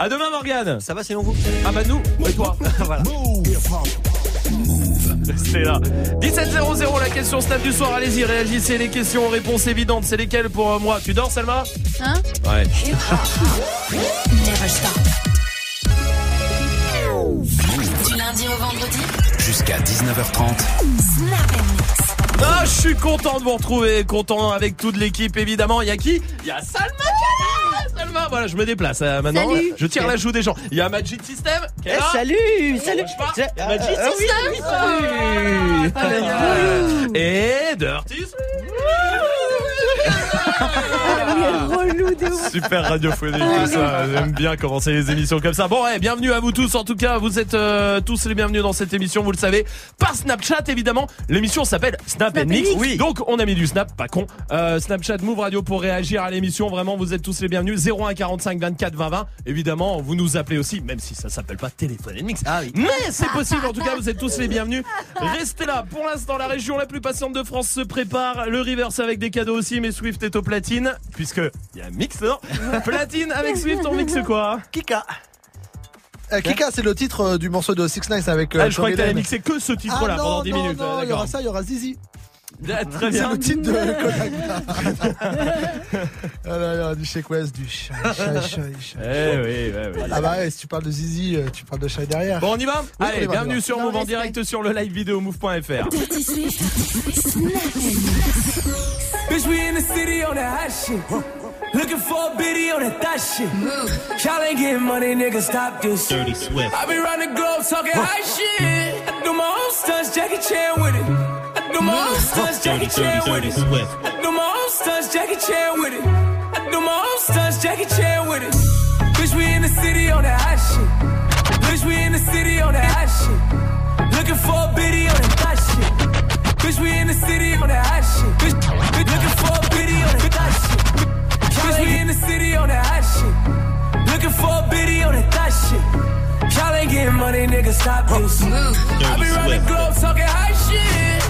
À demain Morgane. Ça va sinon vous Ah bah nous, et toi Voilà. Restez là. 17.00 la question snap du soir. Allez-y, réagissez. Les questions, réponses évidentes. C'est lesquelles pour euh, moi? Tu dors, Salma Hein? Ouais. Never stop. Du lundi au vendredi, Jusqu'à 19h30. Snap Mix. Ah, je suis content de vous retrouver. Content avec toute l'équipe, évidemment. Il y a qui? Il y a Salma voilà, je me déplace euh, maintenant. Salut. Je tire la joue des gens. Il y a Magic System qui est Eh, là. salut Salut Bouge pas. C'est- Magic Ah, oui, System. oui, salut Ah. Et Dirty relou de ouf. Super radiophonique tout ça. J'aime bien commencer les émissions comme ça. Bon, ouais, bienvenue à vous tous. En tout cas, vous êtes euh, tous les bienvenus dans cette émission, vous le savez, par Snapchat évidemment. L'émission s'appelle Snap, Snap and Mix. and Mix. Oui. Donc on a mis du Snap, pas con. Euh, Snapchat Move Radio pour réagir à l'émission. Vraiment, vous êtes tous les bienvenus. 01 45 24 20 20. Évidemment, vous nous appelez aussi, même si ça s'appelle pas Téléphone and Mix. Ah oui. Mais c'est possible. En tout cas, vous êtes tous les bienvenus. Restez là. Pour l'instant, la région la plus patiente de France se prépare. Le reverse avec des cadeaux aussi. Mais Swift est au platine, puisque il y a un mix dedans. Platine avec Swift, on mixe quoi Kika Euh, Kika, c'est le titre euh, du morceau de Six Nice avec. euh, ah, Je crois que t'allais mixer que ce Ah titre-là non, pendant 10 non, minutes. non, il y aura ça, il y aura Zizi. Ah, Très C'est bien. le titre de Kodak. ah là là, du Shake West, du Shy, Shy, Shy, Shy. Eh oui, ouais, oui. Ah bah ouais, si tu parles de Zizi, euh, tu parles de Shy derrière. Bon, on y va on Allez, y va, on y bienvenue va. sur Move en direct sur le live vidéo move.fr. Bitch, we in the city on that hot shit. Looking for a biddy on that thot shit. Y'all ain't getting money, nigga, stop this. Dirty Swift. I be round the globe talking high shit. I do my own stunts, Jackie Chan with it. I do my own stunts, Jackie Chan with it. I do my own stunts, Jackie Chan with it. I do my own stunts, Jackie Chan with it. Bitch, we in the city on that hot shit. Bitch, we in the city on that hot shit. Looking for a biddy on that thot shit. Bitch, we in the city on that hot shit. Bitch, bitch looking for a biddy on that thot shit. Bitch, we in the city on that hot shit. Looking for a biddy on that thot shit. Y'all ain't getting money, nigga, stop this. I be round the globe talking high shit.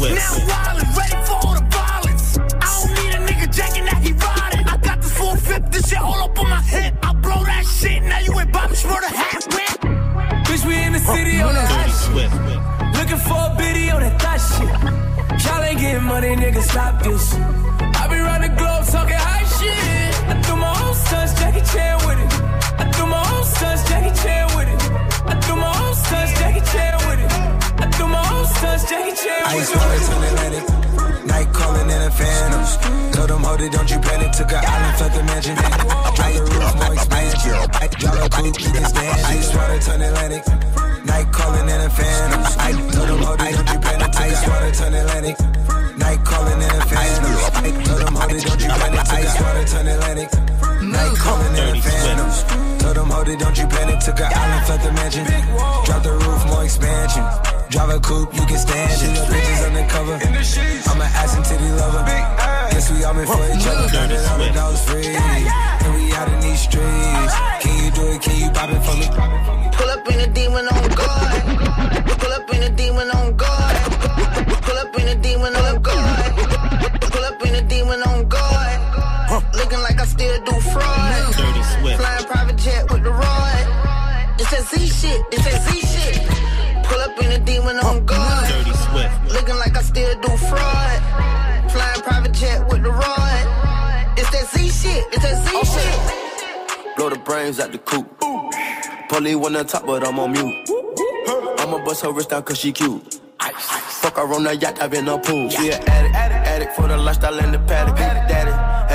nigga. Swift. Now wildin', ready for all the violence. I don't need a nigga jacking that he riding. I got this full fifth, this shit all up on my hip. I blow that shit, now you ain't Bobby Schmurder hat whip. Bitch, we in the city on that hot Dirty shit. Looking for a biddy on that thot shit. Y'all ain't getting money, nigga, stop this. I be round the globe talking high shit. I threw my own stunts, Jackie Chan with it. I threw my own stunts, Jackie Chan with it. I do my own stunts, Jackie Chan with Ice it. water to Atlantic. Night calling in a phantom. Told them, hold it, don't you panic. Took an island, felt the mansion. Drop the roof, more expansion. Drop a coupe, you can stand. Ice water to Atlantic. Night calling in a phantom. I told them, hold it, don't you panic. Ice water to Atlantic. Night calling in a phantom. Told them, hold it, don't you panic. Ice water to Atlantic. Night calling in a phantom. Told them, hold it, don't you panic. Took an island, felt the mansion. Drop the roof, more expansion. Drive a coupe, you can stand it. The bitches undercover. I'm an ass and titty lover. Guess we all meant for each other. All the dogs free. And we out in these streets. Can you do it? Can you pop it for me? Pull up in a demon on guard. Pull up in a demon on guard. Still do fraud. Dirty Swift. Flying private jet with the rod. It's that Z shit. It's that Z shit. Pull up in a demon on guard. Dirty Swift. Looking like I still do fraud. Flying private jet with the rod. It's that Z shit. It's that Z shit. Blow the brains out the coop. Polly one on top, but I'm on mute. I'ma bust her wrist down cause she cute. Fuck her on the yacht, I've been a pool. She an addict, addict for the lifestyle and the paddock. Daddy, have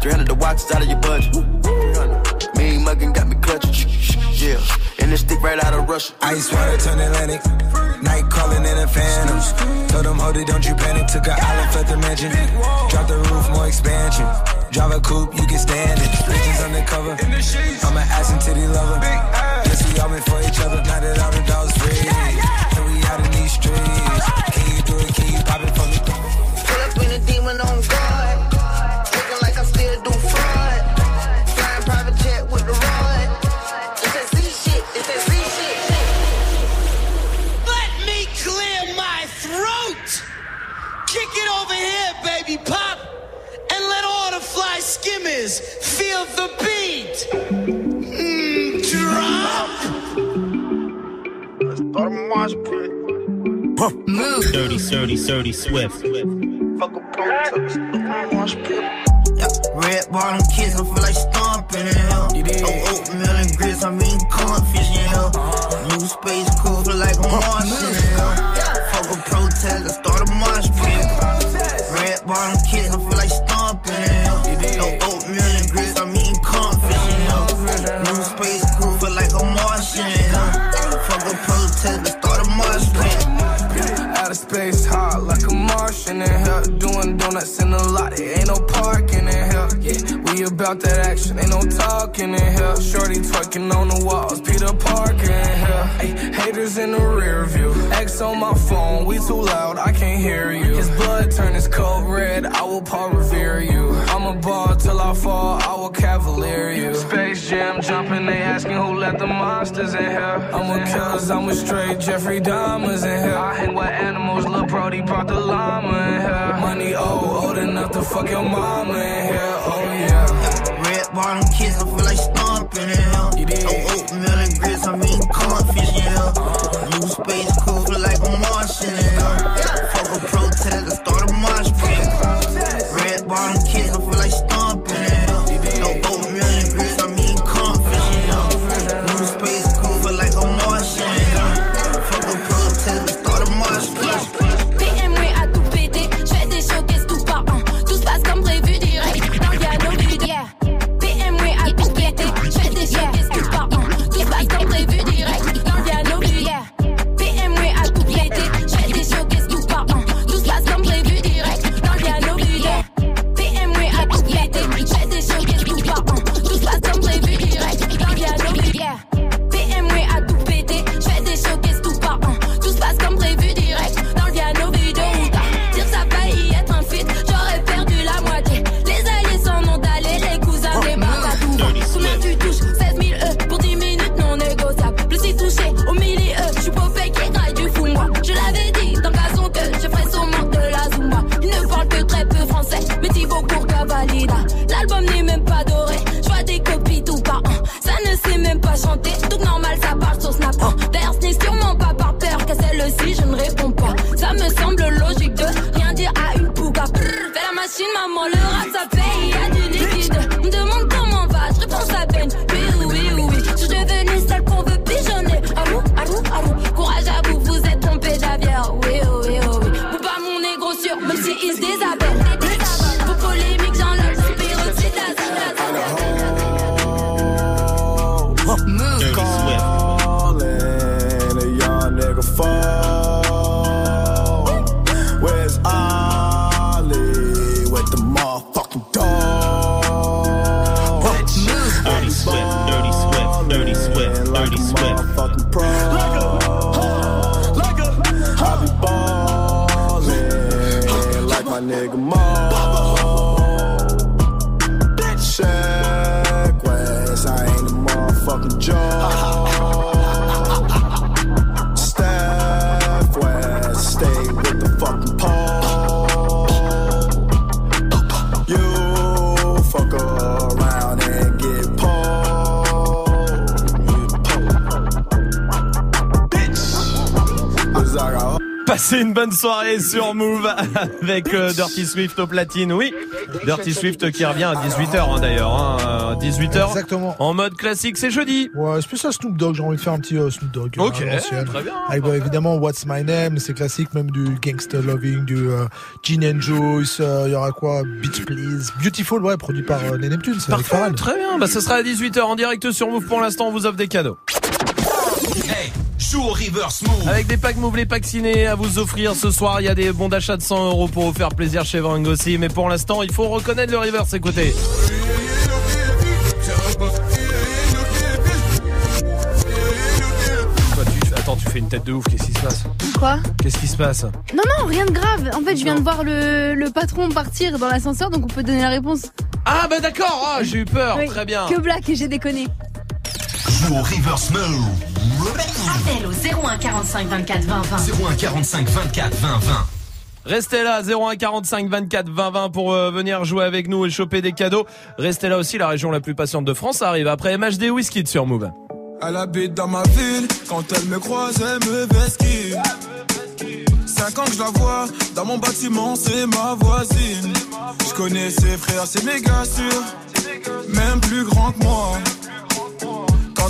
300 the watch is out of your budget. Mean muggin' got me clutching. Yeah. And this stick right out of Russia. Ice water turn Atlantic. Night calling in a phantom. Told them, hold it, don't you panic. Took an island, left the mansion. Drop the roof, more expansion. Drive a coupe, you can stand it. Legends undercover. I'm an ass and titty lover. Guess we all meant for each other. Now that all the dogs free. And we out in these streets. Can you do it? Can you pop it for me? Pull up in a demon on baby pop. And let all the fly skimmers feel the beat. Mm, drop. Start a mosh pit. Dirty, dirty, dirty, swift. Fuck a protest. Mosh pit. Red bottom kids, I feel like stomping in hell. Oh, oatmeal and grits, I'm eating cornfish in hell. New space cool, feel like I'm Martian in hell. Fuck a protest, I start a mosh pit. Bottom kids, I feel like stomping in hell. Oh, oatmeal and grits, I'm eating hell. New space cool, feel like I'm Martian. Fuck a protest, I start a mosh pit. Outer space hot like a Martian in here. Doing donuts in the lot, it ain't no parking in here. Yeah, about that action, ain't no talking in here. Shorty twerking on the walls, Peter Parker in here. Haters in the rear view. X on my phone, we too loud, I can't hear you. His blood turn his coat red, I will Paul revere you. I'm a ball till I fall, I will cavalier you. Space Jam jumping, they asking who let the monsters in here. I'm a killers, I'm a straight Jeffrey Dahmers in here. I hang with animals, Lil Brody brought the llama in here. Money old, old enough to fuck your mama in here. Oh Red bottom kids, I feel like stomping in hell. Oh, oatmeal and grits, I'm eating cornfish in hell. New space cool, feel like I'm Martian in hell. Fuck a protest, I start a mosh pit. Red bottom kids, I feel like Dirty Swift. Motherfucking pro. I be ballin' like my nigga Mo. Passez une bonne soirée sur Move avec euh, Dirty Swift au platine. Oui, Dirty Swift qui revient à 18h hein, d'ailleurs. Hein, 18h. Exactement. En mode classique, c'est jeudi. Ouais, spécial Snoop Dogg, j'ai envie de faire un petit euh, Snoop Dogg. Ok, très bien. Bah, évidemment What's My Name, c'est classique, même du Gangster Loving, du euh, Gin and Juice, euh, il y aura quoi Beach Please, Beautiful, ouais, produit par euh, les Neptunes, c'est Parfait, très bien. Bah, ce sera à 18h en direct sur Move. Pour l'instant, on vous offre des cadeaux. Hey, joue au reverse move. Avec des packs Move les packs ciné à vous offrir ce soir. Il y a des bons d'achat de 100 euros pour vous faire plaisir chez Van aussi. Mais pour l'instant, il faut reconnaître le reverse. Écoutez. Attends, tu fais une tête de ouf. Qu'est-ce qui se passe Quoi Qu'est-ce qui se passe Non, non, rien de grave. En fait, je viens de voir le, le patron partir dans l'ascenseur, donc on peut donner la réponse. Ah bah d'accord. Ah, j'ai eu peur. Oui. Très bien. Que blague, j'ai déconné. Joue au reverse move. Appel au 01 45 24 20 20. 01 45 24 20 20. Restez là, 01 45 24 20 20 pour euh, venir jouer avec nous et choper des cadeaux. Restez là aussi, la région la plus patiente de France arrive après MHD Whisky sur Move. Elle habite dans ma ville, quand elle me croise, elle me vesquille. Cinq ans que je la vois, dans mon bâtiment, c'est ma voisine. Je connais ses frères, c'est méga sûr, même plus grand que moi.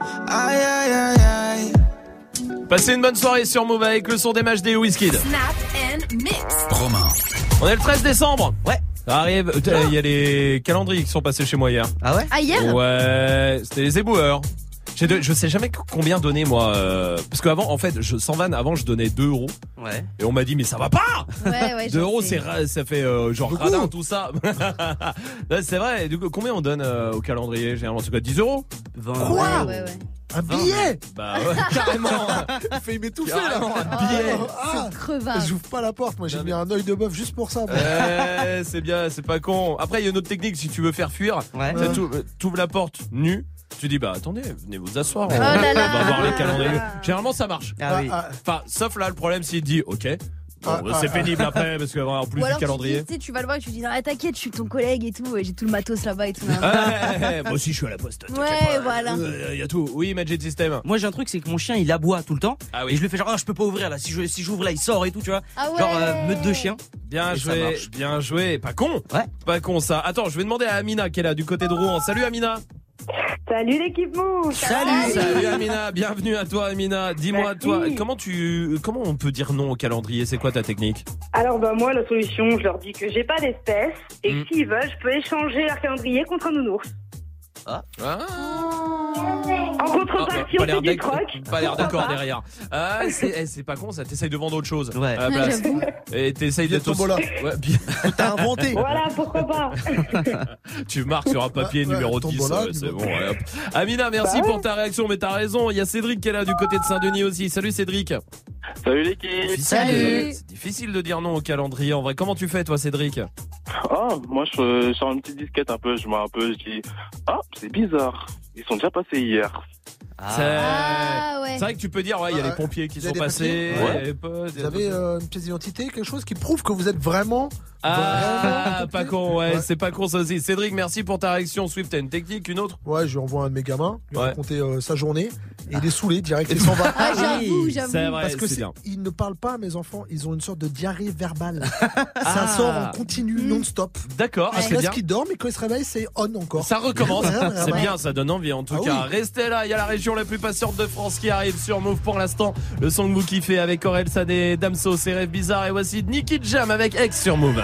Aïe aïe aïe aïe. Passez une bonne soirée sur Move avec le son des matchs des Whisky. Snap and mix. Romain. On est le 13 décembre. Ouais. Ça arrive. Euh, Il y a les calendriers qui sont passés chez moi hier. Ah ouais? Ah, hier? Ouais, c'était les éboueurs. J'ai de- je sais jamais combien donner moi, euh, parce qu'avant, en fait, je, sans vanne, avant je donnais 2 euros. Ouais. Et on m'a dit mais ça va pas Ouais, ouais. 2 je euros sais. c'est ra- ça fait euh, genre Beaucoup. radin tout ça. C'est vrai. Du coup, combien on donne euh, au calendrier généralement? C'est quoi 10 euros? 20 Quoi? Ouais, ouais, ouais. Un billet? Bah ouais, carrément. Il fait m'étouffer là Carrément, un billet. Ah, Crevard. J'ouvre pas la porte, moi j'ai mis un œil de bœuf juste pour ça. moi. C'est bien, c'est pas con. Après, il y a une autre technique si tu veux faire fuir. Ouais. C'est tout- euh, T'ouvres la porte nue. Tu dis bah attendez, venez vous asseoir. Oh on, là on là. va voir les calendriers. Généralement ça marche. Ah oui. Ah, Enfin, sauf là le problème s'il te dit ok. Bon, Ah, c'est ah, pénible après parce que en plus du calendrier. Tu, dis, tu sais, tu vas le voir et tu dis non, t'inquiète, je suis ton collègue et tout, et j'ai tout le matos là-bas et tout. Ouais, moi aussi je suis à la poste. Ouais, pas. voilà. Euh, Il y a tout. Oui, Magic System. Moi j'ai un truc c'est que mon chien il aboie tout le temps Ah et oui. je lui fais genre ah, je peux pas ouvrir là si je si j'ouvre là il sort et tout tu vois Ah ouais. genre euh, meute de chiens Bien Et joué, bien joué. Pas con. Ouais. Pas con ça. Attends, je vais demander à Amina qui est là du côté de Rouen. Salut Amina. Salut l'équipe va Salut Amina, bienvenue à toi Amina. Dis-moi toi, comment tu comment on peut dire non au calendrier? C'est quoi ta technique? Alors bah moi la solution, je leur dis que j'ai pas d'espèces et Mm. que s'ils veulent, je peux échanger leur calendrier contre un nounours. Ah. En contrepartie, pas on fait du troc. Pas l'air d'accord derrière. Ah, c'est eh, c'est pas con ça, t'essayes de vendre autre chose. Ouais. à la Ouais, place. j'avoue. Et t'essayes d'être aussi-. Ouais, bien- T'as inventé. Voilà, pourquoi pas Tu marques sur un papier Ouais, ouais, numéro 10, tombola, euh, c'est bon. ouais, hop. Amina, merci Bah ouais. pour ta réaction, mais t'as raison. Il y a Cédric qui est là du côté de Saint-Denis aussi. Salut Cédric. Salut l'équipe Salut. C'est difficile de dire non au calendrier en vrai. Comment tu fais toi Cédric? Ah, moi je sors une petite disquette un peu, je mets un peu, je dis Ah, c'est bizarre, ils sont déjà passés hier. C'est Ah ouais. c'est vrai que tu peux dire, ouais, il y a Ouais. les pompiers qui sont des passés. papiers il y a les potes, il y Vous a avez euh, une pièce d'identité, quelque chose qui prouve que vous êtes vraiment. Ah, vraiment pas con, ouais, Ouais. c'est pas con ça aussi. Cédric, merci pour ta réaction. Swift, t'as une technique, une autre? Ouais, je lui envoie un de mes gamins, lui Ouais. raconter euh, sa journée, et il est saoulé direct, il s'en va. Ah, j'avoue, j'avoue. C'est vrai, Parce que c'est c'est- bien. ils ne parlent pas, mes enfants, ils ont une sorte de diarrhée verbale. Ah. Ça sort en continu, non-stop. D'accord, ah, c'est Parce bien. qu'ils dorment et quand ils se réveillent, c'est on encore. Ça recommence, Ouais, ouais, c'est ouais. bien, ça donne envie en tout Ah cas. oui. Restez là, il y a la région la plus patiente de France qui arrive sur Move pour l'instant. Le son que vous kiffez avec Aurel Sadé, Damso, ses rêves bizarres et voici Nicky Jam avec Ex sur Move.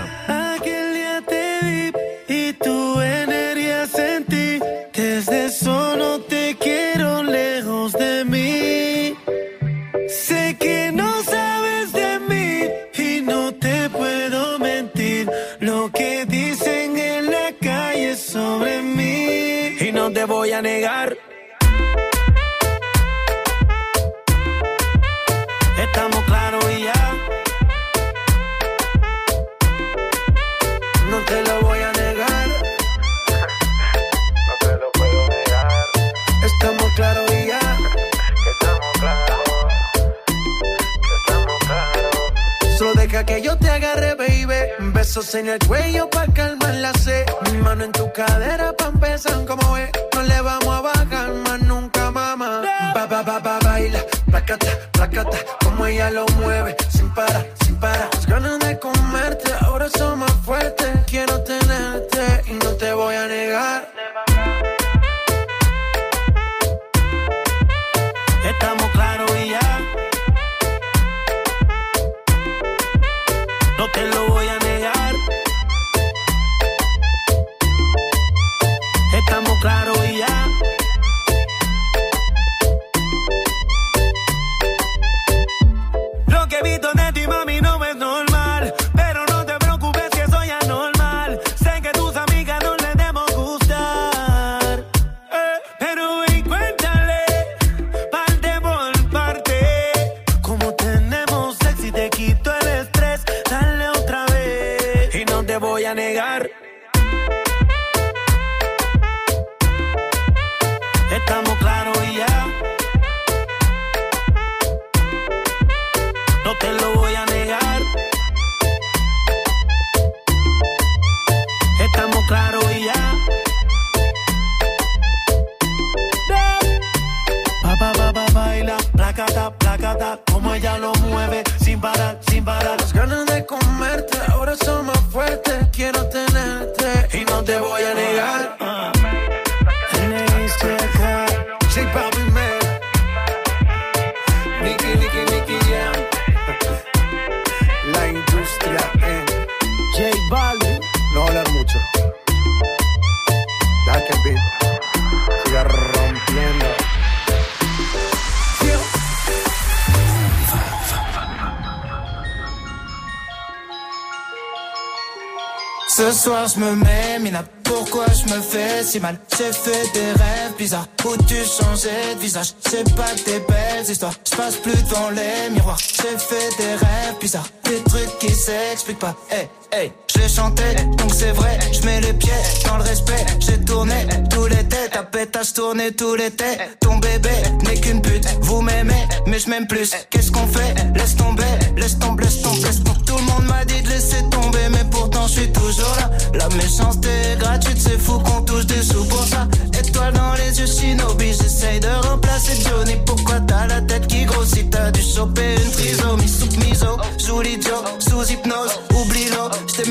Besos en el cuello pa' calmar la sed. Mi mano en tu cadera pa' empezar como es. No le vamos a bajar más nunca, mamá. Ba, ba, ba, ba, baila. Placata, placata. Como ella lo mueve. Sin parar, sin parar. Las ganas de comerte ahora son más fuertes. Quiero tenerte soir je me mets, Mina, pourquoi je me fais si mal? J'ai fait des rêves bizarres où tu changeais de visage? C'est pas des belles histoires, je passe plus devant les miroirs. J'ai fait des rêves bizarres, des trucs qui s'expliquent pas. Hey, hey, je donc c'est vrai Je mets les pieds dans le respect. J'ai tourné tout l'été, ta pétasse tourné tout l'été Ton bébé n'est qu'une pute, vous m'aimez mais je m'aime plus. Qu'est-ce qu'on fait? Laisse tomber, laisse tomber, laisse tomber, laisse tomber. Tout le monde m'a dit de laisser tomber mais pourtant je suis toujours là. La méchanceté est gratuite, c'est fou qu'on touche des sous pour ça. Étoile dans les yeux shinobi, j'essaye de remplacer Johnny. Pourquoi t'as la tête qui grossit? T'as dû choper une trisomie. Sous miso Sous l'idiot, sous hypnose, oublie-le. J't'ai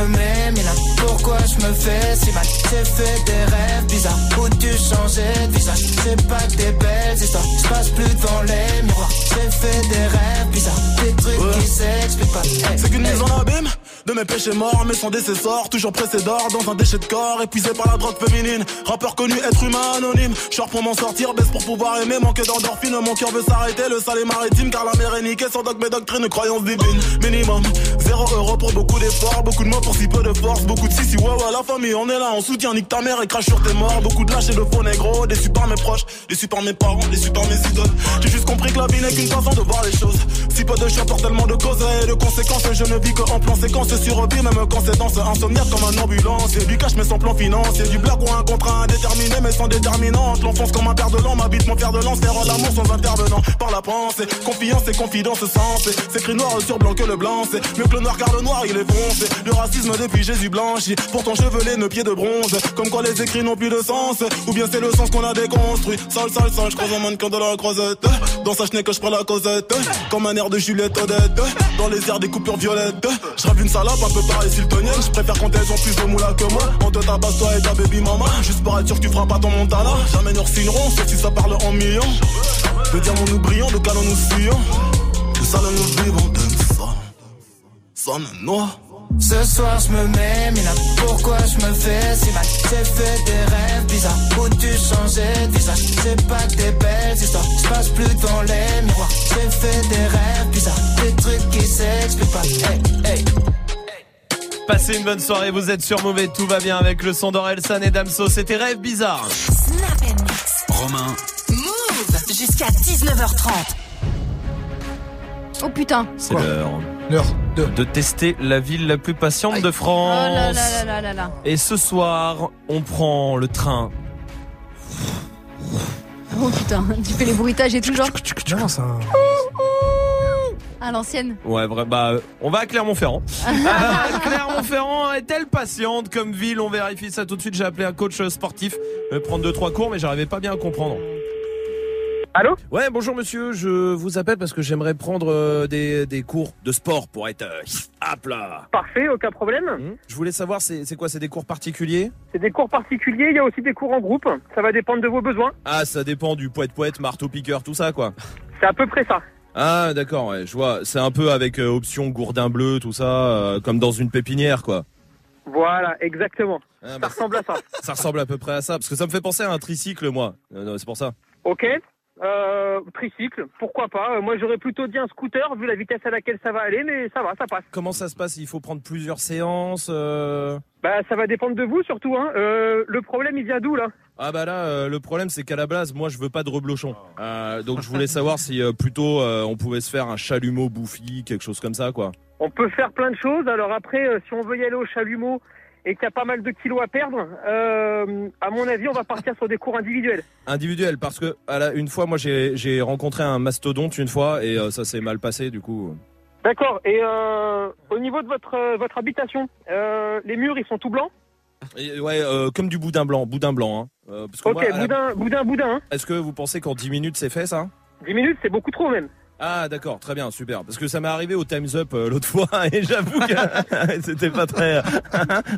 mets, Mina. Pourquoi je me fais si mal? J'ai fait des rêves bizarres. Où tu changeais de visage? C'est pas que des belles histoires. Je passe plus devant les miroirs. J'ai fait des rêves bizarres. Des trucs qui s'expliquent pas. Hey, C'est qu'une hey. mise en abîme de mes péchés morts, mais sans décessor, toujours pressé d'or dans un déchet de corps, épuisé par la drogue féminine. Rappeur connu, être humain anonyme. Short pour m'en sortir, baisse pour pouvoir aimer, manque d'endorphine. Mon cœur veut s'arrêter, le sale est maritime, car la mer est niquée sans dogme et doctrine, croyance divine. Minimum, zéro euro pour beaucoup d'efforts, beaucoup de mots pour si peu de force, beaucoup de si si ouais la famille, on est là, on soutient, nique ta mère et crache sur tes morts. Beaucoup de lâches et de faux négro, déçus par mes proches, déçus par mes parents, déçus par mes idoles. J'ai juste compris que la vie n'est qu'une façon de voir les choses. Si peu de choix pour tellement de causes et de conséquences, je ne vis que en plan séquence sur vie, même quand c'est danse insomniaque comme un ambulance. Et du cash mais sans plan financier, du blague ou un contrat indéterminé mais sans déterminante. L'enfance comme un père de l'an, m'habite mon père de lance, faire l'amour sans intervenant. Par la pensée, confiance et confidence sensée. C'est écrit noir sur blanc que le blanc, c'est mieux que le noir car le noir il est foncé. Le racisme depuis Jésus blanchi, pourtant chevelé nos pieds de bronze. Comme quoi les écrits n'ont plus de sens, ou bien c'est le sens qu'on a déconstruit. Sale, sale, sale, je croise un mannequin de la croisette. Dans sa chenille que je prends la causette, comme un air de Juliette Odette. Dans les airs des coupures violettes, je une salope un peu pareil siltonienne. Je préfère quand elles ont plus de moula que moi. On te tabasse toi et ta baby mama, juste pour être sûr que tu feras pas ton montana. Jamais nous refinerons, sauf si ça parle en millions. De diamants nous brillons, de canons nous fuyons. De salon nous vivons, de son. Sonne noir. Ce soir je me mets, Mina, pourquoi je me fais si mal? J'ai fait des rêves bizarres, où tu changeais de visage C'est pas que des belles histoires, je passe plus devant les miroirs. J'ai fait des rêves bizarres, des trucs qui s'expliquent pas. Hey, hey. Passez une bonne soirée, vous êtes sur Mauvais, tout va bien avec le son d'Orelsan et Damso, c'était Rêve Bizarre. Snap and mix. Romain, Move. Jusqu'à 19h30. Oh putain. C'est l'heure L'heure de. de tester la ville la plus patiente de Oh France. là là là là là là. Et ce soir, on prend le train. Oh putain, tu fais les bruitages et tout genre Non, ça. à l'ancienne. Ouais, vrai, bah, on va à Clermont-Ferrand. Ah, Clermont-Ferrand est-elle patiente comme ville? On vérifie ça tout de suite. J'ai appelé un coach sportif, prendre deux trois cours, mais j'arrivais pas bien à comprendre. Allô Ouais, bonjour monsieur, je vous appelle parce que j'aimerais prendre euh, des, des cours de sport pour être euh, hop là. Parfait, aucun problème. Hmm Je voulais savoir, c'est c'est quoi? C'est des cours particuliers? C'est des cours particuliers, il y a aussi des cours en groupe. Ça va dépendre de vos besoins. Ah, ça dépend du poète-poète, marteau-piqueur, tout ça quoi. C'est à peu près ça. Ah, d'accord, ouais, je vois. C'est un peu avec euh, option gourdin bleu, tout ça, euh, comme dans une pépinière quoi. Voilà, exactement. Ah, Ça bah, ressemble à ça. ça ressemble à peu près à ça, parce que ça me fait penser à un tricycle, moi. Euh, non, c'est pour ça. Ok. Euh, tricycle, pourquoi pas. Euh, Moi, j'aurais plutôt dit un scooter, vu la vitesse à laquelle ça va aller, mais ça va, ça passe. Comment ça se passe? Il faut prendre plusieurs séances euh? Bah, ça va dépendre de vous, surtout. Hein. Euh, le problème, il vient d'où, là? Ah bah là, euh, le problème c'est qu'à la base, moi je veux pas de reblochon. Euh, donc je voulais savoir si euh, plutôt euh, on pouvait se faire un chalumeau bouffi, quelque chose comme ça quoi. On peut faire plein de choses. Alors après, si on veut y aller au chalumeau et qu'il y a pas mal de kilos à perdre, euh, à mon avis, on va partir sur des cours individuels. Individuel, parce que à la, une fois, moi j'ai rencontré un mastodonte une fois et euh, ça s'est mal passé du coup. D'accord. Et euh, au niveau de votre votre habitation, les murs, ils sont tout blancs? Et, ouais, comme du boudin blanc, boudin blanc. Hein. Parce que Ok, moi, à la- boudin, boudin, boudin. Hein. Est-ce que vous pensez qu'en 10 minutes c'est fait ça? 10 minutes, c'est beaucoup trop même. Ah d'accord, très bien, super. Parce que ça m'est arrivé au Times Up euh, l'autre fois et j'avoue que c'était pas très.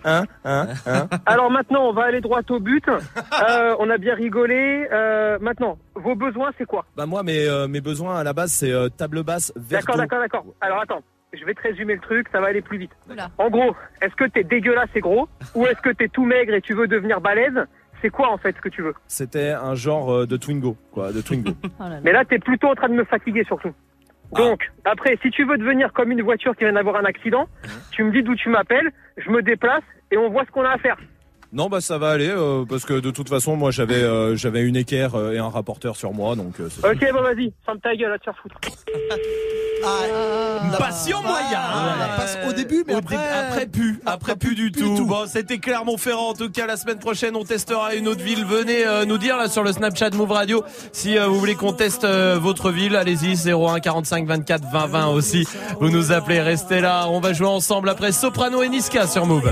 hein, hein, hein. Alors maintenant, on va aller droit au but. Euh, on a bien rigolé. Euh, maintenant, vos besoins, c'est quoi? Bah moi mes euh, mes besoins à la base c'est euh, table basse verre D'accord, d'accord, d'accord. Alors attends, je vais te résumer le truc, ça va aller plus vite. Oula. En gros, est-ce que t'es dégueulasse et gros? Ou est-ce que t'es tout maigre et tu veux devenir balèze? C'est quoi en fait ce que tu veux? C'était un genre euh, de Twingo, quoi, de Twingo. Oh là là. Mais là, t'es plutôt en train de me fatiguer surtout. Donc, après, si tu veux devenir comme une voiture qui vient d'avoir un accident, tu me dis d'où tu m'appelles, je me déplace et on voit ce qu'on a à faire. Non, bah ça va aller euh, parce que de toute façon, moi j'avais euh, j'avais une équerre euh, et un rapporteur sur moi, donc. euh, Ok, bon, vas-y, ferme ta gueule, à te faire foutre. Patient moyen. hein. la passe au début, mais Au après- début- après plus, après plus du tout. Bon, c'était Clermont-Ferrand. En tout cas, la semaine prochaine, on testera une autre ville. Venez euh, nous dire là sur le Snapchat Move Radio si euh, vous voulez qu'on teste euh, votre ville. Allez-y, 01 45 24 20 20 aussi. Vous nous appelez, restez là. On va jouer ensemble après Soprano et Niska sur Move.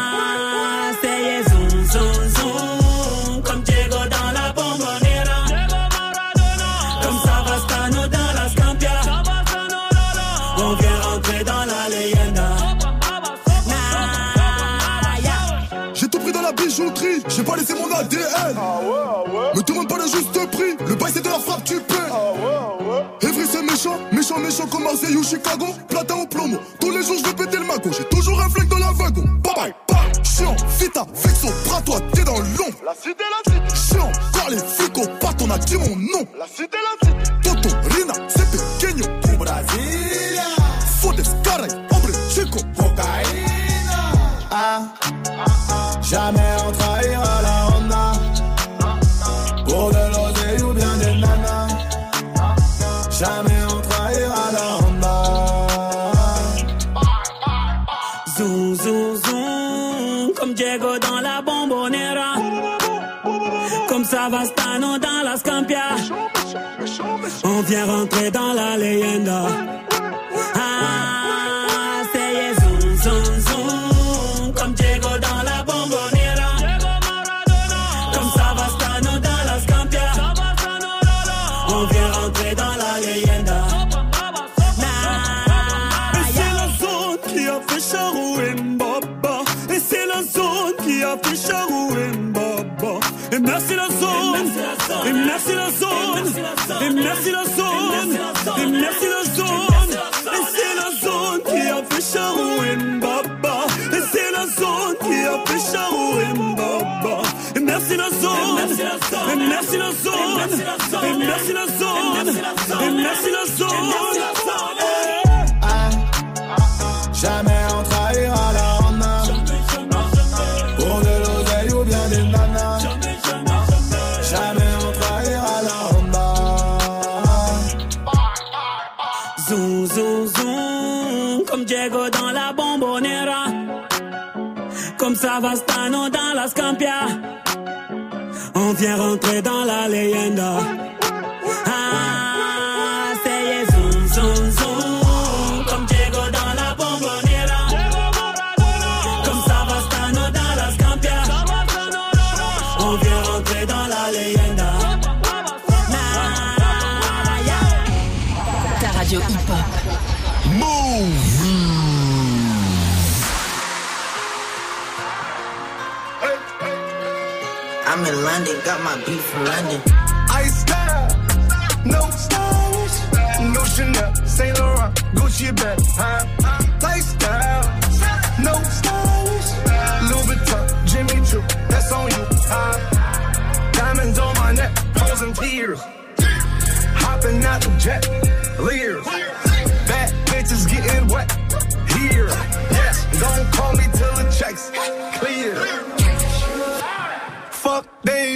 j'ai pas laissé mon ADN. Me demande pas le juste prix, le bail c'est de la frappe, tu paies. Evry c'est méchant, méchant, méchant comme Marseille ou Chicago. Platin au plomo, tous les jours je vais péter le magot. J'ai toujours un flingue dans la wagon. Bye bye, bye. Chiant, vita, vexo, bras toi, t'es dans l'ombre. La cité, la cité. Chiant, car les flics au pat, on a dit mon nom. La cité, la cité. Toto, Rina, c'est pequeño. Au Brasilia. Fodes, caray, hombre, chico. Cocaïna. Ah, jamais on trahira Jamais on trahira la Honda. Zoom, zoom, zoom, comme Diego dans la bombonera. Comme Savastano dans la Scampia. On vient rentrer dans la leyenda. Merci la zone. Et merci la zone. Et c'est la zone qui a fait Charou et Mbaba. Et c'est la zone qui a fait Charou et Mbaba. Et merci la zone. Et merci la zone. Et merci la zone. Et merci la zone. Jamais on trahira Savastano dans la Scampia. On vient rentrer dans la leyenda. In London, got my beef from London. Ice style, no stylish, no Chanel, Saint Laurent, Gucci bag, huh? Lifestyle, no stylish, Louis Vuitton, Jimmy Choo, that's on you, huh? Diamonds on my neck, frozen tears, hopping out the jet, leers, bad bitches getting wet, here, yes, don't call me till the checks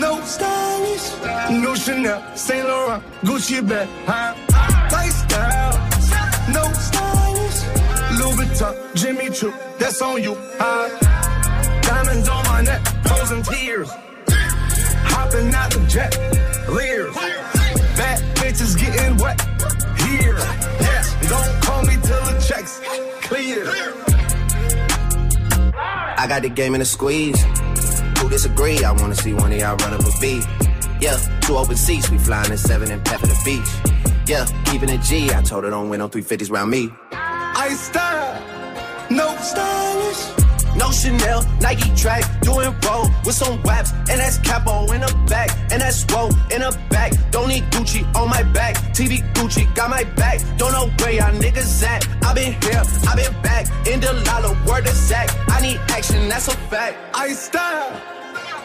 no stylish. No Chanel, Saint Laurent, Gucci bag, huh? Lifestyle, no stylish. Louis Vuitton, Jimmy Choo, that's on you, huh? Diamonds on my neck, frozen tears. Hopping out the jet, leers. Bad bitches getting wet here. Yeah, don't call me till the checks clear. I got the game in a squeeze. Who disagree? I wanna see one of y'all run up a beat. Yeah, two open seats, we flying in seven and pep for the beach. Yeah, keeping it G. I told her don't win no 350s round me. I style, no stylish. No Chanel, Nike track, doing roll with some waps, and that's capo in the back, and that's roll in the back. Don't need Gucci on my back, TV Gucci got my back. Don't know where y'all niggas at. I been here, I been back, in the lala, word of Zach. I need action, that's a fact. I style,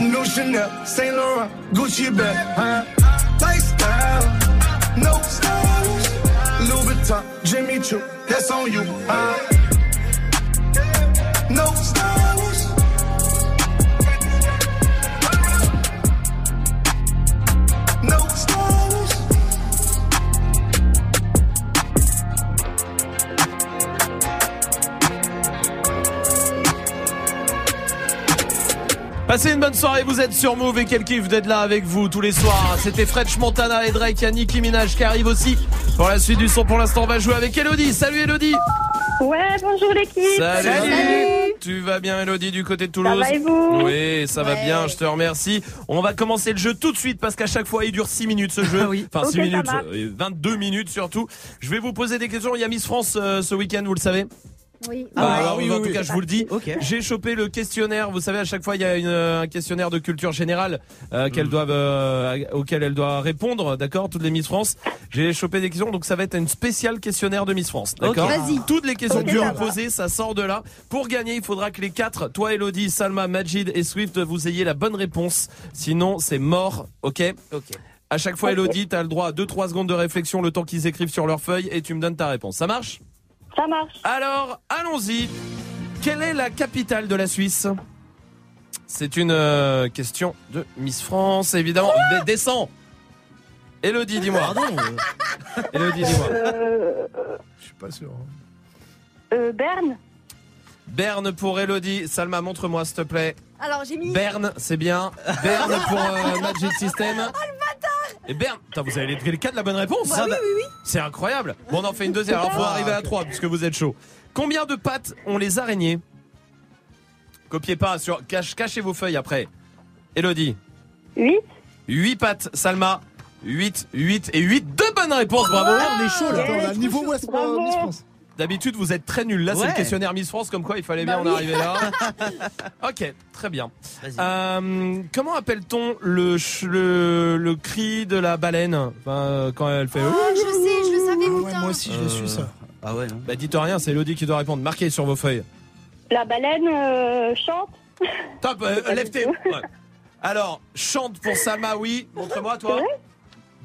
No Chanel, Saint Laurent, Gucci bag, huh? Lifestyle, no stylish. Louis Vuitton, Jimmy Choo, that's on you, huh? Passez une bonne soirée, vous êtes sur Move et quel kiff d'être là avec vous tous les soirs. C'était French Montana et Drake, il y a Nicki Minaj qui arrive aussi. Pour la suite du son, pour l'instant, on va jouer avec Elodie. Salut Elodie Ouais, bonjour l'équipe. Salut. Tu vas bien Elodie du côté de Toulouse va et vous? Oui, ça va bien, je te remercie. On va commencer le jeu tout de suite parce qu'à chaque fois il dure 6 minutes ce jeu. Enfin Ok, 6 ça minutes, marche. euh, 22 minutes surtout. Je vais vous poser des questions. Il y a Miss France euh, ce week-end, vous le savez? Oui. Ah, alors, oui, en tout oui. cas, je vous le dis. J'ai chopé le questionnaire. Vous savez, à chaque fois, il y a une, euh, un questionnaire de culture générale euh, doivent, euh, auquel elles doivent répondre. D'accord, toutes les Miss France. J'ai chopé des questions, donc ça va être une spéciale questionnaire de Miss France. D'accord. Ok. Vas-y. Toutes les questions Ok, que vous va. poser, ça sort de là. Pour gagner, il faudra que les quatre, toi, Elodie, Salma, Majid et Swift, vous ayez la bonne réponse. Sinon, c'est mort. Ok. Ok. À chaque fois, Elodie, t'as le droit à 2-3 secondes de réflexion, le temps qu'ils écrivent sur leur feuille, et tu me donnes ta réponse. Ça marche? Ça marche. Alors, allons-y. Quelle est la capitale de la Suisse? C'est une euh, question de Miss France, évidemment. Dé- Descends Elodie, dis-moi. Pardon. Elodie, dis-moi. Euh, Je suis pas sûr. euh, Berne. Berne pour Elodie. Salma, montre-moi, s'il te plaît. Alors j'ai mis. Berne, c'est bien. Berne pour euh, Magic System. Et Berne, Putain, vous avez les 4 de la bonne réponse. Bah oui, oui, oui. C'est incroyable. Bon, on en fait une deuxième. Alors, faut arriver à 3 puisque vous êtes chaud. Combien de pattes ont les araignées? Copiez pas sur cache, cachez vos feuilles après. Elodie. 8. 8 pattes. Salma. 8, 8 et 8. Deux bonnes réponses. Bravo. on est chaud là. Ouais, Attends, on a niveau West France. D'habitude, vous êtes très nuls. Là, c'est le questionnaire Miss France, comme quoi il fallait bien Bah en oui. arriver là. ok, très bien. Euh, comment appelle-t-on le, le, le cri de la baleine? Enfin, euh, Quand elle fait. Ah, je sais, je le savais, Ah ouais, moi aussi, je l'ai su ça. Ah ouais, non. Bah, dites rien, c'est Elodie qui doit répondre. Marquez sur vos feuilles. La baleine euh, chante. Top, euh, lève tes. Ouais. Alors, chante pour Salma, oui. Montre-moi, toi.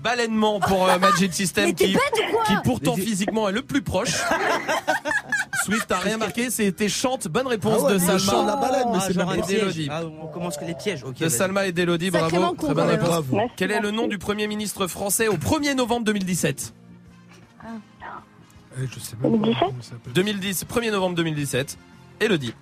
Baleinement pour euh, Magic System qui, qui pourtant physiquement est le plus proche. Swift, t'as rien marqué, c'était chante. Bonne réponse Ah ouais, de Salma. la balade, mais Ah, c'est et. Ah, on commence que les pièges. Ok. De. Salma et d'Elodie, bravo. Très bonne réponse. Bravo. Quel est le nom du Premier ministre français au 1er novembre 2017 Eh, Je sais même pas 2017. comment il s'appelle. 2010, 1er novembre 2017. Elodie.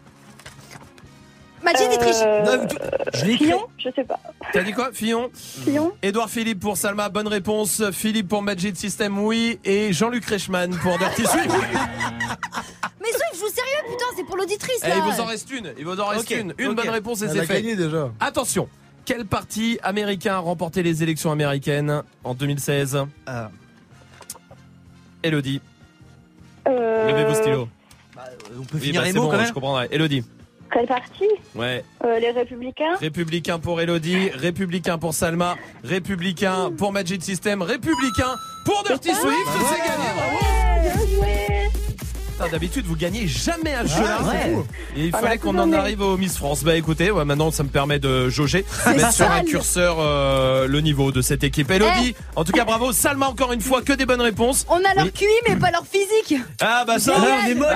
Majid et Triche. Euh, Je l'ai écrit. Fillon, je sais pas. T'as dit quoi Fillon Fillon. Édouard Philippe pour Salma, bonne réponse. Philippe pour Magic System, oui. Et Jean-Luc Reichmann pour Dirty Swift. Mais Swift, je vous sérieux, putain, c'est pour l'auditrice Eh, là. il vous en reste une. Il vous en reste Ok, une. Une ok. bonne réponse et Elle c'est a fait. gagné déjà. Attention. Quel parti américain a remporté les élections américaines en 2016 Ah, Elodie, Euh, levez vos stylos. bah, on peut Oui, finir bah, les c'est mots bon, quand je même. comprendrai. Elodie. Quel parti Ouais. Euh, Les Républicains Républicain pour Elodie, républicain pour Salma, républicain pour Magic System, républicain pour Dirty Swift. C'est gagné, bravo. D'habitude, vous gagnez jamais à ce jeu-là. Ah. Et il On fallait a qu'on en arrive au Miss France. Bah écoutez, ouais, maintenant ça me permet de jauger, mettre sur un curseur euh, le niveau de cette équipe. Elodie, en tout cas bravo. Salma, encore une fois, que des bonnes réponses. On a leur Oui. QI, mais pas leur physique. Ah bah ça, Génial. on est moche.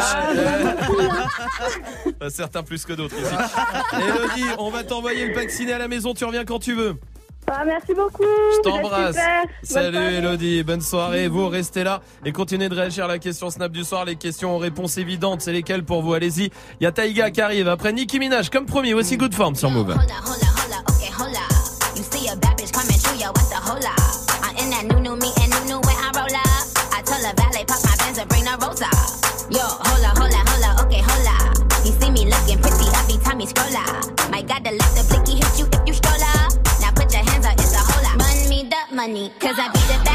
Euh, Certains plus que d'autres ici. Elodie, on va t'envoyer le pack ciné à la maison. Tu reviens quand tu veux. Ah, merci beaucoup. Je t'embrasse. Salut. Elodie, bonne soirée. Vous restez là et continuez de réagir à la question Snap du soir. Les questions aux réponses évidentes, c'est lesquelles pour vous? Allez-y. Il y a Taïga qui arrive après Nicki Minaj comme promis. Voici Good Form sur Move. Yo, okay. You see me looking pretty every time you scroll the money, cause I be the baddie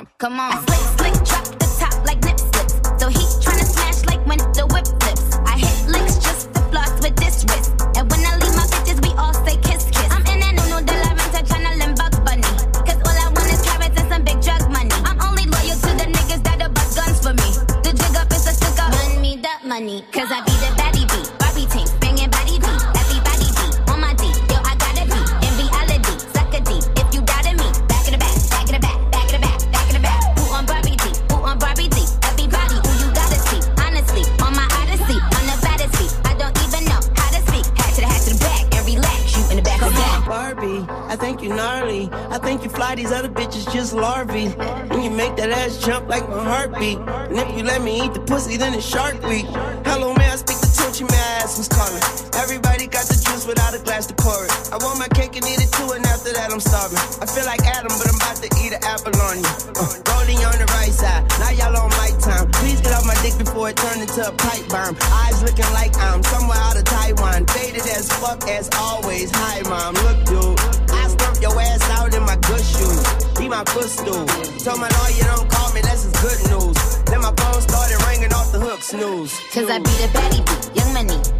form. Come on. I slick, slick, drop the top like nip slips. So he tryna smash like when the whip flips. I hit licks just to floss with this wrist. And when I leave my bitches, we all say kiss, kiss. I'm in that no de la renta tryna limb bug bunny. Cause all I want is carrots and some big drug money. I'm only loyal to the niggas that'll bust guns for me. The jig up is a stick up. Run me that money. Cause I larvae. And you make that ass jump like my heartbeat. And if you let me eat the pussy, then it's shark week. Hello, man, I speak the? May I ask who's calling? Everybody got the juice without a glass to pour it. I want my cake and eat it too, and after that I'm starving. I feel like Adam, but I'm about to eat an apple on you. Uh, rolling on the right side. Now y'all on my time. Please get off my dick before it turns into a pipe bomb. Eyes looking like I'm somewhere out of Taiwan. Faded as fuck as always. Hi, mom. Look, dude. My footstool. Told my lawyer don't call me, that's good news. Then my phone started ringing off the hook, snooze. Cause I be the baddie. Young money.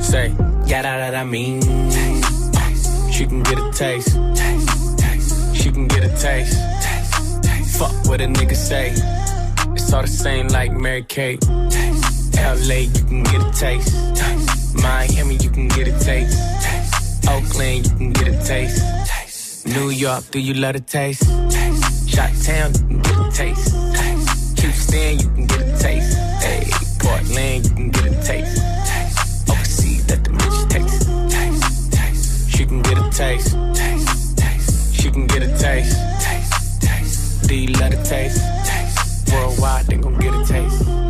Say, yeah, that, that I mean. She can get a taste. She can get a taste. Fuck what a nigga say. It's all the same like Mary Kate. LA, you can get a taste. Miami, you can get a taste. Oakland, you can get a taste. New York, do you love a taste? Shot Town, you can get a taste. Houston, you can get a taste. Hey, Portland, you can get a taste. Taste. She can get a taste. taste. taste. Love taste? taste. Worldwide, they gon' get a taste.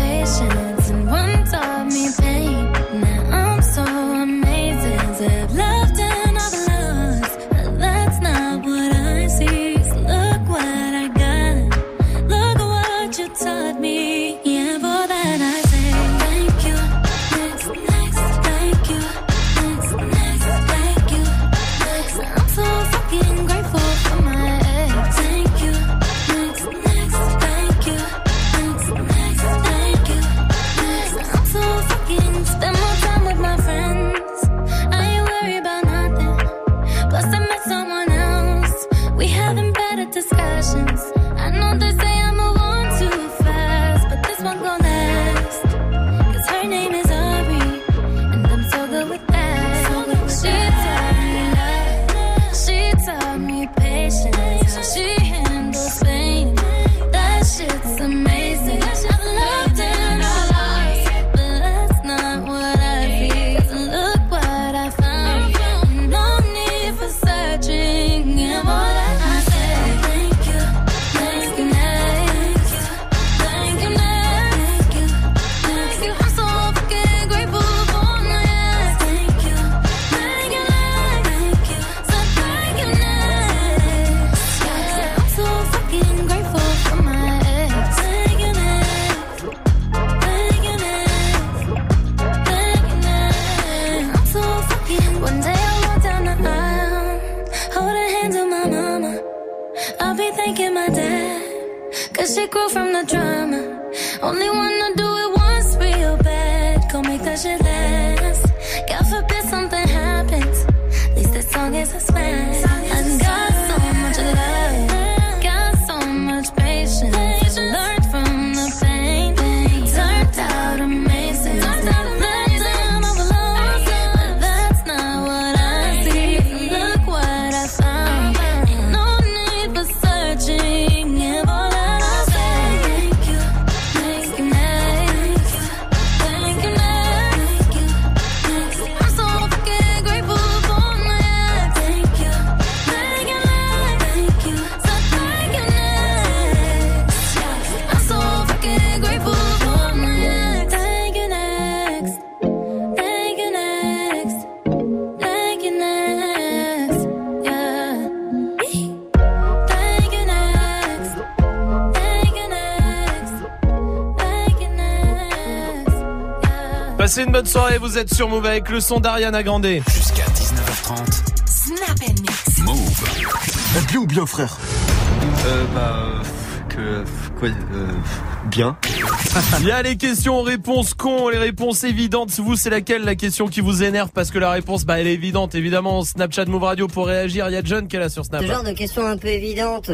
Passez une bonne soirée, vous êtes sur Move avec le son d'Ariana Grande. Jusqu'à 19h30. Snap and mix. Move. bien ou bien, frère Euh, bah. euh, Que. Quoi euh, Bien. Il y a les questions réponses cons, les réponses évidentes. Vous, c'est laquelle la question qui vous énerve? Parce que la réponse, bah, elle est évidente. Évidemment, Snapchat Move Radio pour réagir. Il y a John qui est là sur Snap. Ce genre de question un peu évidente.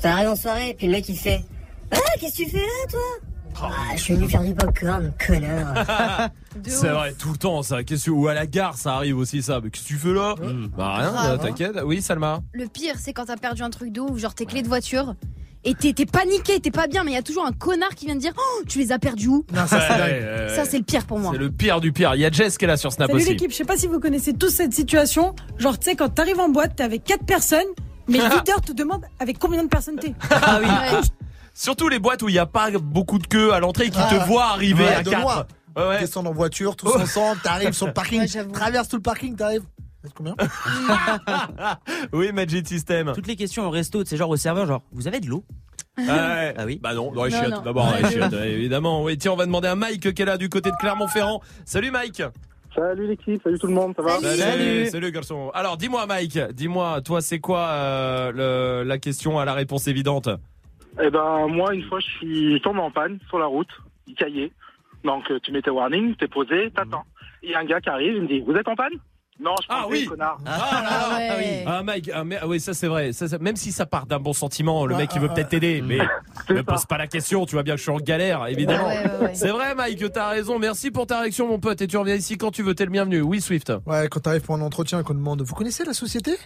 Ça arrive en soirée, puis le mec il fait Ah, qu'est-ce que tu fais là, toi? Ah, je suis venu faire du popcorn, connard. C'est vrai, tout le temps, ça. Qu'est-ce que, ou à la gare, ça arrive aussi, ça. Mais qu'est-ce que tu fais là? Bah, rien, Grave, euh, t'inquiète. Oui, Salma. Le pire, c'est quand t'as perdu un truc de ouf, genre tes clés de voiture. Et t'es t'es paniqué, t'es pas bien, mais il y a toujours un connard qui vient te dire Oh, tu les as perdues où? Ça, c'est dingue. Ouais, Ça, c'est le pire pour moi. C'est le pire du pire. Il y a Jess qui est là sur Snap Salut aussi. l'équipe, je sais pas si vous connaissez tous cette situation. Genre, tu sais, quand t'arrives en boîte, t'es avec quatre personnes, mais le leader te demande avec combien de personnes t'es. Ah oui. Surtout les boîtes où il n'y a pas beaucoup de queue à l'entrée qui te Ah. voient arriver Ouais, à de 4. loin. Descendre en voiture, tous ensemble, t'arrives sur le parking, traverses tout le parking, t'arrives. Vous êtes combien oui, Magic System. Toutes les questions au resto, c'est genre au serveur, genre, vous avez de l'eau? Ah oui. Bah non, dans les chiottes. D'abord, dans les chiottes, évidemment. Oui, tiens, on va demander à Mike est là du côté de Clermont-Ferrand. Salut Mike. Salut l'équipe, salut tout le monde, ça va? Salut. Salut, garçon. Alors, dis-moi Mike, dis-moi, toi, c'est quoi euh, le- la question à la réponse évidente? Eh ben moi une fois je suis tombé en panne sur la route, il caillait. Donc euh, tu mets tes warnings, t'es posé, t'attends. Il y a un gars qui arrive, il me dit Vous êtes en panne? Non, je ah, oui. connard. Ah Mike, ah, mais, ah oui, ça c'est vrai. Ça, ça- même si ça part d'un bon sentiment, le Ouais, mec il veut peut-être t'aider, mais ne pose pas la question. Tu vois bien que je suis en galère, évidemment. Ouais, ouais, ouais. C'est vrai, Mike, t'as raison. Merci pour ta réaction, mon pote. Et tu reviens ici quand tu veux. T'es le bienvenu. Oui, Swift. Ouais, quand t'arrives pour un entretien et qu'on demande Vous connaissez la société?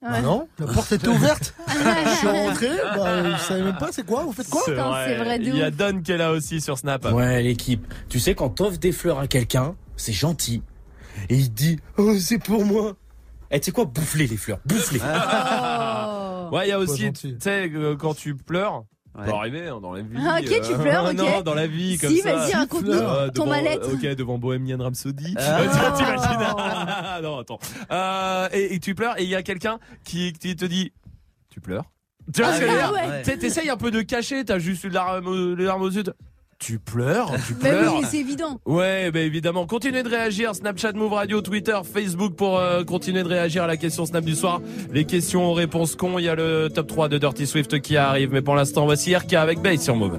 Bah Ouais. non, la porte était ouverte. je suis rentré, bah, je savais même pas c'est quoi, vous faites quoi C'est vrai. Il y a Don qui est là aussi sur Snap. Ouais, l'équipe. Tu sais, quand t'offres des fleurs à quelqu'un, c'est gentil. Et il te dit, oh, c'est pour moi. Eh, tu sais quoi, bouffe-les les fleurs, bouffe-les. Ouais, il y a aussi, tu sais, euh, quand tu pleures. Ça peut arriver hein, dans la vie. Ah, ok, tu pleures, ok. Non, dans la vie, comme Si, ça. vas-y, raconte-nous Euh, ton devant- mal-être. Ok, devant Bohemian Rhapsody. Ah. Euh, tu- T'imagines Ah, Non, attends. Euh, et, et tu pleures, et il y a quelqu'un qui, qui te dit Tu pleures Tu vois Ah ce que je veux dire Ah ouais. Tu sais, T'essayes un peu de cacher, t'as juste les larmes aux yeux. Tu pleures Tu Bah pleures oui, mais c'est évident. Ouais, bah évidemment. Continuez de réagir. Snapchat, Move Radio, Twitter, Facebook pour euh, continuer de réagir à la question Snap du soir. Les questions aux réponses cons. Il y a le top 3 de Dirty Swift qui arrive. Mais pour l'instant, voici RK avec Bass sur Move.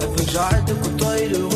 Elle veut que j'arrête de côtoyer le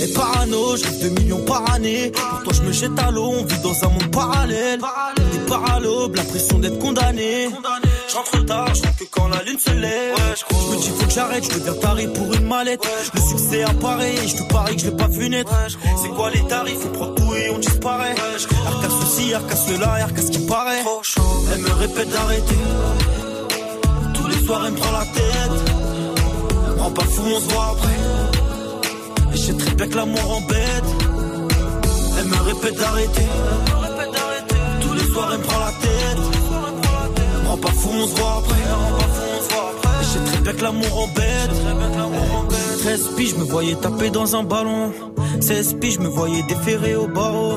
Et parano, je rêve de millions par année. Pour toi, je me jette à l'eau, on vit dans un monde parallèle. Des paralobes, l'impression d'être condamné. Je rentre tard, je que quand la lune se lève. je me dis, faut que j'arrête, je deviens taré pour une mallette. Le succès apparaît, et je te parie que je l'ai pas vu naître. C'est quoi les tarifs, on prend tout et on disparaît. Arca ceci, arca cela, arca ce qui paraît. Elle me répète d'arrêter. Tous les soirs, elle me prend la tête. Rend pas fou, on se voit après. Et je sais très bien que l'amour embête. Elle me répète d'arrêter. Tous les soirs, elle me prend la tête. Me pas fou, on se voit après. Et je sais très bien que l'amour embête. 13 piges, je me voyais taper dans un ballon. 16 piges, je me voyais déférer au barreau.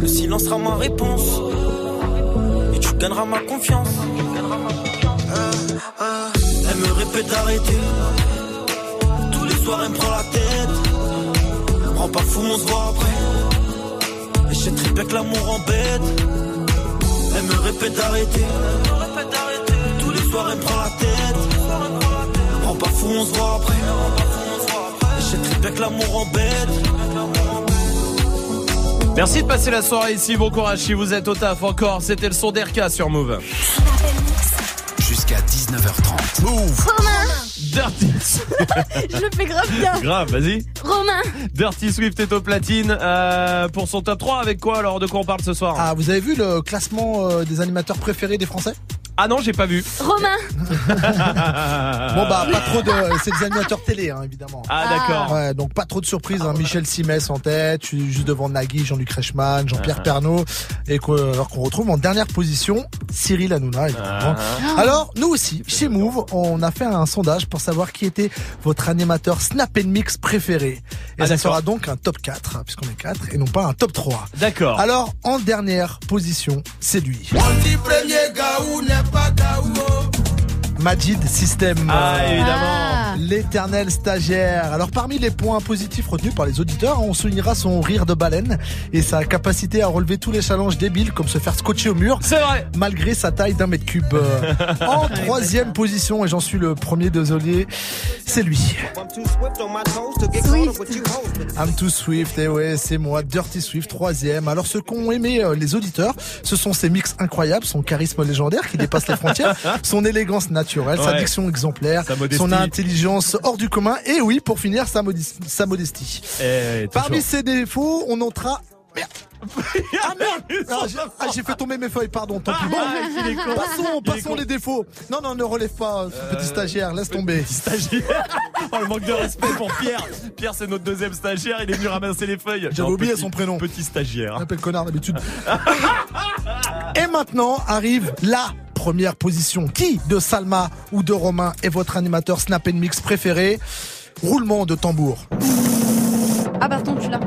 Le silence sera ma réponse. Et tu gagneras ma confiance. Euh, euh, Elle me répète d'arrêter. Tous les soirs, elle me prend la tête. Elle me rend pas fou, on se voit après. Et je sais très bien que l'amour embête. Elle me répète d'arrêter. Tous les soirs, elle me prend la tête. Elle me rend pas fou, on se voit après. Et je très bien que l'amour embête. Merci de passer la soirée ici. Bon courage si vous êtes au taf encore. C'était le son d'RK sur Move. Jusqu'à 19h30. Move. Dirty. Je le fais grave bien. Grave, vas-y. Romain. Dirty Swift est au platine euh, pour son top 3 avec quoi alors De quoi on parle ce soir? Ah, vous avez vu le classement euh, des animateurs préférés des Français? Ah non, j'ai pas vu. Romain. Bon bah pas trop de, c'est des animateurs télé hein, évidemment. Ah d'accord. Ouais, donc pas trop de surprises. Hein. Michel Simès en tête, je suis juste devant Nagui, Jean-Luc Reichmann, Jean-Pierre Ah. Pernaut, et qu'on alors qu'on retrouve en dernière position Cyril Hanouna évidemment. Ah. Alors nous aussi, chez Move, on a fait un sondage pour savoir qui était votre animateur Snap and Mix préféré. Et Ah, ça sera donc un top 4, hein, puisqu'on est 4, et non pas un top 3. D'accord. Alors en dernière position, c'est lui. premier n'est pas gaou. Majid System. Ah, évidemment. L'éternel stagiaire. Alors, parmi les points positifs retenus par les auditeurs, on soulignera son rire de baleine et sa capacité à relever tous les challenges débiles comme se faire scotcher au mur. C'est vrai. Malgré sa taille d'un mètre cube. En troisième position, et j'en suis le premier désolé, c'est lui. I'm too Swift, et ouais, c'est moi, Dirty Swift, troisième. Alors, ce qu'ont aimé euh, les auditeurs, ce sont ses mix incroyables, son charisme légendaire qui dépasse les frontières, son élégance naturelle, sa Ouais. diction exemplaire, modestie. son intelligence hors du commun, et oui, pour finir, sa, modis- sa modestie. Eh, Parmi ses défauts, on notera... Merde. Ah merde Ah, j'ai- ah, J'ai fait tomber mes feuilles, pardon, tant pis. Bon, con. passons, passons les défauts. Non, non, ne relève pas, ce petit stagiaire, laisse tomber. Stagiaire. Oh, le manque de respect pour Pierre. Pierre, c'est notre deuxième stagiaire. Il est venu ramasser les feuilles. J'avais oublié petit- son prénom. Petit stagiaire. On appelle connard d'habitude. Et maintenant arrive la première position. Qui de Salma ou de Romain est votre animateur Snap and Mix préféré? Roulement de tambour. Ah, pardon, tu l'as.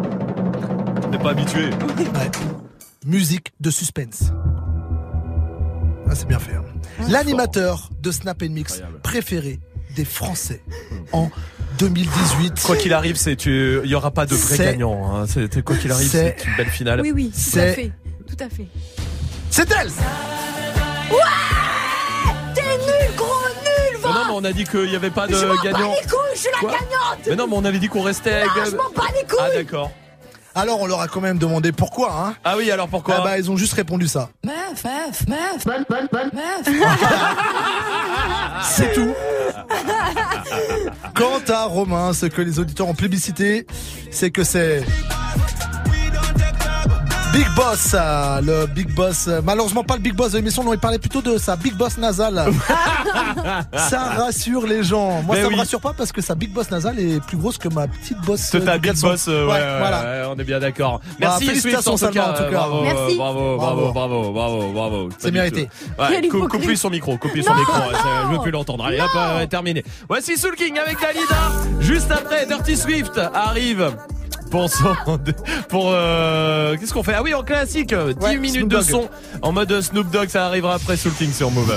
T'es pas habitué. Ouais. Musique de suspense. Ah, c'est bien fait. hein. L'animateur de Snap and Mix préféré des Français en 2018. Quoi qu'il arrive, c'est tu. Il y aura pas de vrai gagnant. hein. C'est quoi qu'il arrive, c'est- une belle finale. Oui, oui, tout à fait. Tout à fait. C'est elle Ouais T'es nul, gros nul, Mais non, mais on a dit qu'il y avait pas de Je m'en gagnant. les couilles, je suis la Quoi gagnante Mais non, mais on avait dit qu'on restait. Non, avec- je m'en bats les couilles Ah d'accord. Alors on leur a quand même demandé pourquoi, hein Ah oui, alors pourquoi Ah bah ils ont juste répondu ça. Meuf, meuf, meuf, bonne, bonne, bonne, meuf. C'est tout. Quant à Romain, ce que les auditeurs ont plébiscité, c'est que c'est Big Boss, euh, le Big Boss. euh, Malheureusement pas le Big Boss de l'émission, non, il parlait plutôt de sa Big Boss nasale. ça rassure les gens. Moi, Mais ça oui. me rassure pas parce que sa Big Boss nasale est plus grosse que ma petite bosse. C'est euh, ta big boss, euh, ouais, ouais, voilà. ouais, on est bien d'accord. Bah, Merci Swift, félicitations, en tout cas. en tout cas. Bravo, Merci. bravo, bravo, bravo, bravo, bravo. C'est mérité. Ouais, cou- hypocrite. coupe-lui son micro, coupe-lui son micro. je veux plus l'entendre. Allez, hop, euh, terminé. Voici Soul King avec Dalida. Juste après, Dirty Swift arrive. Pour son, pour euh, qu'est-ce qu'on fait? Ah oui, en classique, 10 Ouais, minutes Snoop de Dogg. son en mode Snoop Dogg, ça arrivera après Soul King sur Move.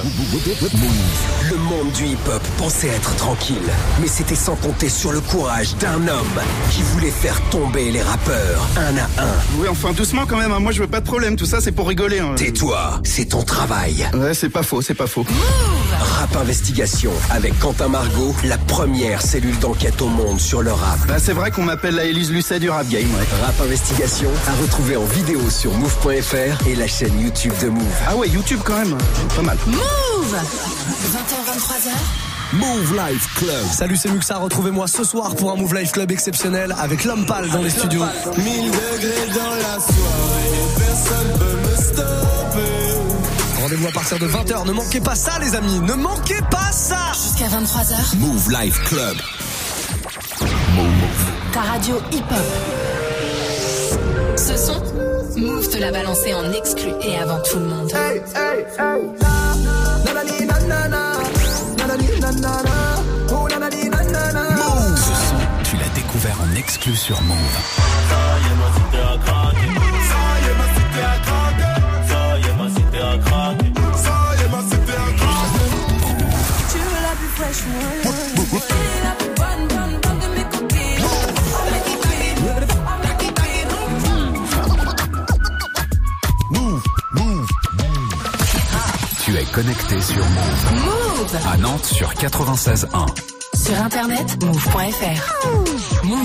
Le monde du hip-hop pensait être tranquille, mais c'était sans compter sur le courage d'un homme qui voulait faire tomber les rappeurs un à un. Oui, enfin doucement quand même, hein. moi je veux pas de problème, tout ça c'est pour rigoler. hein. Tais-toi, c'est ton travail. Ouais, c'est pas faux, c'est pas faux. Rap Investigation avec Quentin Margot, la première cellule d'enquête au monde sur le rap. Bah c'est vrai qu'on m'appelle la Élise Lucet du rap game, ouais. Rap Investigation à retrouver en vidéo sur move.fr et la chaîne YouTube de Move. Ah ouais, YouTube quand même, pas mal. Move 20h, 23h. Move Life Club. Salut, c'est Muxa. Retrouvez-moi ce soir pour un Move Life Club exceptionnel avec l'homme pâle dans les studios. 1000 degrés dans la soirée, personne peut me stopper. Rendez-vous à partir de 20h. Ne manquez pas ça, les amis. Ne manquez pas ça. Jusqu'à 23h. Move Life Club. Ta radio hip-hop. Ce son, Move te l'a balancé en exclu et avant tout le monde. Hey, hey, hey. Ce son, tu l'as découvert en exclu sur Move. Tu veux la plus fraîche, Tu es connecté sur Move. Move À Nantes sur 96.1. Sur internet, move.fr. Move.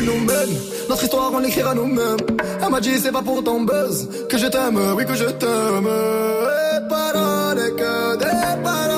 nous mène. Notre histoire, on l'écrira nous-mêmes. Elle m'a dit, c'est pas pour ton buzz que je t'aime, oui que je t'aime. Et paroles, et que des paroles.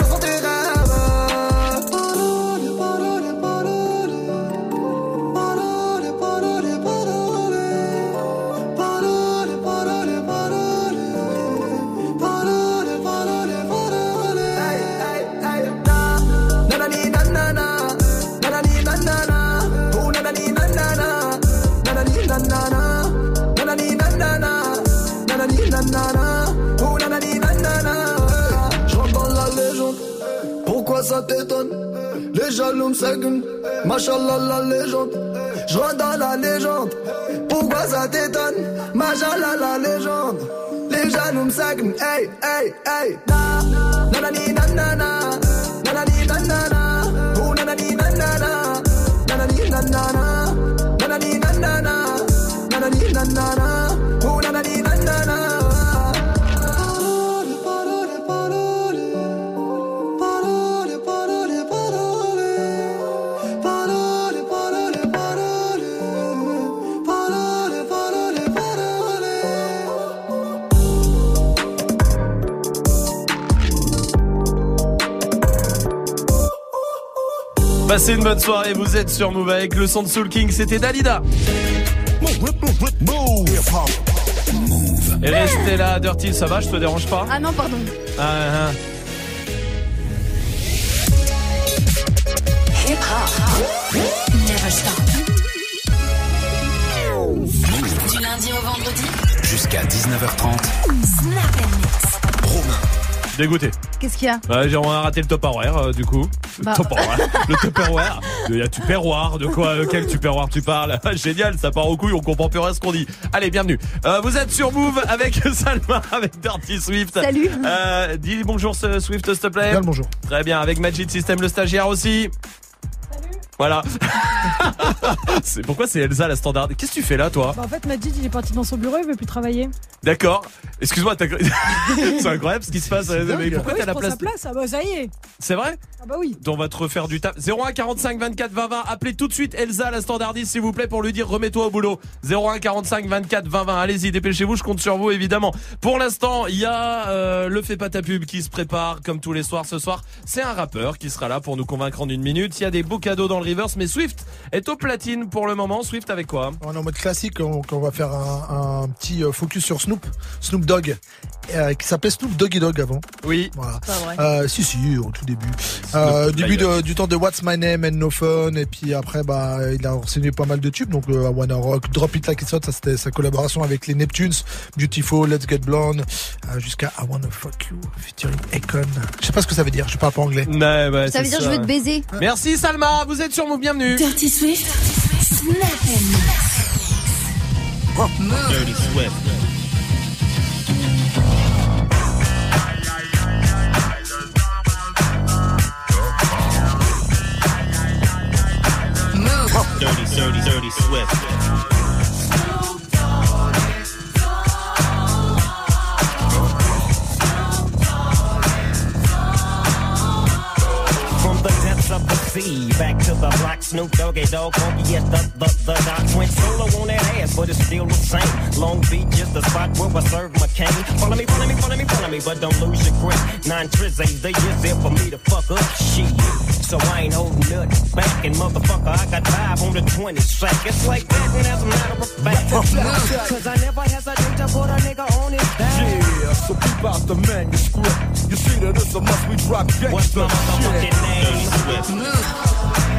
Les jaloux me seguent, machallah la légende. Je dans la légende. Pourquoi ça t'étonne? Machallah la légende. Les jaloux me seguent, hey hey hey. Na, nanani nanana. Nanani nanana, oh nanani nanana, nanani nanana, nanani nanana, nanani nanana, Passez une bonne soirée, vous êtes sur Move avec le son de Soul King, c'était Dalida. Et restez là, Dirty, ça va, je te dérange pas Ah non, pardon. Ah, ah. Hip hop. Never stop. Du lundi au vendredi. Jusqu'à 19h30. Snap and mix. Romain. Dégoûté. Qu'est-ce qu'il y a? Ouais, j'ai- on a raté le top horaire euh, du coup. Bah. Le top horaire. le tupperware. Il y a tupperware. De quoi euh, Quel tupperware tu parles Génial, ça part au couilles, on comprend plus rien ce qu'on dit. Allez, bienvenue. Euh, vous êtes sur Move avec Salma, avec Dirty Swift. Salut. Euh, dis bonjour Swift, s'il te plaît. Bien le bonjour. Très bien, avec Magic System, le stagiaire aussi. Voilà. c'est pourquoi c'est Elsa la standard? Qu'est-ce que tu fais là, toi? Bah, en fait, Majid, il est parti dans son bureau, il veut plus travailler. D'accord. Excuse-moi, c'est incroyable ce qui se passe. Mais pourquoi Ah oui, t'as la place sa place Ah bah ça y est. C'est vrai? Ah bah oui. On va te refaire du taf. 01 45 24 20 20. Appelez tout de suite Elsa, la standardiste, s'il vous plaît, pour lui dire remets-toi au boulot. 01 45 24 20 20. Allez-y, dépêchez-vous, je compte sur vous, évidemment. Pour l'instant, il y a euh, le Fais pas ta pub qui se prépare, comme tous les soirs ce soir. C'est un rappeur qui sera là pour nous convaincre en une minute. Il y a des beaux cadeaux dans le Rivers, mais Swift est au platine pour le moment. Swift avec quoi? On est en mode classique, on, on va faire un, un petit euh, focus sur Snoop, Snoop Dogg, euh, qui s'appelait Snoop Doggy Dogg avant. Oui. Voilà. Pas vrai. Euh, si si, au tout début. Euh, début de- du temps de What's My Name and No Fun, et puis après bah il a enseigné pas mal de tubes, donc euh, I Wanna Rock, Drop It Like It's Hot, ça c'était sa collaboration avec les Neptunes, Beautiful, Let's Get Blonde, euh, jusqu'à I Wanna Fuck You, featuring Akon. Je sais pas ce que ça veut dire, je parle pas anglais. Ouais, ouais, Ça veut dire je veux te baiser. Merci Salma, vous êtes sur Move, bienvenue. Dirty Swift. Snap Dirty Swift. Dirty, dirty, dirty Swift. Depths of the sea, back to the block, Snoop Doggy Dogg, funky as the, the, the doc. Went solo on that ass, but it's still the same. Long Beach is the spot where I serve McCain. Follow me, follow me, follow me, follow me, but don't lose your grip. Nine tris ain't the years there for me to fuck up shit. So I ain't holding nothing back, and motherfucker, I got five on the 20 sack. It's like that, and as a matter of fact. Cause I never hesitate to put a nigga on his back. Yeah, so keep out the manuscript. You see that it's a must we drop gangsta What's my motherfucking name? Dirty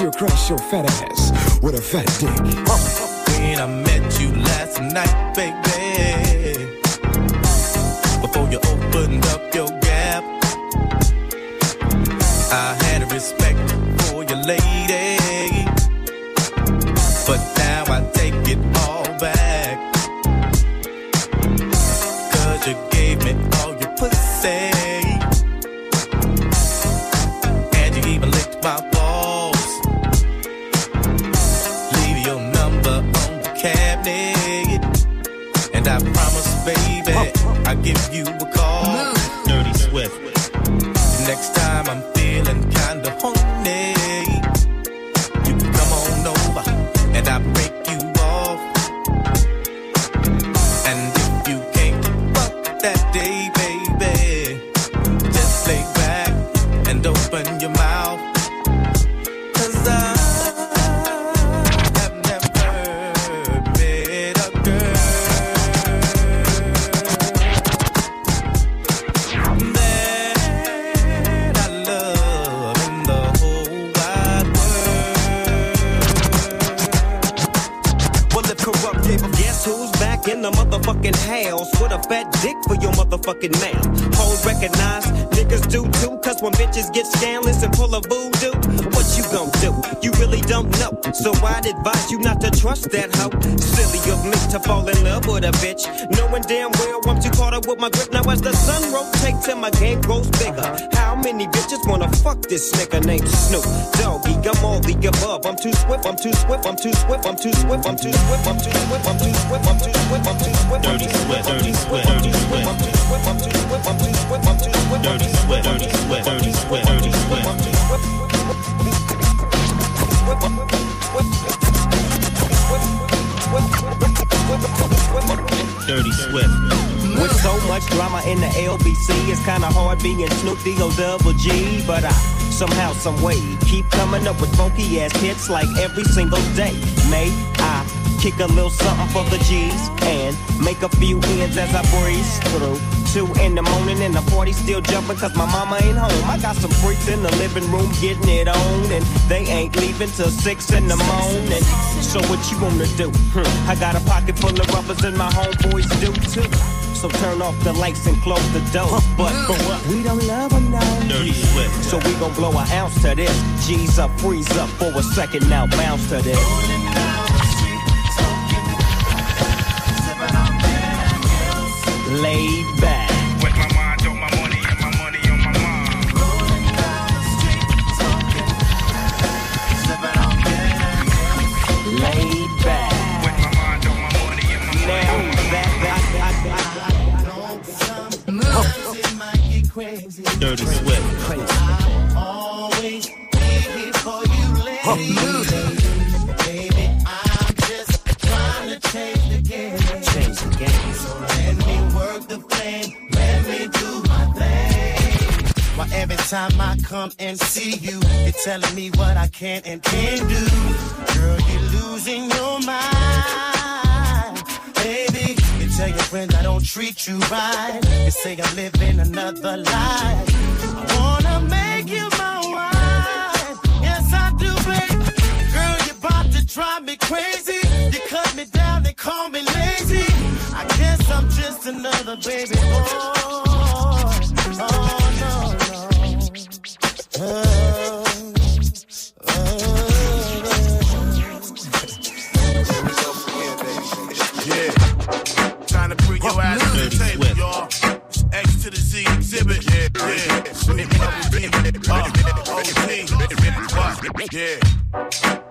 You'll crush your fat ass with a fat dick. swift, I'm too swift, I'm too swift, I'm too swift, I'm too swift, I'm too swift, I'm too swift, I'm too swift, dirty sweat, I'm too swift, I'm too swift, I'm too swift, I'm too swift, I'm too swift, swift, swift, swift, swift. With so much drama in the LBC, it's kinda hard being Snoop D-O-double-G, but I somehow, some way keep coming up with funky ass hits like every single day. May I kick a little something for the G's and make a few ends as I breeze through. Two in the morning and the party still jumping cause my mama ain't home. I got some freaks in the living room getting it on and they ain't leaving till six in the morning. So what you wanna do? Hmm, I got a pocket full of rubbers and my homeboys do too. So turn off the lights and close the door. But for what? We don't love them now. Dirty. So we gon' blow an ounce to this. G's up, freeze up for a second now, bounce to this. Laid back. Do my thing. Why every time I come and see you, you're telling me what I can and can't do. Girl, you're losing your mind. Baby, tell your friends I don't treat you right. You say I'm living another life. I wanna make you my wife. Yes, I do, babe. Girl, you're about to drive me crazy. You cut me down and call me lazy. I guess I'm just another baby boy. Oh, no, no. Oh, oh, oh. Yeah. Time to bring your ass to the table, y'all. X to the Z exhibit. Yeah, yeah. Uh? Yeah.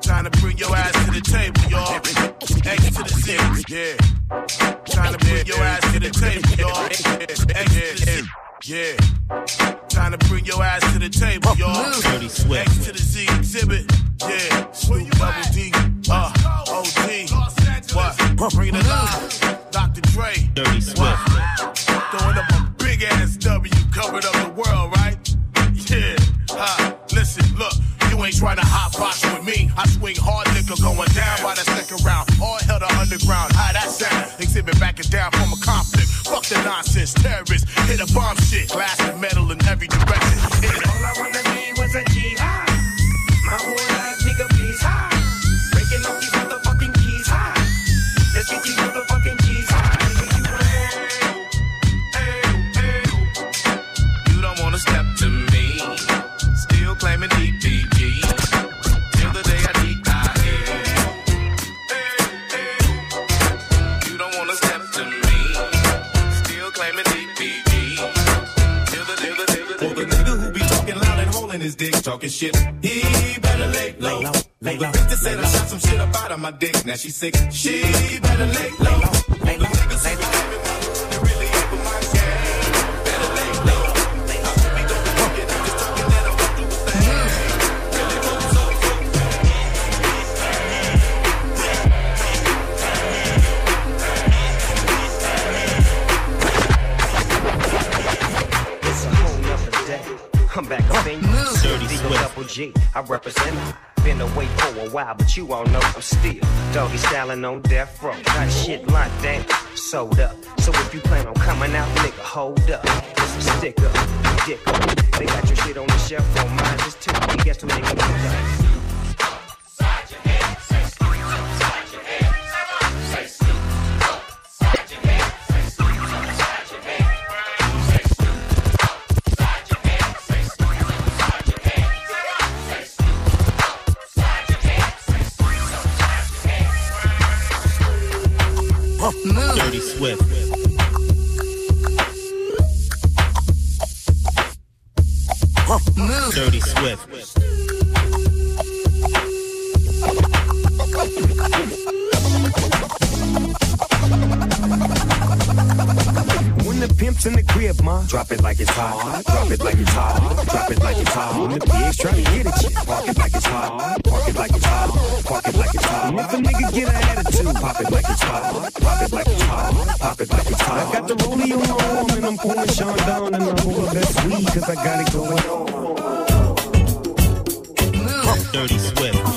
Time to bring your ass to the table, y'all. X to the Z. Yeah. Time to bring your ass to the table, y'all. X to the Z. Yeah. Time to bring your ass to the table, y'all. Dirty Swift. X to the Z exhibit. Yeah. Snoop Double D. Uh, OT. What? Bring it alive. Dr. Dre. Dirty Swift. Throwing up a big ass W, covered up the world, right? Yeah. Ha. Listen, look, you ain't trying to hot box with me. I swing hard liquor going down by the second round. All hell to underground. How that sound? Exhibit backing down from a conflict. Fuck the nonsense. Terrorists hit a bomb shit. Glass and metal in every direction. It. Dick, talking shit, he better lay low. Lay low. Bitch said I shot some shit up out of my dick. Now she sick. She better lay low. Lay low. Niggas who be giving me, they really open my game. Better lay low. I hope he don't forget. I'm just talking that I won't do a thing. Really moves on. It's a whole nother day. I'm back up in you. Dirty Swift. Double G. I represent. Been away for a while, but you all know I'm still doggy styling on death row. Got shit locked down, sold up. So if you plan on coming out, nigga, hold up. It's a stick up, dick up. They got your shit on the shelf, on mine just too. Guess who nigga picked When the pimp's in the crib, ma, drop it like it's hot. Drop it like it's hot. Drop it like it's hot. When the pigs try to get at you, park it like it's hot. Park it like it's hot. Park it like it's hot. If a nigga get an attitude, pop it like it's hot. Pop it like it's hot. Pop it like it's hot. I got the rollie on my arm and I'm pouring Sean down and I'm of best weed cause I got it going on. Dirty Swift.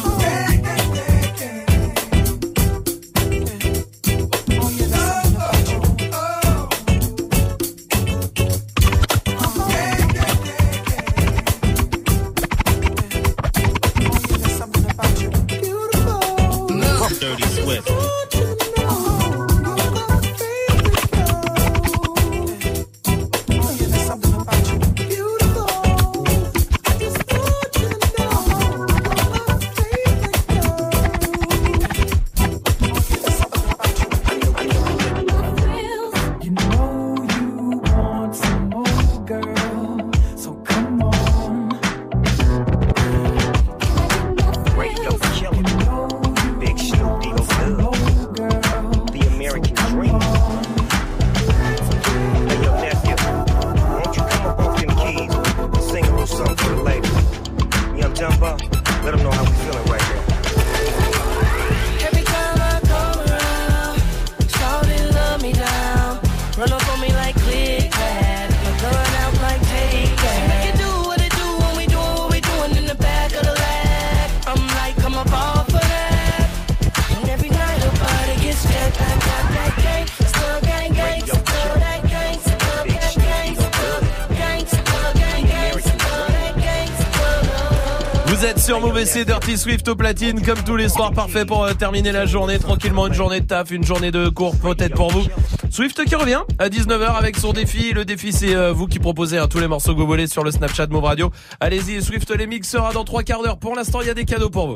mais c'est Dirty Swift au platine, comme tous les soirs, parfait pour euh, terminer la journée tranquillement, une journée de taf, une journée de cours, peut-être pour vous. Swift qui revient à 19h avec son défi. Le défi, c'est euh, vous qui proposez hein, tous les morceaux gobolés sur le Snapchat Move Radio. Allez-y, Swift les mix sera dans trois quarts d'heure. Pour l'instant, il y a des cadeaux pour vous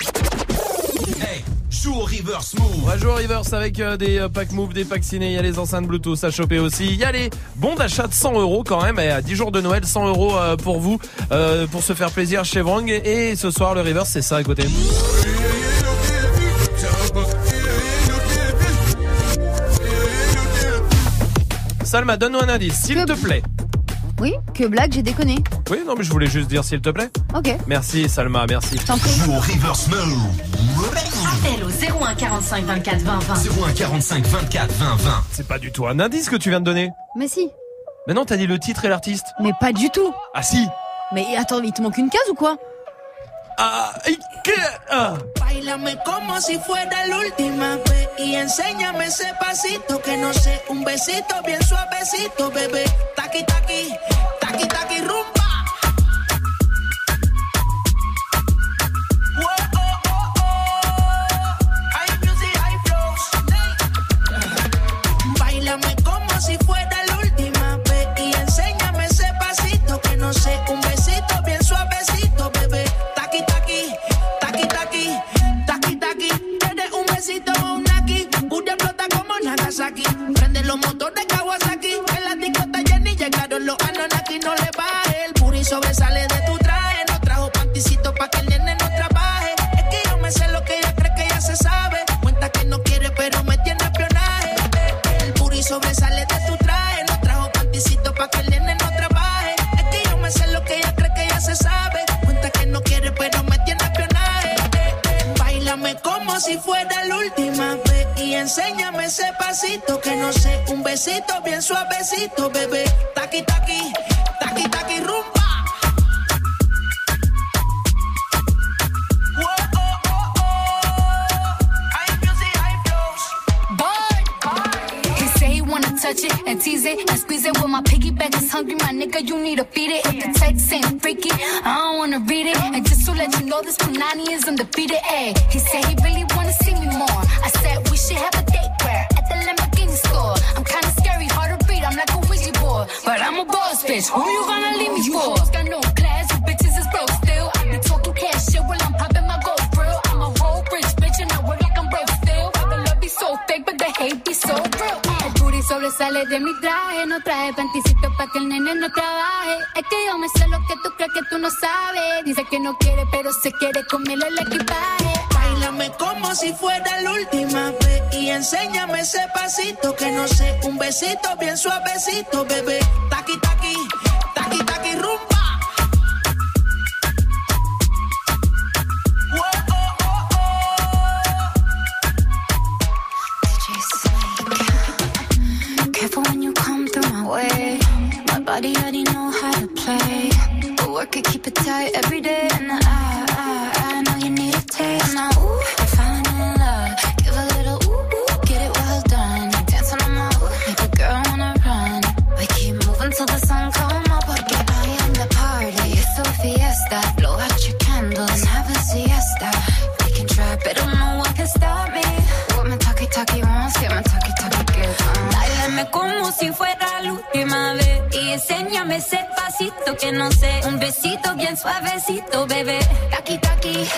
joue au reverse move. On va jouer au reverse avec euh, des euh, packs move, des packs ciné. Il y a les enceintes Bluetooth à choper aussi. Il y a les bons d'achat de 100 euros quand même. Et à 10 jours de Noël, 100 euros euh, pour vous, pour se faire plaisir chez Vrang. Et ce soir, le reverse, c'est ça à côté. Salma, donne-nous un indice, s'il te plaît. Oui, que blague, j'ai déconné. Oui, non, mais je voulais juste dire s'il te plaît. Ok. Merci, Salma, merci. T'en. Joue au reverse. 01 45 24 20 20. 01 45 24 20 20. C'est pas du tout un indice que tu viens de donner. Mais si. Mais non, t'as dit le titre et l'artiste. Mais pas du tout. Ah si. Mais attends, il te manque une case ou quoi? Ah, que. Ah. Bailame como si fuera la última vez y enséñame ese pasito que no sé, un besito bien suavecito, bebé. Taqui taqui, taqui taqui rumba. suavecito, bebé. no quiere, pero se quiere comerlo el equipaje. Bailame como si fuera la última vez y enséñame ese pasito que no sé, un besito bien suavecito, bebé. Taqui taqui. Que no sé. Un besito bien suavecito, bebé. Taki, taki,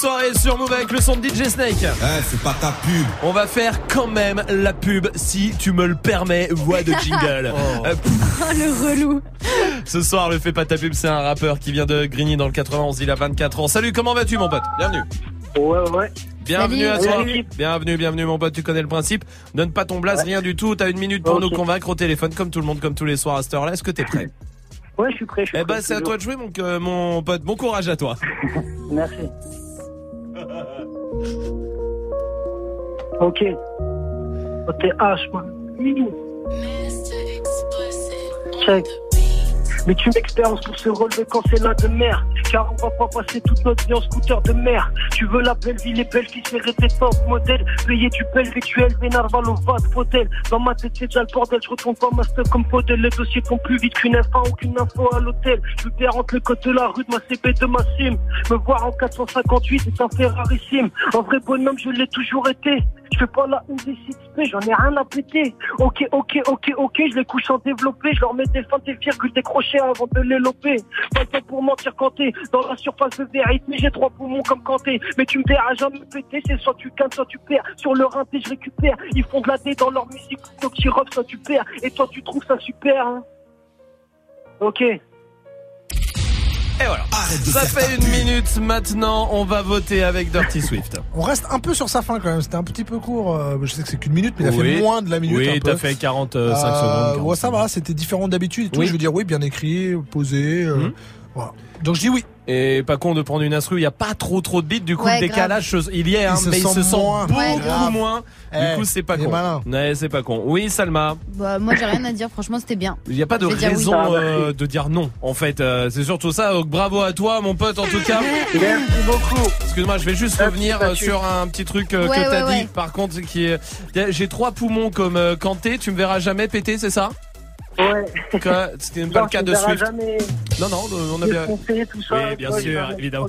soirée sur Move avec le son de DJ Snake. Eh, c'est pas ta pub. On va faire quand même la pub si tu me le permets. Voix de jingle. Oh. Euh, pff, Oh, le relou. ce soir, le fait pas ta pub, c'est un rappeur qui vient de Grigny dans le 91. Il a 24 ans. Salut, comment vas-tu, mon pote? Bienvenue. Ouais, ouais. Bienvenue Salut. à toi. Salut. Bienvenue, bienvenue, mon pote. Tu connais le principe. Donne pas ton blaze, rien du tout. T'as une minute pour nous convaincre au téléphone, comme tout le monde, comme tous les soirs à cette heure-là. Est-ce que t'es prêt? Ouais, je suis prêt. Je suis Eh prêt, ben, c'est à toi de jouer, mon, euh, mon pote. Bon courage à toi. Merci. Ok. OTH, moi. Check. Mais tu m'expériences pour se relever quand c'est là de mer. Car on va pas passer toute notre vie en scooter de mer. Tu veux la belle ville, les belles filles, serrer tes top modèles. Payer du bel virtuel, Vénarval au va fauteuil. Dans ma tête, c'est déjà le bordel. Je retourne pas ma stuff comme Podel. Les dossiers tombent plus vite qu'une F1 ou qu'une info à l'hôtel. Je perds entre le code de la rue de ma CB de ma sim. Me voir en 458 est un Ferrarissime. Un vrai bonhomme, je l'ai toujours été. Je fais pas la une des 6P, j'en ai rien à péter. Ok, ok, ok, ok, je les couche en développé. Je leur mets des feintes, des virgules, des crochets avant de les loper. Pas le temps pour mentir t'es dans la surface de vérité. J'ai trois poumons comme Kanté. Mais tu me verras jamais péter. C'est soit tu gagnes, soit tu perds. Sur le rinté, je récupère. Ils font de dans leur musique. Donc tu rock, soit tu perds. Et toi, tu trouves ça super, hein. Ok. Et voilà. Ça fait une minute maintenant. On va voter avec Dirty Swift. On reste un peu sur sa fin quand même. C'était un petit peu court. euh, Je sais que c'est qu'une minute, mais il a fait moins de la minute. Oui, t'as fait 45 Euh, secondes. ouais, ça va. C'était différent d'habitude. Oui. Je veux dire, oui, bien écrit, posé. euh, Mhm. voilà. Donc je dis oui. Et pas con de prendre une instru, il y a pas trop trop de beats, du coup Ouais, le décalage, il y est, hein, Il se mais il se sent moins. beaucoup Ouais, moins. Eh, du coup c'est pas con. malin. Ouais, c'est pas con. Oui, Salma. Bah, moi, j'ai rien à dire. Franchement, c'était bien. Il n'y a pas de oui. raison euh, de dire non, en fait. euh, c'est surtout ça. Donc bravo à toi, mon pote, en tout cas. Merci beaucoup. Excuse-moi, je vais juste Merci, revenir euh, sur un petit truc euh, Ouais, que t'as ouais, dit. ouais. Par contre, qui est, j'ai trois poumons comme euh, Kanté. Tu me verras jamais péter, c'est ça? Ouais. Que- C'était pas le cas de Swift. jamais Non, non, on a bien. tout ça. Oui, bien sûr, jamais, évidemment.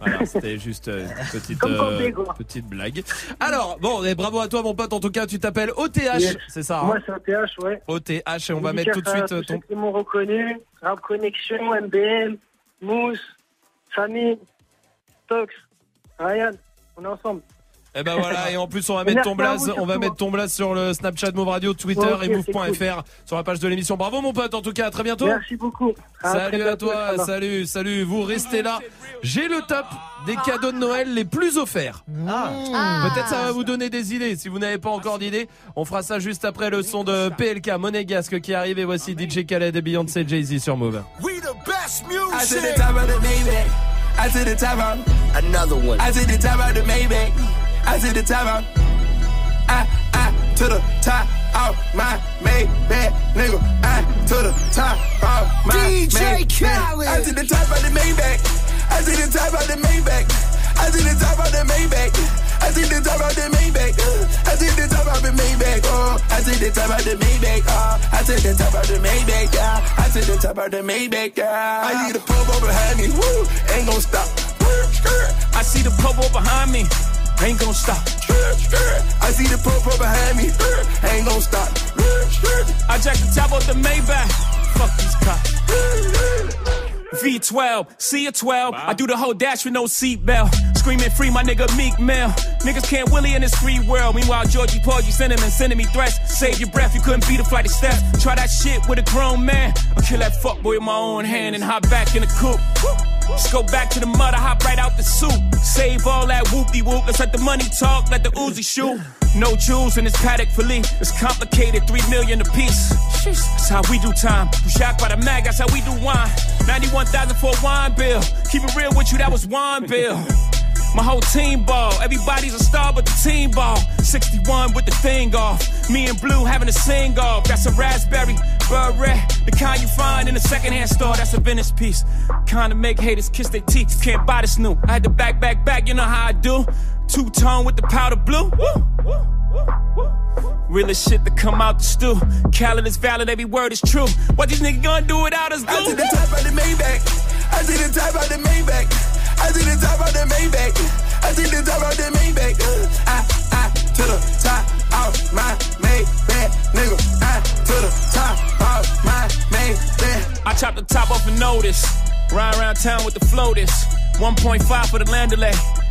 Voilà, c'était juste euh, une petite, euh, petite blague. Alors, bon, et bravo à toi, mon pote. En tout cas, tu t'appelles OTH, Yes. c'est ça Moi, hein c'est OTH, ouais. OTH, et on va mettre tout de suite euh, tous ton. ceux qui m'ont reconnu. Rap Connexion, MBM, Mousse, Samy, Tox, Ryan. On est ensemble. Eh ben voilà, et en plus on va mettre ton blaze, on va mettre ton blaze sur le Snapchat Move Radio, Twitter et move.fr sur la page de l'émission. Bravo mon pote, en tout cas, à très bientôt. Merci beaucoup. À Salut à toi, salut, salut, vous restez là. J'ai le top des cadeaux de Noël les plus offerts. Ah. Peut-être ça va vous donner des idées. Si vous n'avez pas encore d'idées, on fera ça juste après le son de PLK Monégasque qui arrive et voici DJ Khaled et Beyoncé Jay-Z sur Move. We the best music. I to the top of the Maybach. I to the top of another one. I to the top of the Maybach. I to the top of. I I to the top of my Maybach, nigga. I to the top of my DJ Maybach. Khaled. I to the top of the Maybach. I to the top of the Maybach. I to the top of the Maybach. I to the top of the Maybach. I to the top of the Maybach. Oh, I to the top of the Maybach. Oh, I to the top of the Maybach. Yeah, I to the top of the Maybach. Yeah, I need a purple behind me. Woo, ain't gon' stop. I see the purple behind me. Ain't gonna stop. I see the purple behind me. Ain't gon' stop. I jack the top of the Maybach. Fuck these cops. V12, C a 12. I do the whole dash with no seatbelt. Screaming free, my nigga Meek Mill. Niggas can't Willie in this free world. Meanwhile, Georgie Porgy sending and sending me threats. Save your breath, you couldn't beat a flight of steps. Try that shit with a grown man. I'll kill that fuckboy with my own hand and hop back in the coupe. Just go back to the mud, I hop right out the soup. Whoopty whoop. Let's let the money talk, let the Uzi shoot. No jewels in this paddock fillet. It's complicated, three million a piece. That's how we do time. You shocked by the mag, that's how we do wine. 91,000 for a wine bill. Keep it real with you, that was wine bill. My whole team ball. Everybody's a star, but the team ball. 61 with the thing off. Me and Blue having a sing off. That's a raspberry The kind you find in a secondhand store. That's a Venice piece. Kind of make haters kiss their teeth. Can't buy this new. I had to back, back, back. You know how I do. Two tone with the powder blue. Realest shit to come out the stew. Khaled is valid, every word is true. What these niggas gonna do without us? I took the top out the Maybach. I took the top out the Maybach. I took the top out the Maybach. I took the top out the Maybach. Uh, I, To the top off my Maybach, nigga. I, to the top off my Maybach. I chop the top off a notice. Ride around town with the floaters. 1.5 for the land delay.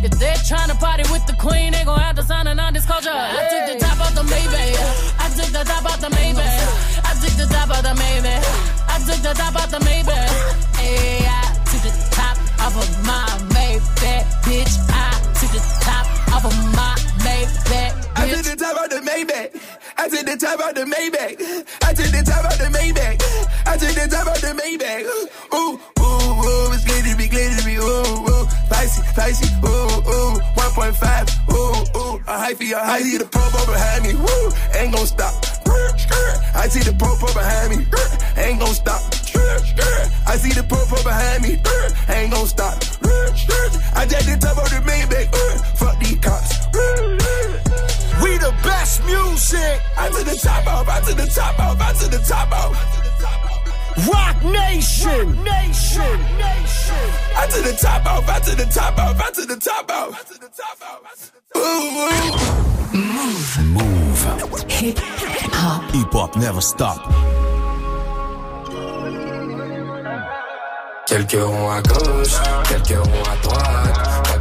If they're trying to party with the queen, they gon' have to sign a non-disclosure. I took the top off the Maybach. I took the top off the Maybach. I took the top off the Maybach. I took the top off the Maybach. Hey, I took the top off of my Maybach, bitch. I took the top off of my Maybach, I took the top out the Maybach. I took the top out the Maybach. I took the top out the Maybach. I took the top out the Maybach. Ooh, ooh, ooh, it's glittery, glittery, ooh, ooh, spicy, spicy, ooh, ooh, 1.5, ooh, ooh, a hyphy, a hyphy. I see the popo behind me, woo, ain't gon' stop. I see the popo behind me, ain't gon' stop. I see the popo behind me, ain't gon' stop. I just the top of the Maybach, fuck these cops. We the best music. I to the top off, I to the top off, I to the top off. Rock Nation, Nation, Nation. I to the top off, I to the top off, I to the top. Ooh, ooh. Move. Hip hop. Hip hop never stop. Quelques ronds à gauche, quelques ronds à droite.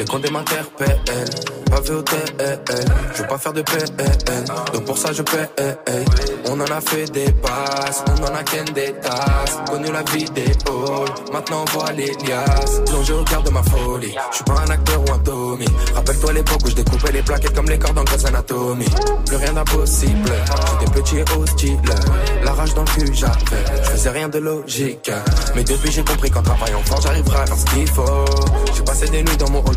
Les comptes m'interpellent, pas vu au TL. Je veux pas faire de PN, donc pour ça je paie. On en a fait des passes, on en a ken des tasses. Connu la vie des halls, maintenant on voit les liasses. Plongé au cœur de ma folie, je suis pas un acteur ou un Tommy. Rappelle-toi l'époque où je découpais les plaquettes comme les cordes en Grey's Anatomy. Plus rien d'impossible, j'étais petit et hostile. La rage dans le cul j'avais, je faisais rien de logique. Mais depuis j'ai compris qu'en travaillant fort j'arriverai à faire ce qu'il faut. J'ai passé des nuits dans mon hall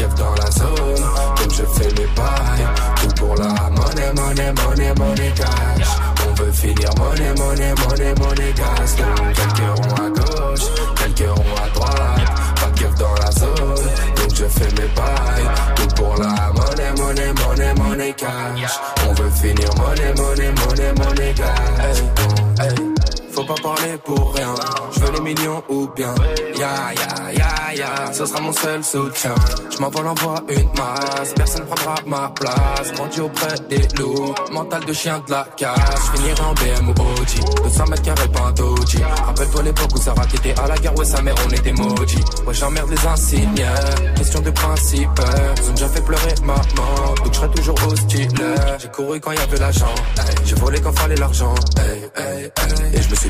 Keuf dans la zone, donc je fais mes bails. Tout pour la monnaie, monnaie, monnaie, monnaie cash. On veut finir monnaie, monnaie, monnaie, monnaie. Donc quelques ronds à gauche, quelques ronds à droite. Pas de keuf dans la zone, donc je fais mes bails. Tout pour la monnaie, monnaie, monnaie, monnaie cash. On veut finir monnaie, monnaie, monnaie, monnaie hey. Faut pas parler pour rien. Je veux les millions ou bien. Ya ya ya ya, ce sera mon seul soutien. Je m'envole en voie une masse, personne prendra ma place. Grandi auprès des loups, mental de chien de la casse. Finirai en BM ou OG, 200 mètres carrés doji. Rappelle-toi l'époque où Sarah qui était à la guerre, ouais sa mère on était maudits. Ouais j'emmerde les insignes, question de principe. Ils ont déjà fait pleurer maman, donc je toujours hostile. J'ai couru quand y avait l'argent, j'ai volé quand fallait l'argent. Et je me suis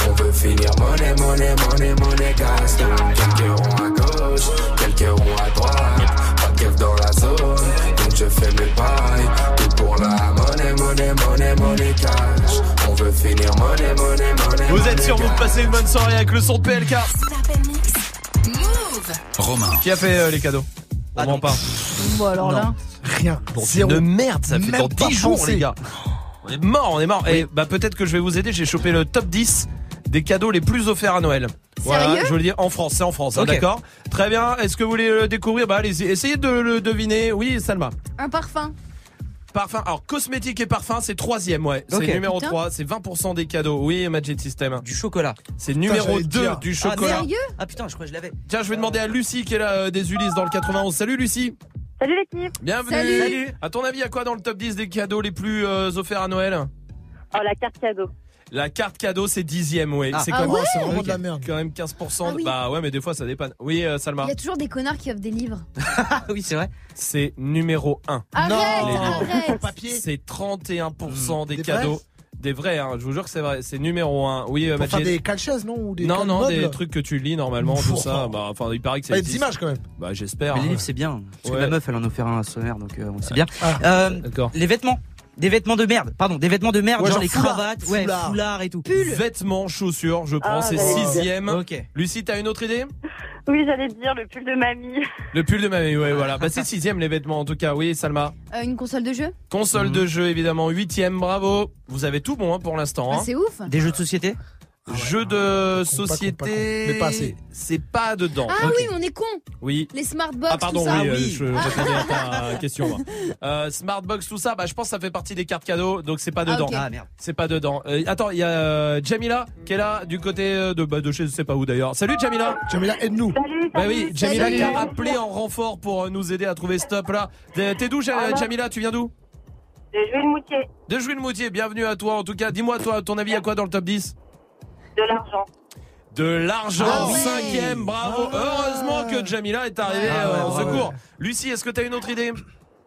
vous êtes sûr, vous passez une bonne soirée avec le son de PLK. Romain. Qui a fait euh, les cadeaux? Ah pas. Bon, alors là. Rien. Bon, Zéro. de merde, ça fait dans 10 jours, les gars. On est mort, on est mort. Et bah peut-être que je vais vous aider, j'ai chopé le top 10 des cadeaux les plus offerts à Noël. Voilà, Sérieux je vous le dis en France, c'est en France, hein, d'accord Très bien, est-ce que vous voulez le découvrir Bah allez-y, essayez de le deviner. Oui, Salma. Un parfum. Parfum, alors cosmétique et parfum, c'est troisième, ouais. C'est numéro Putain. 3, c'est 20% des cadeaux. Oui, Magic System. Du chocolat. C'est numéro j'allais 2 dire. du Ah, chocolat. Sérieux Ah putain, je crois que je l'avais. Tiens, je vais demander à Lucie qui est là euh, des Ulysses dans le 91. Salut Lucie Salut l'équipe. Bienvenue Salut. Salut. À ton avis, à quoi dans le top 10 des cadeaux les plus euh, offerts à Noël? Oh, la carte cadeau. La carte cadeau, c'est dixième, ouais. Ah. c'est Ah quand, ouais même, C'est vraiment de la merde. quand même 15%. Ah oui. Bah ouais, mais des fois ça dépanne. Oui, euh, Salma. Il y a toujours des connards qui offrent des livres. Ah oui, c'est vrai. C'est numéro 1. Arrête, les arrête. Papier. C'est 31% des Des cadeaux. Des vrais, hein, je vous jure que c'est vrai. C'est numéro 1. Oui, euh, Pour faire Majid. des calchaises, non Ou des Non, non, calmeubles des trucs que tu lis normalement, tout ça. Bah, enfin, il paraît que c'est. Bah, des images quand même. Bah, j'espère. Mais les livres, c'est bien. Parce Ouais. que la meuf, elle en a offert un à son mère, donc euh, on sait bien. Ah. Euh, D'accord. les vêtements. Des vêtements de merde. Pardon, des vêtements de merde, Ouais, genre, genre les foulard, cravates, ouais, foulard. foulard et tout. Vêtements, chaussures, je prends, Ah, c'est sixième. Ok. Lucie, t'as une autre idée? Oui, j'allais te dire le pull de mamie. Le pull de mamie, ouais, voilà. Bah, c'est sixième les vêtements en tout cas. Oui, Salma. Euh, une console de jeu? Console Mhm. de jeu évidemment huitième, bravo. Vous avez tout bon hein, pour l'instant. Ah, Hein. C'est ouf. Des jeux de société? Jeu de pas, société, compte. Mais pas assez. c'est pas dedans. Ah oui, on est con. Oui. Les smartbox, Ah pardon, tout ça. oui, euh, oui. je à ta question. Euh, Smartbox, tout ça, bah je pense que ça fait partie des cartes cadeaux, donc c'est pas Ah, dedans. Ah merde. C'est pas dedans. Euh, attends, il y a euh, Jamila qui est là du côté de bah, de chez je sais pas où d'ailleurs. Salut Jamila. Jamila, aide-nous. Salut, Bah salut. oui, Jamila Salut. qui a appelé en renfort pour nous aider à trouver stop là. T'es d'où Ja- Ah. Jamila Tu viens d'où? De jouer le moutier. De Jules-Moutier. Bienvenue à toi. En tout cas, dis-moi toi, ton avis à quoi dans le top 10 De l'argent. De l'argent, Ah oui. cinquième, bravo. Ah. Heureusement que Jamila est arrivée Ah euh, ouais, en ouais, secours. ouais. Lucie, est-ce que tu as une autre idée?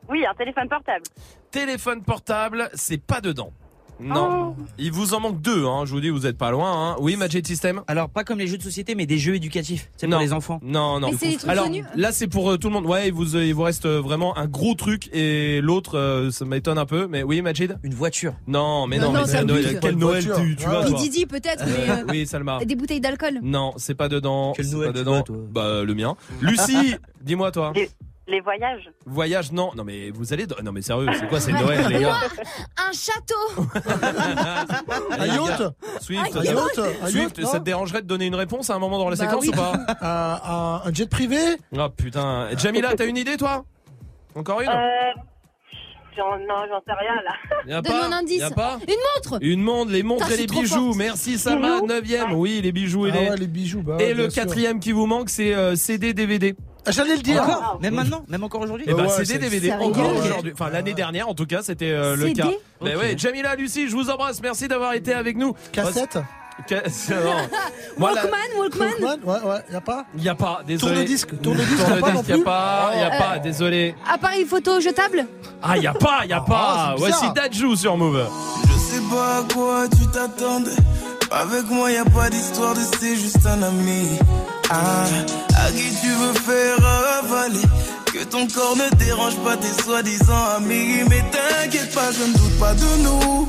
Oui, un téléphone portable. Téléphone portable, c'est pas dedans. Non. Il vous en manque deux, hein. je vous dis, vous êtes pas loin. Hein. Oui, Magic System Alors, pas comme les jeux de société, mais des jeux éducatifs. C'est pour les enfants. Non, non. Mais Alors là, c'est pour euh, tout le monde. Ouais, il vous, euh, il vous reste euh, vraiment un gros truc et l'autre, euh, ça m'étonne un peu. Mais oui, Majid Une voiture. Non, mais Non, non, mais c'est Noël. Quel Une Noël tu, tu Ouais. vas toi Didi peut-être, mais euh, Oui, Salma. des bouteilles d'alcool. Non, c'est pas dedans. Quel c'est Noël pas tu dedans. toi bah le mien. Lucie, dis-moi toi. Les, voyages. Voyage, non. Non mais vous allez. Non mais sérieux, c'est quoi, c'est Noël les gars Un château. Un yacht Swift, Un yacht Un Swift, yacht, non ça te dérangerait de donner une réponse à un moment dans la Bah séquence oui. ou pas un, un- un jet privé Oh putain. Jamila, t'as une idée toi? Encore une? Euh, j'en- non, j'en sais rien là. Y a pas un indice. Y a pas Une montre. Une montre, les montres Putain, et les c'est trop bijoux. fort. Merci Salma, Bijoux 9ème. Oui, les bijoux et Ah les. ouais, les bijoux. Bah, Et le bien sûr. quatrième qui vous manque, c'est euh, CD, DVD. Ah, J'allais le dire. Encore Même maintenant Même encore aujourd'hui Et bah ouais, CD, c'est- DVD encore aujourd'hui. Enfin l'année dernière en tout cas, c'était euh, le CD? cas. Mais Ok. ouais, Jamila, Lucie, je vous embrasse. Merci d'avoir été avec nous. Cassette Walkman, Walkman. Walkman Ouais, ouais, y a pas Y a pas, désolé. Tourne-disque, tourne-disque, y a pas non y a plus pas, y a Euh, pas, désolé. Appareil photo jetable. Ah, y a pas, y a pas. Ah, c'est Voici bizarre. Dajou sur Move. Je sais pas à quoi tu t'attendais. Avec moi, y a pas d'histoire de c'est juste un ami. Ah, à qui tu veux faire avaler? Que ton corps ne dérange pas tes soi-disant amis. Mais t'inquiète pas, je ne doute pas de nous.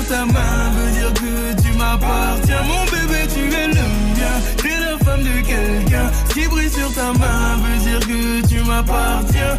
Sur ta main veut dire que tu m'appartiens. Mon bébé, tu es le mien. T'es la femme de quelqu'un. Ce qui brille sur ta main veut dire que tu m'appartiens.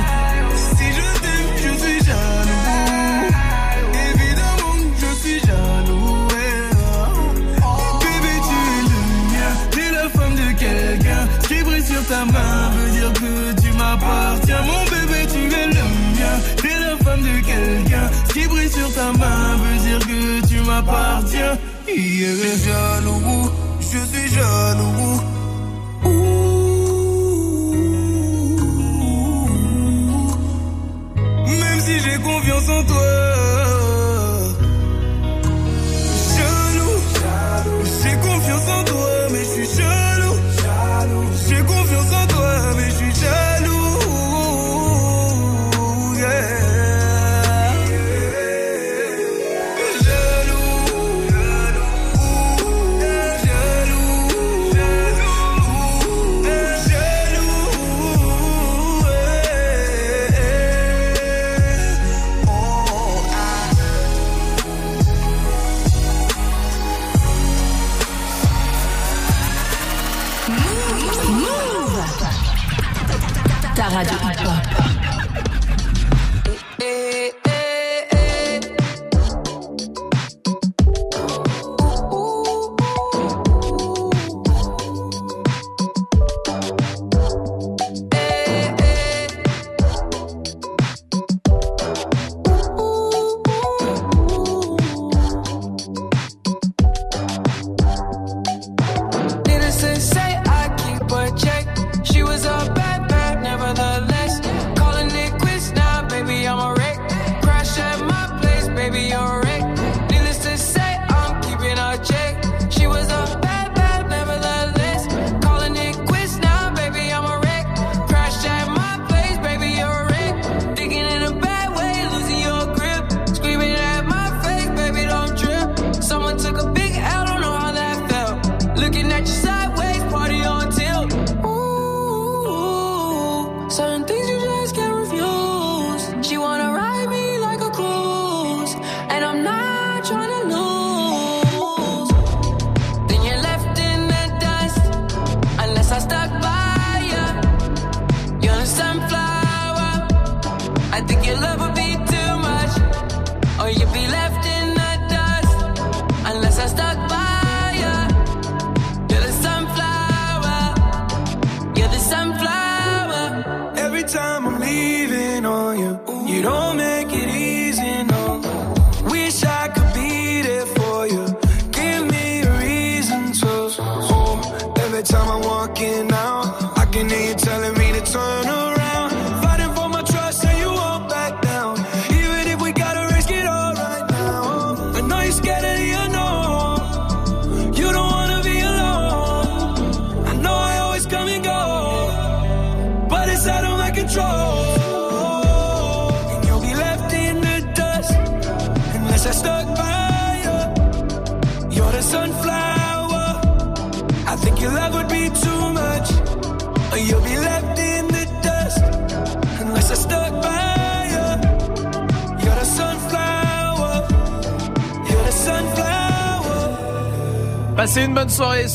De quelqu'un. Qui brille sur ta main veut dire que tu m'appartiens. Il est jaloux. Je suis jaloux. Même si j'ai confiance en toi. Jaloux, j'ai confiance en toi,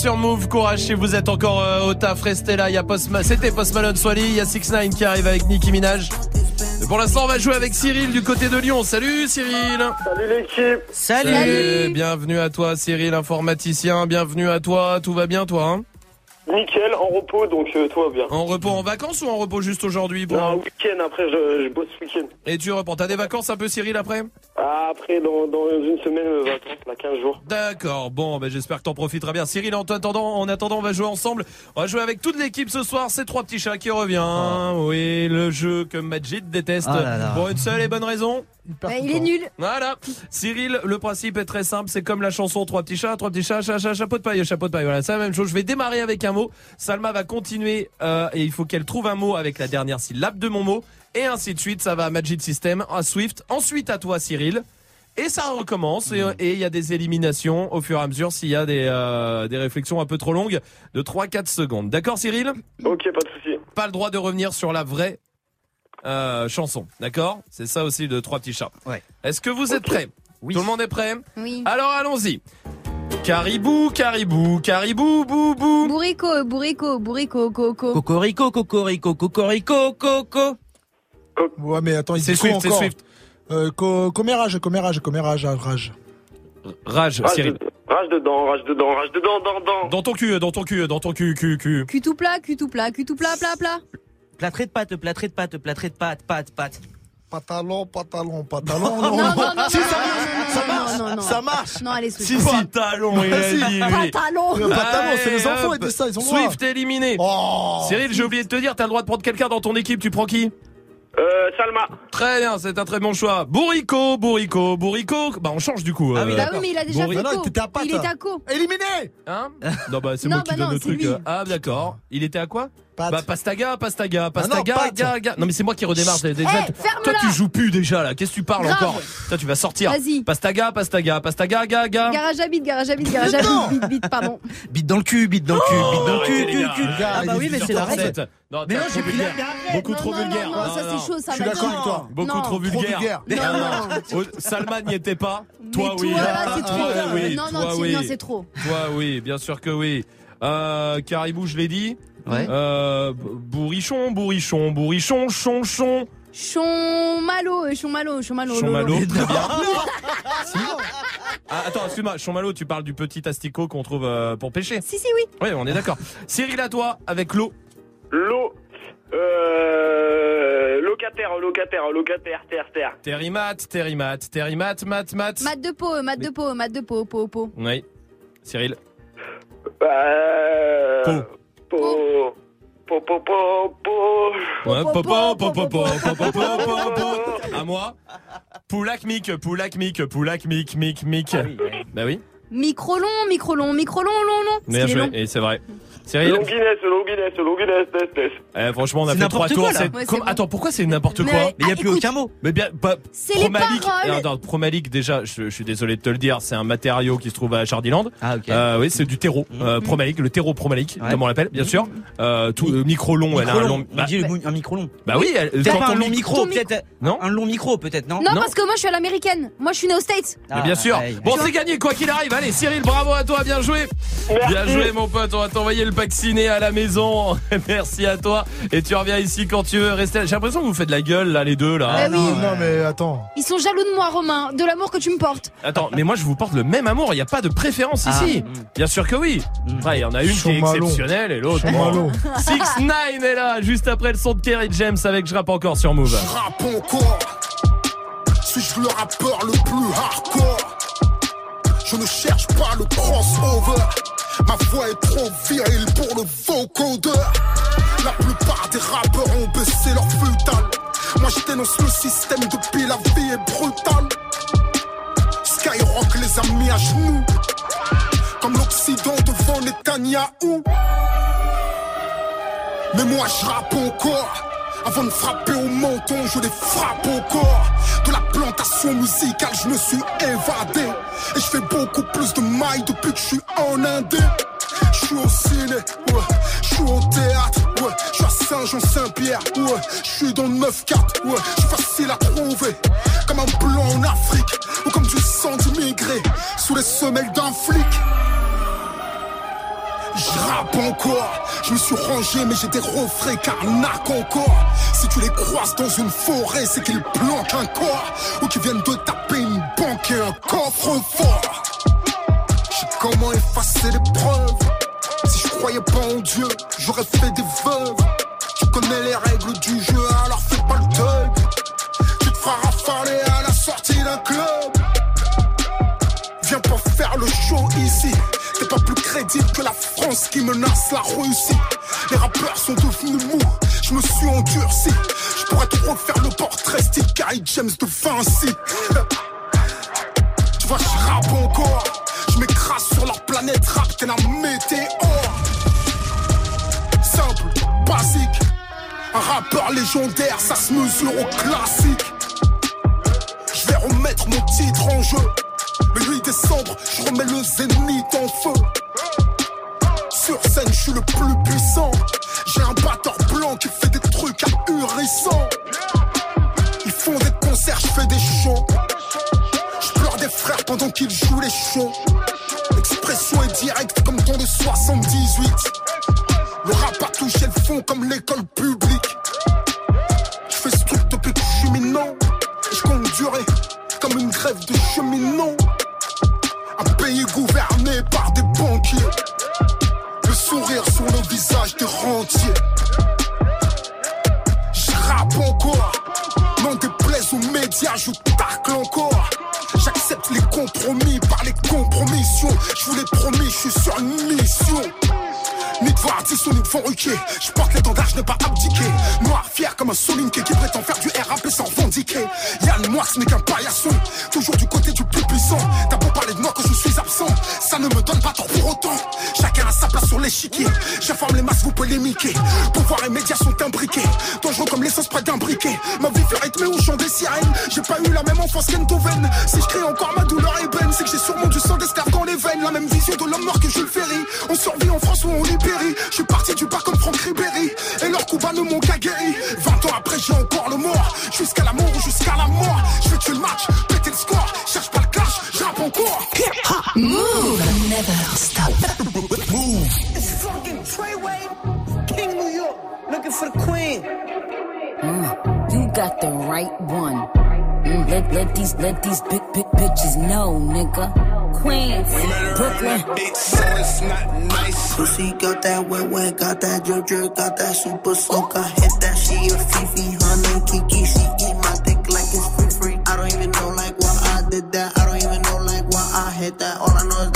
sur Move, courage si vous êtes encore euh, au taf, restez là, il y a Post c'était Post Malone Swally, il y a 6 9 qui arrive avec Nicki Minaj. Et pour l'instant on va jouer avec Cyril du côté de Lyon. Salut Cyril Salut l'équipe Salut. Bienvenue à toi Cyril, informaticien, bienvenue à toi, tout va bien toi hein? Nickel, en repos, donc euh, tout va bien. En repos en vacances ou en repos juste aujourd'hui pour- Non, week-end, après je, je bosse ce week-end. Et tu reprends. T'as des vacances un peu Cyril après? Ah, après, dans, dans une semaine, euh, vacances, là, 15 jours. D'accord, bon, ben j'espère que t'en profiteras bien. Cyril, en attendant, en attendant, on va jouer ensemble. On va jouer avec toute l'équipe ce soir. C'est trois petits chats qui revient. Oui, le jeu que Majid déteste. Oh là là. Pour une seule et bonne raison. Bah, il est nul. Voilà. Cyril, le principe est très simple. C'est comme la chanson Trois petits chats, trois petits chats, chat, chat, chapeau de paille, chapeau de paille. Voilà, c'est la même chose. Je vais démarrer avec un mot. Salma va continuer euh, et il faut qu'elle trouve un mot avec la dernière syllabe de mon mot. Et ainsi de suite. Ça va à Magic System, à Swift. Ensuite à toi, Cyril. Et ça recommence et et il y a des éliminations au fur et à mesure s'il y a des, euh, des réflexions un peu trop longues de 3-4 secondes. D'accord Cyril? Ok, pas de souci. Pas le droit de revenir sur la vraie euh, chanson. D'accord? C'est ça aussi de trois petits chats. Ouais. Est-ce que vous êtes prêts? Oui. Tout le monde est prêt? Oui. Alors allons-y. Caribou, caribou, caribou, bou, bou. Bourrico, bourrico, bourrico, coco. Cocorico, cocorico, cocorico, coco. Ouais, mais attends, il C'est Swift, c'est encore Swift. Euh, co- commérage, commérage, commérage, rage. Rage, Rage, Cyril. de- rage dedans, rage dedans, rage dedans, dans, dans. Dans ton cul, dans ton cul, dans ton cul, cul, cul. Cul tout plat, cul tout plat, cul tout plat, plat, plat. Plâtré de pâte, plâtré de pâte, plâtré de pâte, pâte, pâte. Pantalon, pantalon, pantalon. Non, non, non, non, Si, non, ça non, marche, ça non, marche, non, non. ça marche. Non, allez, Swift. Si, si, talon, il a Si. dit, lui. Pantalon. Le pantalon, c'est les enfants, ils disent ça, ils ont le droit. Swift éliminé. Oh. Cyril, j'ai oublié de te dire, t'as le droit de prendre quelqu'un dans ton équipe, tu prends qui? Euh, Salma. Très bien, c'est un très bon choix. Bourrico, Bourrico, Bourrico. Bah on change du coup. Ah oui, euh, Bah oui, mais il a déjà Bourri- fait Non, non, co. t'étais à patte. Il est à co. Éliminé Hein Non bah c'est moi qui bah donne non, le c'est truc. lui. Ah d'accord. Il était à quoi? Patte. Bah pastaga, pastaga, Ah non, pastaga, Pat. ga, ga. Non mais c'est moi qui redémarre. Déjà, Eh, toi tu joues plus déjà là. Qu'est-ce que tu parles Grave. encore Toi tu vas sortir. Vas-y. Pastaga, pastaga, pastaga, ga, ga. Garage à bite, garage à bite, garage à bite, bite, bite, pardon. Bite dans le cul, bite dans le cul, bite dans le cul, cul, cul. Ah bah oui, mais c'est la règle. 18h37. Non, Mais non, j'ai après. Beaucoup Non, trop non, vulgaire. non, non, ça, c'est chaud, ça Je suis d'accord avec toi. Beaucoup Non. trop vulgaire. Non, Ah, non. Oh, Salman n'y était pas. Toi oui. Trop. oui. Non, non, non, c'est trop. Toi oui, bien sûr que oui. Euh, Caribou, je l'ai dit. Ouais. Euh, bourrichon, bourrichon, bourrichon, chon, chon. Chon malo, chon malo, chon malo. Chon malo, très bien. Ah, attends, excuse-moi, chon malo, tu parles du petit asticot qu'on trouve euh, pour pêcher. Si, si, oui. Oui, on est d'accord. Cyril, à toi, avec l'eau. L'eau. Euh, locataire, locataire, locataire, terre, terre. Terrimat, terrimat, terrimat, mat, mat. Mat de peau, mat de peau, mat de peau, peau, peau. Oui. Cyril. Euh, Po. Po. Po, po, po, po. Ouais, po, po, po, po, po, po, po, po, po, po. À moi. Poulac mic, poulac mic, poulac mic, mic, mic. Bah oui. Micro long, micro long, micro long, long, long. Bien joué, long. et c'est vrai. Cyril. Longuiness, longuiness, longuiness, test, test. Eh, franchement, on a fait trois tours. quoi, là. c'est- Ouais, c'est comme- bon. Attends, pourquoi c'est n'importe quoi euh, Mais il n'y a Ah, plus écoute. aucun mot. Mais bien, pas. C'est les paroles. Non, déjà, je, je suis désolé de te le dire, c'est un matériau qui se trouve à Chardiland. Ah, ok. Euh, oui, c'est du terreau. Euh, promalique, le terreau promalique, Ouais. comme on l'appelle, bien sûr. Euh, tout, euh, micro long, elle a un Micro long. long. On Bah, dit le mou- un micro long. bah oui, elle, Peut-être quand on un long mic- micro, ton peut-être. Non Un long micro, peut-être, non? Non, Non. parce que moi, je suis à l'américaine. Moi, je suis née aux States. Mais bien Ah, sûr. aïe. Bon, c'est gagné, quoi qu'il arrive. Allez, Cyril, bravo à toi, bien joué. Bien joué, mon pote. On va t'envoyer le pack ciné à la maison. Merci à toi. Et tu reviens ici quand tu veux. Rester. J'ai l'impression que vous faites de la gueule, là, les deux, là. Ah oui. Non, mais attends. Ils sont jaloux de moi, Romain, de l'amour que tu me portes. Attends, mais moi, je vous porte le même amour. Il n'y a pas de préférence Ah. ici. Bien sûr que oui. Ouais, il y en a une qui est exceptionnelle et l'autre. Chaud-malo. 6 9 est là, juste après le son de Kerry James avec Je rappe encore sur Move. Rap encore. Suis-je le rappeur le plus hardcore Je ne cherche pas le crossover. Ma voix est trop virile pour le vocodeur. La plupart des rappeurs ont baissé leur futal. Moi je dénonce le système depuis la vie est brutale. Skyrock les a mis à genoux. Comme l'Occident devant Netanyahou. Mais moi je rappe encore. Avant de frapper au menton, je les frappe encore. De la plantation musicale, je me suis évadé. Et je fais beaucoup plus de mailles depuis que je suis en Indé. Je suis au ciné, ouais. Je suis au théâtre, ouais. Je suis à Saint-Jean-Saint-Pierre, ouais. Je suis dans le 9-4, ouais. Je suis facile à trouver. Comme un blanc en Afrique, ou comme du sang d'immigré. Sous les semelles d'un flic. Je rappe encore, je me suis rangé mais j'ai des refrains carnac encore Si tu les croises dans une forêt c'est qu'ils planquent un corps Ou qu'ils viennent de taper une banque et un coffre fort Je sais comment effacer les preuves? Si je croyais pas en Dieu, j'aurais fait des veuves. Tu connais les règles du jeu, alors fais pas le deuil. Tu te feras rafaler à la sortie d'un club. Qui menace la Russie. Les rappeurs sont devenus mous, je me suis endurci. Je pourrais te refaire le portrait style Gary James de Vinci. Tu vois, je rappe encore. Je m'écrase sur leur planète rap, t'es la météore. Simple, basique. Un rappeur légendaire, ça se mesure au classique. Je vais remettre mon titre en jeu. Le 8 décembre, je remets le zénith en feu. Sur scène, je suis le plus puissant. J'ai un batteur blanc qui fait des trucs ahurissants. Ils font des concerts, je fais des shows. Je pleure des frères pendant qu'ils jouent les shows. L'expression est directe comme ton de 78. Le rap a touché le fond comme l'école publique. Je fais ce truc depuis que je suis minant. Je durer comme une grève de cheminot. Un pays gouverné par des banquiers. Le sourire sur le visage des rentiers. Je rappe encore. Non déplaise aux médias, je tacle encore. J'accepte les compromis par les compromissions. Je vous l'ai promis, je suis sur une mission. Ni de voir ou ni fond Je porte l'étendard, je n'ai pas abdiqué. Noir, fier comme un solinké qui prétend faire du RAP sans revendiquer. Yann, ce n'est qu'un paillasson. Toujours du côté du plus puissant. T'as beau parler de moi que je suis absent. Ça ne me donne pas tort pour autant. Chacun a sa place sur l'échiquier. J'informe les masses, vous polémiquer. Pouvoir et médias sont imbriqués. Dangereux comme l'essence près d'un briquet. Ma vie fait rythmer au chant des sirènes. J'ai pas eu la même enfance qu'Entoven. Si je crie encore ma douleur ébène, c'est que j'ai sûrement du sang d'esclave dans les veines. La même vision de l'homme mort que Jules Ferry. On survit en France ou on Je suis parti du bar comme Franck Ribéry. Et leurs coups bas ne m'ont qu'à guéri 20 ans après j'ai encore le mort Jusqu'à la mort ou jusqu'à la mort. Je vais tuer le match, péter le score Cherche pas le clash, j'rappe encore. Move, never stop. Move. It's fucking Treyway, King New York, looking for the queen. Mm, you got the right one. Let, let these let these big big bitches know, nigga. Queens, Brooklyn. So it's not nice. Pussy got that wet wet, got that drip drip, got that super soak. I hit that she a Fifi, honey Kiki. She eat my dick like it's free free. I don't even know like why I did that. I don't even know like why I hit that. All I know is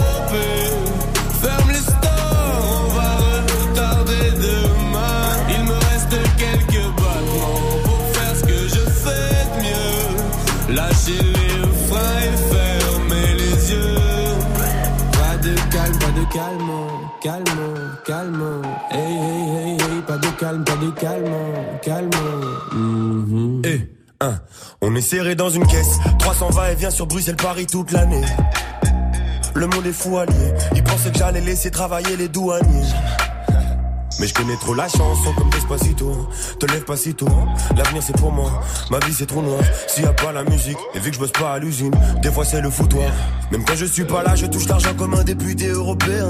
Calme, calme, calme. Eh, hein, on est serré dans une caisse. 320 et vient sur Bruxelles-Paris toute l'année. Le monde est fou allié. Ils pensaient que j'allais laisser travailler les douaniers. Mais je connais trop la chanson comme Despacito Te lève pas si tôt, l'avenir c'est pour moi Ma vie c'est trop noir, s'il y a pas la musique Et vu que je bosse pas à l'usine, des fois c'est le foutoir Même quand je suis pas là, je touche l'argent comme un député européen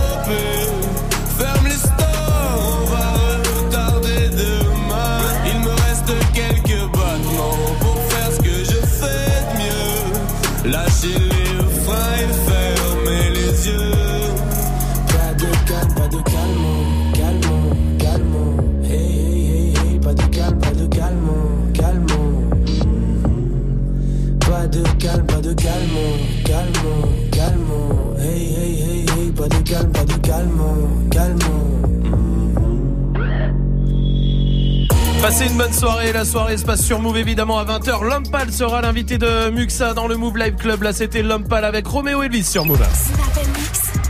Passez une bonne soirée, la soirée se passe sur Move évidemment à 20h. Lompal sera l'invité de Muxa dans le Move Live Club. Là c'était Lompal avec Roméo Elvis sur Move.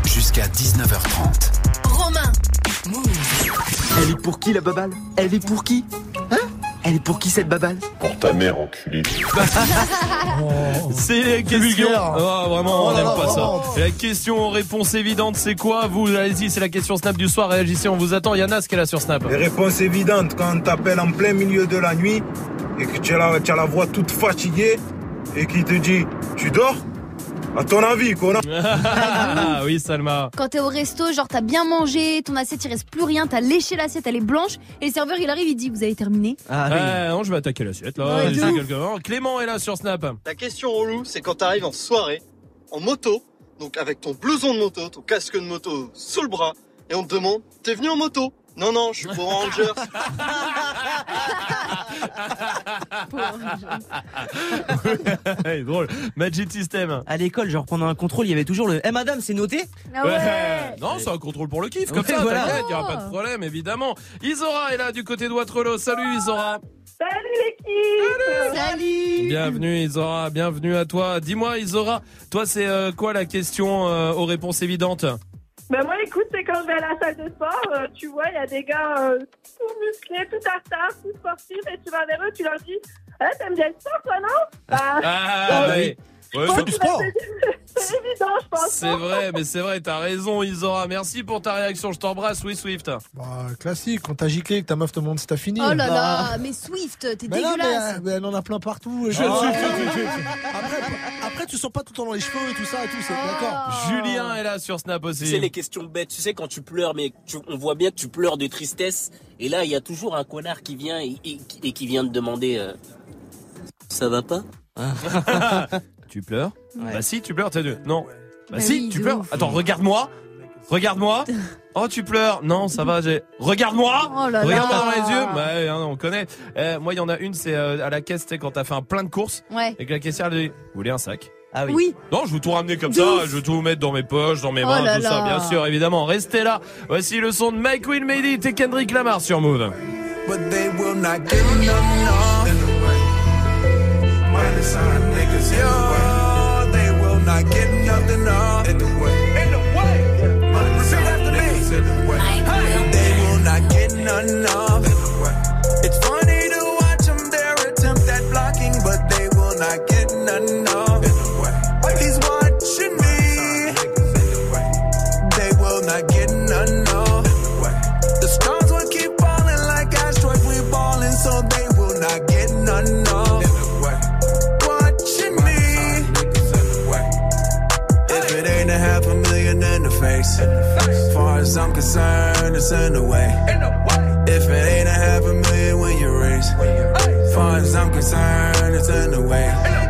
Jusqu'à 19h30. Romain. Elle est pour qui la baballe? Elle est pour qui? Hein? Elle est pour qui cette baballe? Pour ta mère, enculé. C'est les questions. vulgaire. Oh, vraiment, on n'aime pas ça. vraiment. La question réponse évidente, c'est quoi? Vous, allez-y, c'est la question Snap du soir. Réagissez, on vous attend. Yana, ce qu'elle a sur Snap. Les réponses évidentes, quand on t'appelle en plein milieu de la nuit et que tu as la, tu as la voix toute fatiguée et qui te dit Tu dors? À ton avis, connard Ah oui, Salma. Quand t'es au resto, genre t'as bien mangé, ton assiette il reste plus rien, t'as léché l'assiette, elle est blanche, et le serveur il arrive, il dit vous avez terminé Ah, non, je vais attaquer l'assiette là. Ouais, de Laissez ouf. quelqu'un. Clément est là sur Snap. La question relou, c'est quand t'arrives en soirée, en moto, donc avec ton blouson de moto, ton casque de moto sous le bras, et on te demande, t'es venu en moto Non, non, je suis pour Rangers. Hey, drôle. Magic System. À l'école, genre pendant un contrôle, il y avait toujours le Eh madame, c'est noté Ah Non, c'est un contrôle pour le kiff, comme Ouais, ça, voilà. t'inquiète, y aura pas de problème, évidemment. Isora est là du côté de Waterloo. Salut Isora. Salut l'équipe Salut Bienvenue Isora, bienvenue à toi. Dis-moi Isora, toi c'est euh, quoi la question euh, aux réponses évidentes? Ben moi écoute, c'est quand je vais à la salle de sport, euh, tu vois, il y a des gars euh, tout musclés, tout à retard, tout sportifs, et tu vas vers eux, tu leur dis Eh, t'aimes bien le sport toi, non Bah, Ah, euh, ouais. Ouais, c'est du sport. c'est- évident, je pense. C'est vrai, mais c'est vrai, t'as raison Isora. Merci pour ta réaction, je t'embrasse, oui Swift. Bah, classique, quand t'as giclé que ta meuf te demande si t'as fini. Oh là Bah. là, mais Swift, t'es Mais non, mais, dégueulasse euh, mais elle en a plein partout. Je- Ah, je- après, après, tu sens pas tout le temps dans les cheveux et tout ça et tout, c'est d'accord. Julien est là sur Snap aussi. C'est les questions bêtes. Tu sais, quand tu pleures, mais tu- on voit bien que tu pleures de tristesse. Et là, il y a toujours un connard qui vient et, et- et qui vient te demander euh, Ça va pas? tu pleures Bah si, tu pleures, t'as deux. Non. Bah, Bah si, oui, tu pleures. ouf. Attends, regarde-moi. Regarde-moi. Oh, tu pleures. Non, ça va, j'ai. Regarde-moi. Oh Regarde-moi dans les yeux. Bah, ouais, hein, on connaît. Euh, moi, il y en a une, c'est euh, à la caisse, tu sais, quand t'as fait un plein de courses. Ouais. Et que la caissière, elle dit Vous voulez un sac? Ah oui. Oui. Non, je veux tout ramener comme ça. Je veux tout mettre dans mes poches, dans mes Oh mains, là tout ça, bien sûr, évidemment. Restez là. Voici le son de Mike Will Made It et Kendrick Lamar sur Move. But they will not give no. In the way. Minus sign niggas yeah, they will not get nothing face. Far as I'm concerned, it's in the way. If it ain't a half a million when you raise. Far as I'm concerned, it's in the way.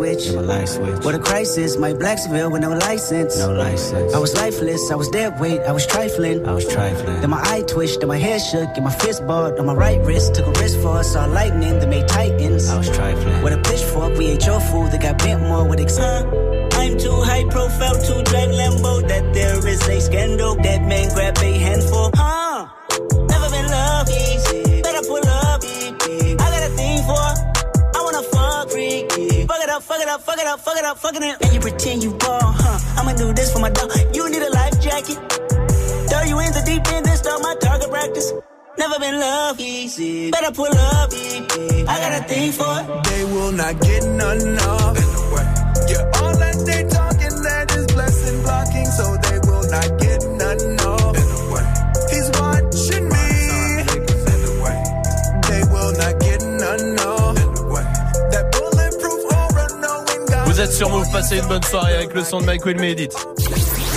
Then my light switch. my light switch. What a crisis, my black Seville with no license. No license. I was lifeless, I was dead weight, I was trifling. I was trifling. Then my eye twitched, then my head shook, and my fist balled on my right wrist. Took a risk for us, saw lightning that made titans. I was trifling. With a pitchfork, we ain't your food, that got bent more with excitement. I'm too high profile to up, fuck it up, fuck it up, fucking it. And you pretend you ball, huh? I'ma do this for my dog. You need a life jacket. Throw you in the deep end, then start my target practice. Never been loved easy. Better pull up. Easy. I got a thing for it. They will not get none of. Yeah, all that they talking, that is blessing blocking, so they will not Vous êtes sur Move, passez une bonne soirée avec le son de Mike Will Edit.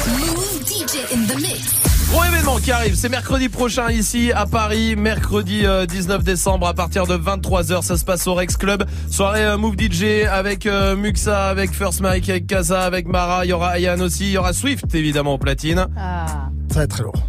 Move DJ in the mix. Gros événement qui arrive, c'est mercredi prochain ici à Paris, mercredi euh, 19 décembre à partir de 23h, ça se passe au Rex Club. Soirée euh, Move DJ avec euh, Muxa, avec First Mike, avec Kaza, avec Mara, il y aura Ayan aussi, il y aura Swift évidemment au platine. Ah. Ça va être très lourd.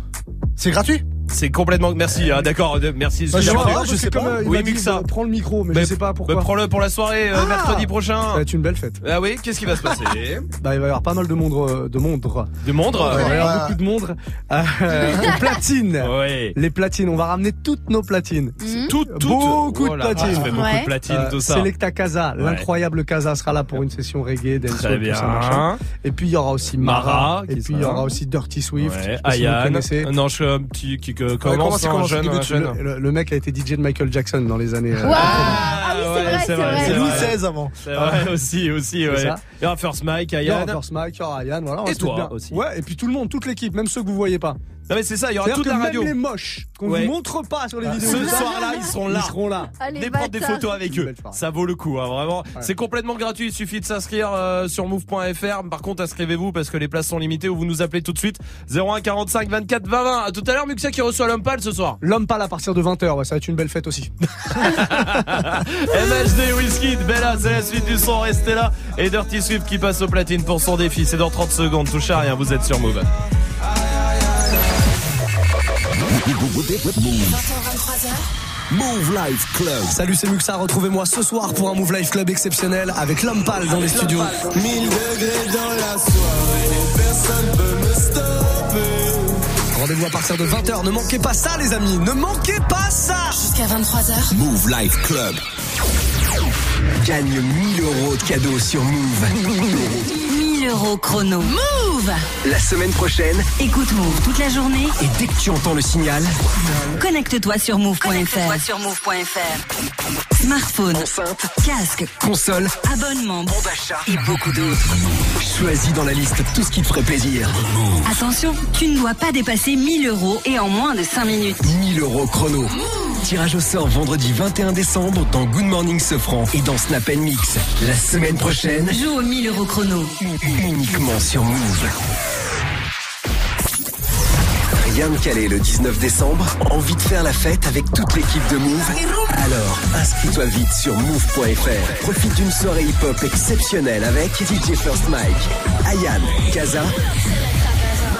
C'est gratuit? C'est complètement merci, hein, d'accord, de- merci. Bah, je pas, je sais pas. Comme, euh, Oui, dit, Muxa. euh, Prends le micro, mais Bah, je sais pas pourquoi. bah, prends-le pour la soirée euh, Ah mercredi prochain. Ça va être une belle fête. Ah oui, qu'est-ce qui va se passer Bah, il va y avoir pas mal de monde, euh, de monde. De monde Il va y avoir beaucoup de monde. Euh, aux platines. Ouais. Les platines. On va ramener toutes nos platines. Toutes, toutes. Beaucoup Oh de là, platines. ça fait beaucoup Ouais. de platine Euh, tout ça. Selecta Casa, Ouais. l'incroyable Casa sera là pour une session reggae, Très dancehall, tout bien. ça. Et puis il y aura aussi Mara, Mara, et puis il y aura aussi Dirty Swift. Ouais, Je sais pas si vous Ayan. connaissez. Non, je suis un petit qui commence, commence, un commence, jeune, jeune. Le, le- le mec a été DJ de Michael Jackson dans les années. euh, Waouh Ah oui, c'est ouais, vrai, c'est vrai. C'est Louis. XVI avant. C'est vrai aussi, aussi, ouais. Il y aura First Mike, Il y aura Ayan. First Mike, il y aura Ryan, voilà. Et toi bien. aussi. Ouais, et puis tout le monde, toute l'équipe, même ceux que vous voyez pas. Non mais c'est ça, il y aura toute la même radio. les moches qu'on Ouais. vous montre pas sur les Ah, vidéos. Ce soir-là, ils seront là. Ils seront là. Allez, Venez prendre des photos avec eux. Ça vaut le coup, hein, vraiment. C'est complètement gratuit. Il suffit de s'inscrire euh, sur move.fr. Par contre, inscrivez-vous parce que les places sont limitées ou vous nous appelez tout de suite. 01 45 24 20 20. À tout à l'heure, Muxia qui reçoit l'homme pâle ce soir. L'homme pâle à partir de 20h, ouais, ça va être une belle fête aussi. MHD, Whisky, Bella, c'est la suite du son. Restez là. Et Dirty Swift qui passe au platine pour son défi. C'est dans 30 secondes. Touchez à rien. Vous êtes sur Move. Move Life Club. Salut, c'est Muxa. Retrouvez-moi ce soir pour un Move Life Club exceptionnel avec l'homme pâle dans les studios. 1000 degrés dans la soirée, personne peut me stopper. Rendez-vous à partir de 20h. Ne manquez pas ça, les amis. Ne manquez pas ça. Jusqu'à 23h. Move Life Club. Gagne 1000 euros de cadeaux sur Move. 1000 euros chrono. Move La semaine prochaine, Écoute Move toute la journée. et dès que tu entends le signal, Connecte-toi sur move.fr. sur move.fr. Smartphone, enceinte, casque, console, abonnement, bon d'achat et beaucoup d'autres. Choisis dans la liste tout ce qui te ferait plaisir. Attention, tu ne dois pas dépasser 1000 euros et en moins de 5 minutes. 1000 euros chrono. Tirage au sort vendredi 21 décembre dans Good Morning Sofran et dans Snap Mix. La semaine prochaine, Joue au 1000 euros chrono. Uniquement sur Move. Rien de calé le 19 décembre Envie de faire la fête avec toute l'équipe de Move? Alors, inscris-toi vite sur move.fr. Profite d'une soirée hip-hop exceptionnelle avec DJ First Mike, Ayan, Kaza,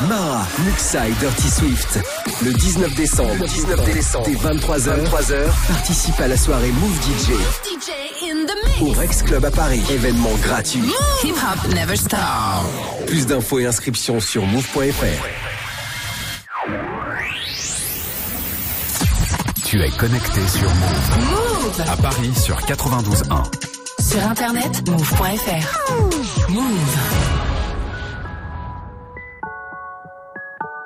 Mara, Muxa et Dirty Swift. Le 19 décembre, 19 décembre, dès 23h, 23h, participe à la soirée Move DJ DJ in the au Rex Club à Paris. Événement gratuit. Hip hop never stop. Plus d'infos et inscriptions sur move.fr. Tu es connecté sur Move. Move. À Paris sur 92.1. Sur internet, move.fr. Move.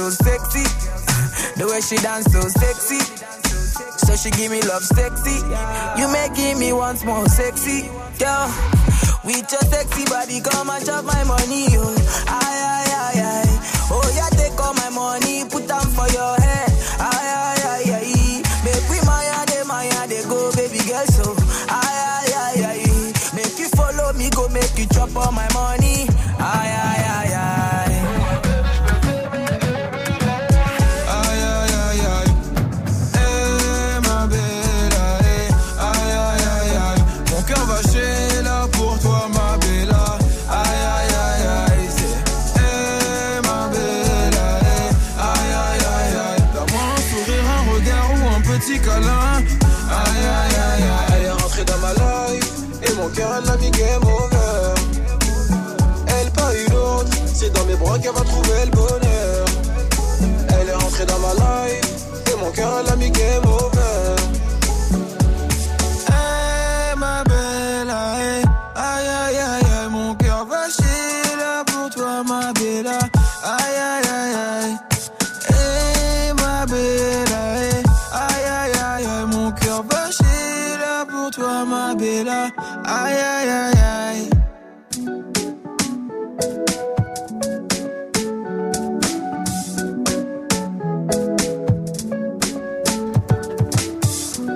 So sexy. The way she dance, so sexy. So she give me love sexy. You making me once more sexy. Girl, with your sexy body, come and chop my money. Oh, aye, aye, aye, aye. Oh, yeah, take all my money, put them for your head. Aye, aye, et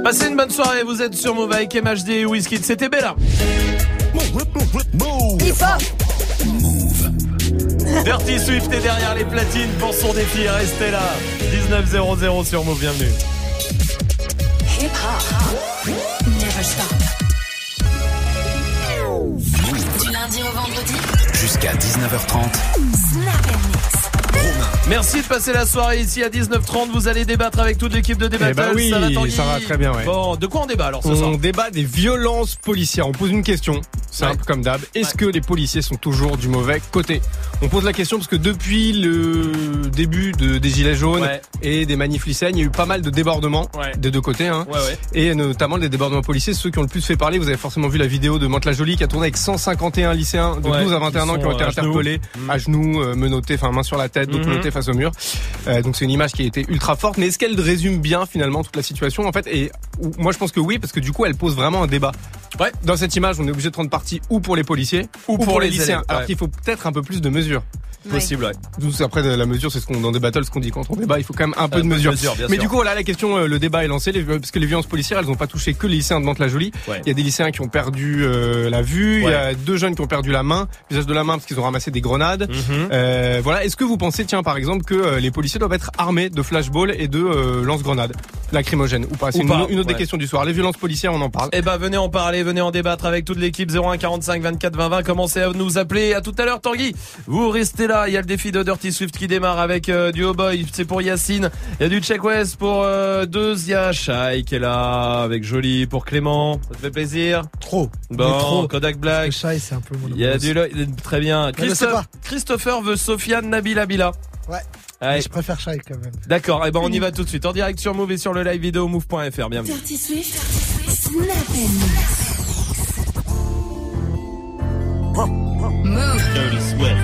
Passez une bonne soirée, vous êtes sur Move avec MHD et Whisky. C'était Bella. Dirty Swift est derrière les platines pour son défi. Restez là. 19.00 sur Move, bienvenue. Hip hop never stop. Du lundi au vendredi, Jusqu'à 19h30. Snap and Mix. Merci de passer la soirée ici à 19h30. Vous allez débattre avec toute l'équipe de débat. Eh ben oui, ça va, très bien, ouais. Bon, de quoi on débat alors ce soir On débat des violences policières. On pose une question, simple comme d'hab. Est-ce que les policiers sont toujours du mauvais côté? On pose la question parce que depuis le début de, des Gilets jaunes et des manifs lycéennes, il y a eu pas mal de débordements des deux côtés. Hein. Et notamment des débordements policiers, ceux qui ont le plus fait parler. Vous avez forcément vu la vidéo de Mantes-la-Jolie qui a tourné avec 151 lycéens de Ouais, 12 à 21 ans qui ont été à interpellés à genoux, euh, menottés, enfin main sur la tête, donc Mhm. menottés face au mur. Euh, donc c'est une image qui a été ultra forte. Mais est-ce qu'elle résume bien finalement toute la situation en fait? Et moi je pense que oui parce que du coup elle pose vraiment un débat. Ouais. Dans cette image, on est obligé de prendre parti ou pour les policiers ou, pour, les, lycéens. élèves, Alors qu'il faut peut-être un peu plus de mesures. Possible, ouais. Après la mesure, c'est ce qu'on dans des battles, ce qu'on dit quand on débat, il faut quand même un peu euh, de mesure. mais sûr. du coup, voilà la question, euh, le débat est lancé euh, parce que les violences policières, elles n'ont pas touché que les lycéens de Mantes-la-Jolie. Ouais. Il y a des lycéens qui ont perdu euh, la vue, il y a deux jeunes qui ont perdu la main, visage de la main parce qu'ils ont ramassé des grenades. Mm-hmm. Euh, voilà, est-ce que vous pensez, tiens, par exemple, que les policiers doivent être armés de flashballs et de lance-grenades lacrymogènes ou pas? C'est une, autre des questions du soir. Les violences policières, on en parle. Eh ben, venez en parler, venez en débattre avec toute l'équipe 01 45 24 20 20. Commencez à nous appeler. À tout à l'heure, Tanguy. Vous restez là il y a le défi de Dirty Swift qui démarre avec euh, du Ho-Boy. C'est pour Yacine. Il y a du Check West pour euh, deux. Il y a Shai qui est là avec Jolie pour Clément. Ça te fait plaisir? Trop. Bon. Kodak Black. Shai, c'est un peu mon Il y a du. Très bien. Christopher veut Sofiane Nabila Bila. Ouais. Je préfère Shai quand même. D'accord, et ben on y va tout de suite. En direct sur Move et sur le live vidéo move.fr. Bienvenue. Dirty Swift, Dirty Swift.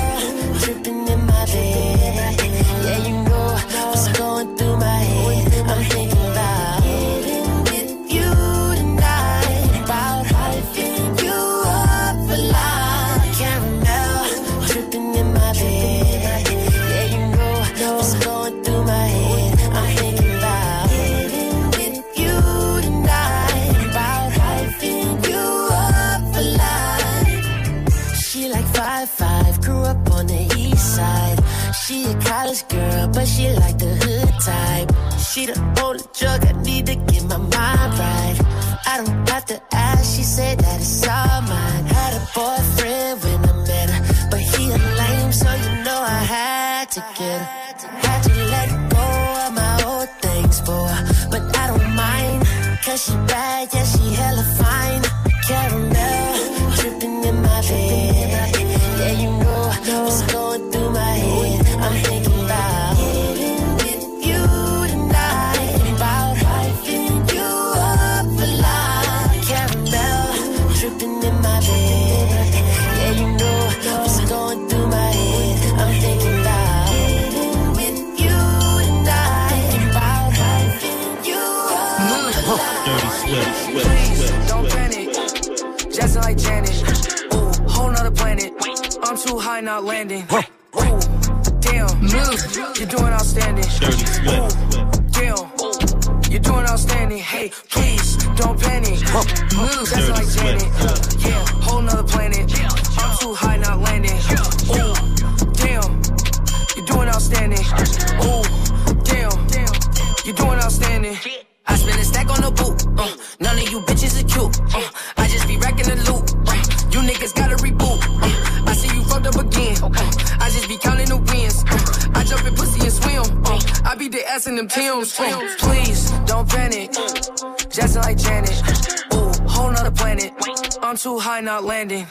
landing.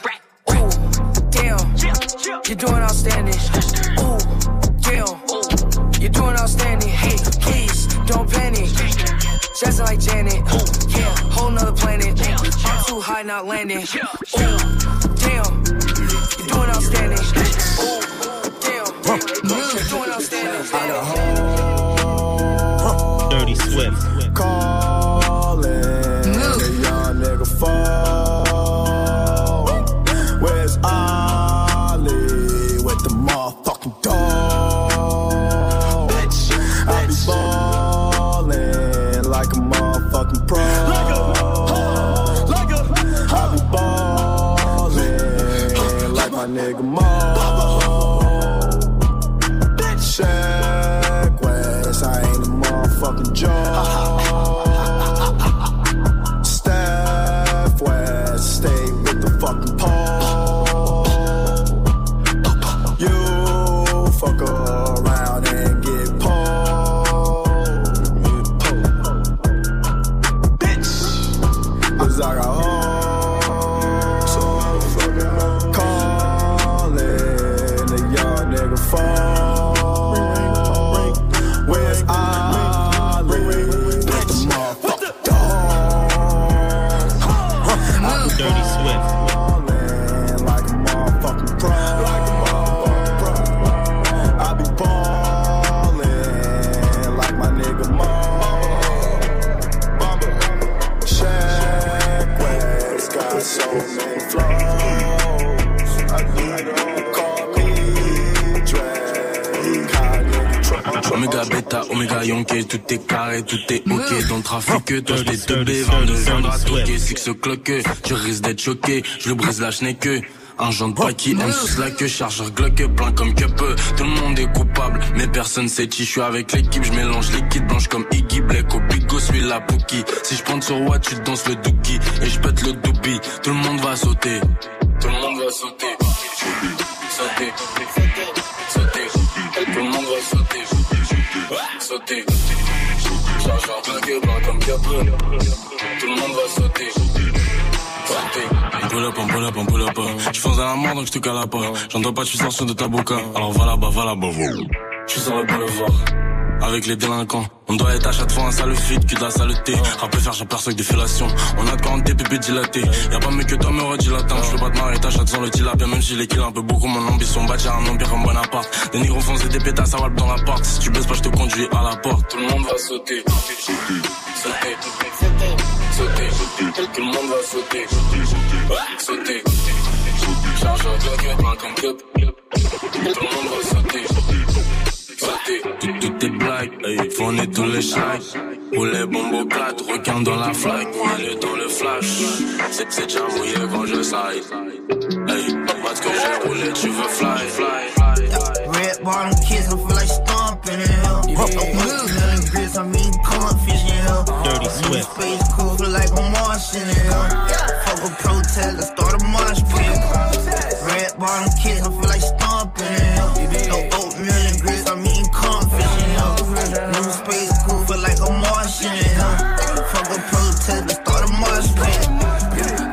Toquer. Six se cloque, je risque d'être choqué, je le brise la schneck. Un genre de pas qui aime sous la queue, chargeur Glock plein comme que peu. Tout le monde est coupable, mais personne sait qui. Je suis avec l'équipe, je mélange liquide blanche comme Iggy Black au bigo, suis la Pookie. Si je prends sur what, tu danses le dookie et je pète le doupi. Tout le monde va sauter, tout le monde va sauter, sauter, sauter, tout le monde va sauter, sauter. Chargeur Glock plein comme que peu. Tout le monde va sauter. Pull up, pull up, pull up. Je suis dans la mort donc je te cala pas. J'entends pas, suis sorti de ta boca. Alors va là-bas, va là-bas. Je suis sur le boulevard. Avec les délinquants, on doit être à chaque fois un sale feed, que de la saleté. Rappel faire, j'aperçois avec des fellations. On a de 40 pépés dilatés. Y'a pas mieux que toi, me redilatant. Je peux pas te marier, ta chatte sans le tilapia. Même si les kills un peu beaucoup, mon ambition, bâtir un empire en Bonaparte. Des négros foncés, des pétasses, va dans l'appart. Si tu baisses pas, je te conduis à la porte. Tout le monde va sauter. Sauter. Sauter. Sauter. Tout le monde va sauter. Sauter. Chargeur de comme. Tout le monde va sauter. Sauter. Tout, tout est blague, hey, fournit tous les chèques. Pour les bombes plates, requin dans la flaque. Moelleux dans le flash. C'est c'est déjà mouillé quand je saille. Hey, parce que j'ai roulé, tu veux fly, fly, fly. Red bottom kids, I feel like stomping in hell. No million grits, I mean cornfish in hell. Dirty Swift. space cool, feel like I'm Martian in hell. Fuck a protest, let's start a mosh pit. Red bottom kids, I feel I'm Martian in hell. Fuck a protest, let's start a mosh pit.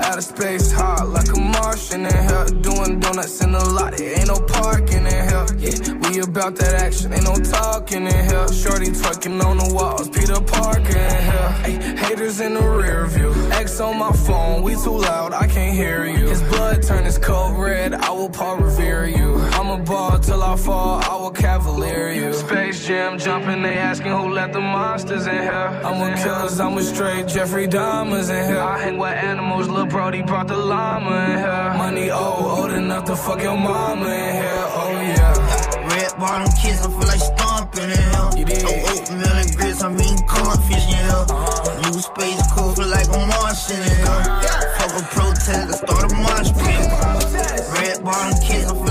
Outer space hot like a Martian in here. Doing donuts in the lot, it ain't no parking in here. Yeah, we about that action, ain't no talking in here. Shorty twerking on the walls, Peter Parker in here. Haters in the rear view. X on my phone, we too loud, I can't hear you. His blood turn his coat red, I will Paul revere you. I'm a ball till I fall, I will cavalier you. Space Jam jumping, they asking who let the monsters in here. I'm a killers, I'm a straight Jeffrey Dahmers in here. I hang with animals, Lil Brody brought the llama in here. Money old, old enough to fuck your mama in here. Oh yeah. Red bottom kids, I feel like stomping in hell. No oatmeal and grits, I mean cornfish in hell. Uh-huh. New space cool, feel like I'm Martian in hell. Fuck a protest, let's start a mosh pit. Red bottom kids, I feel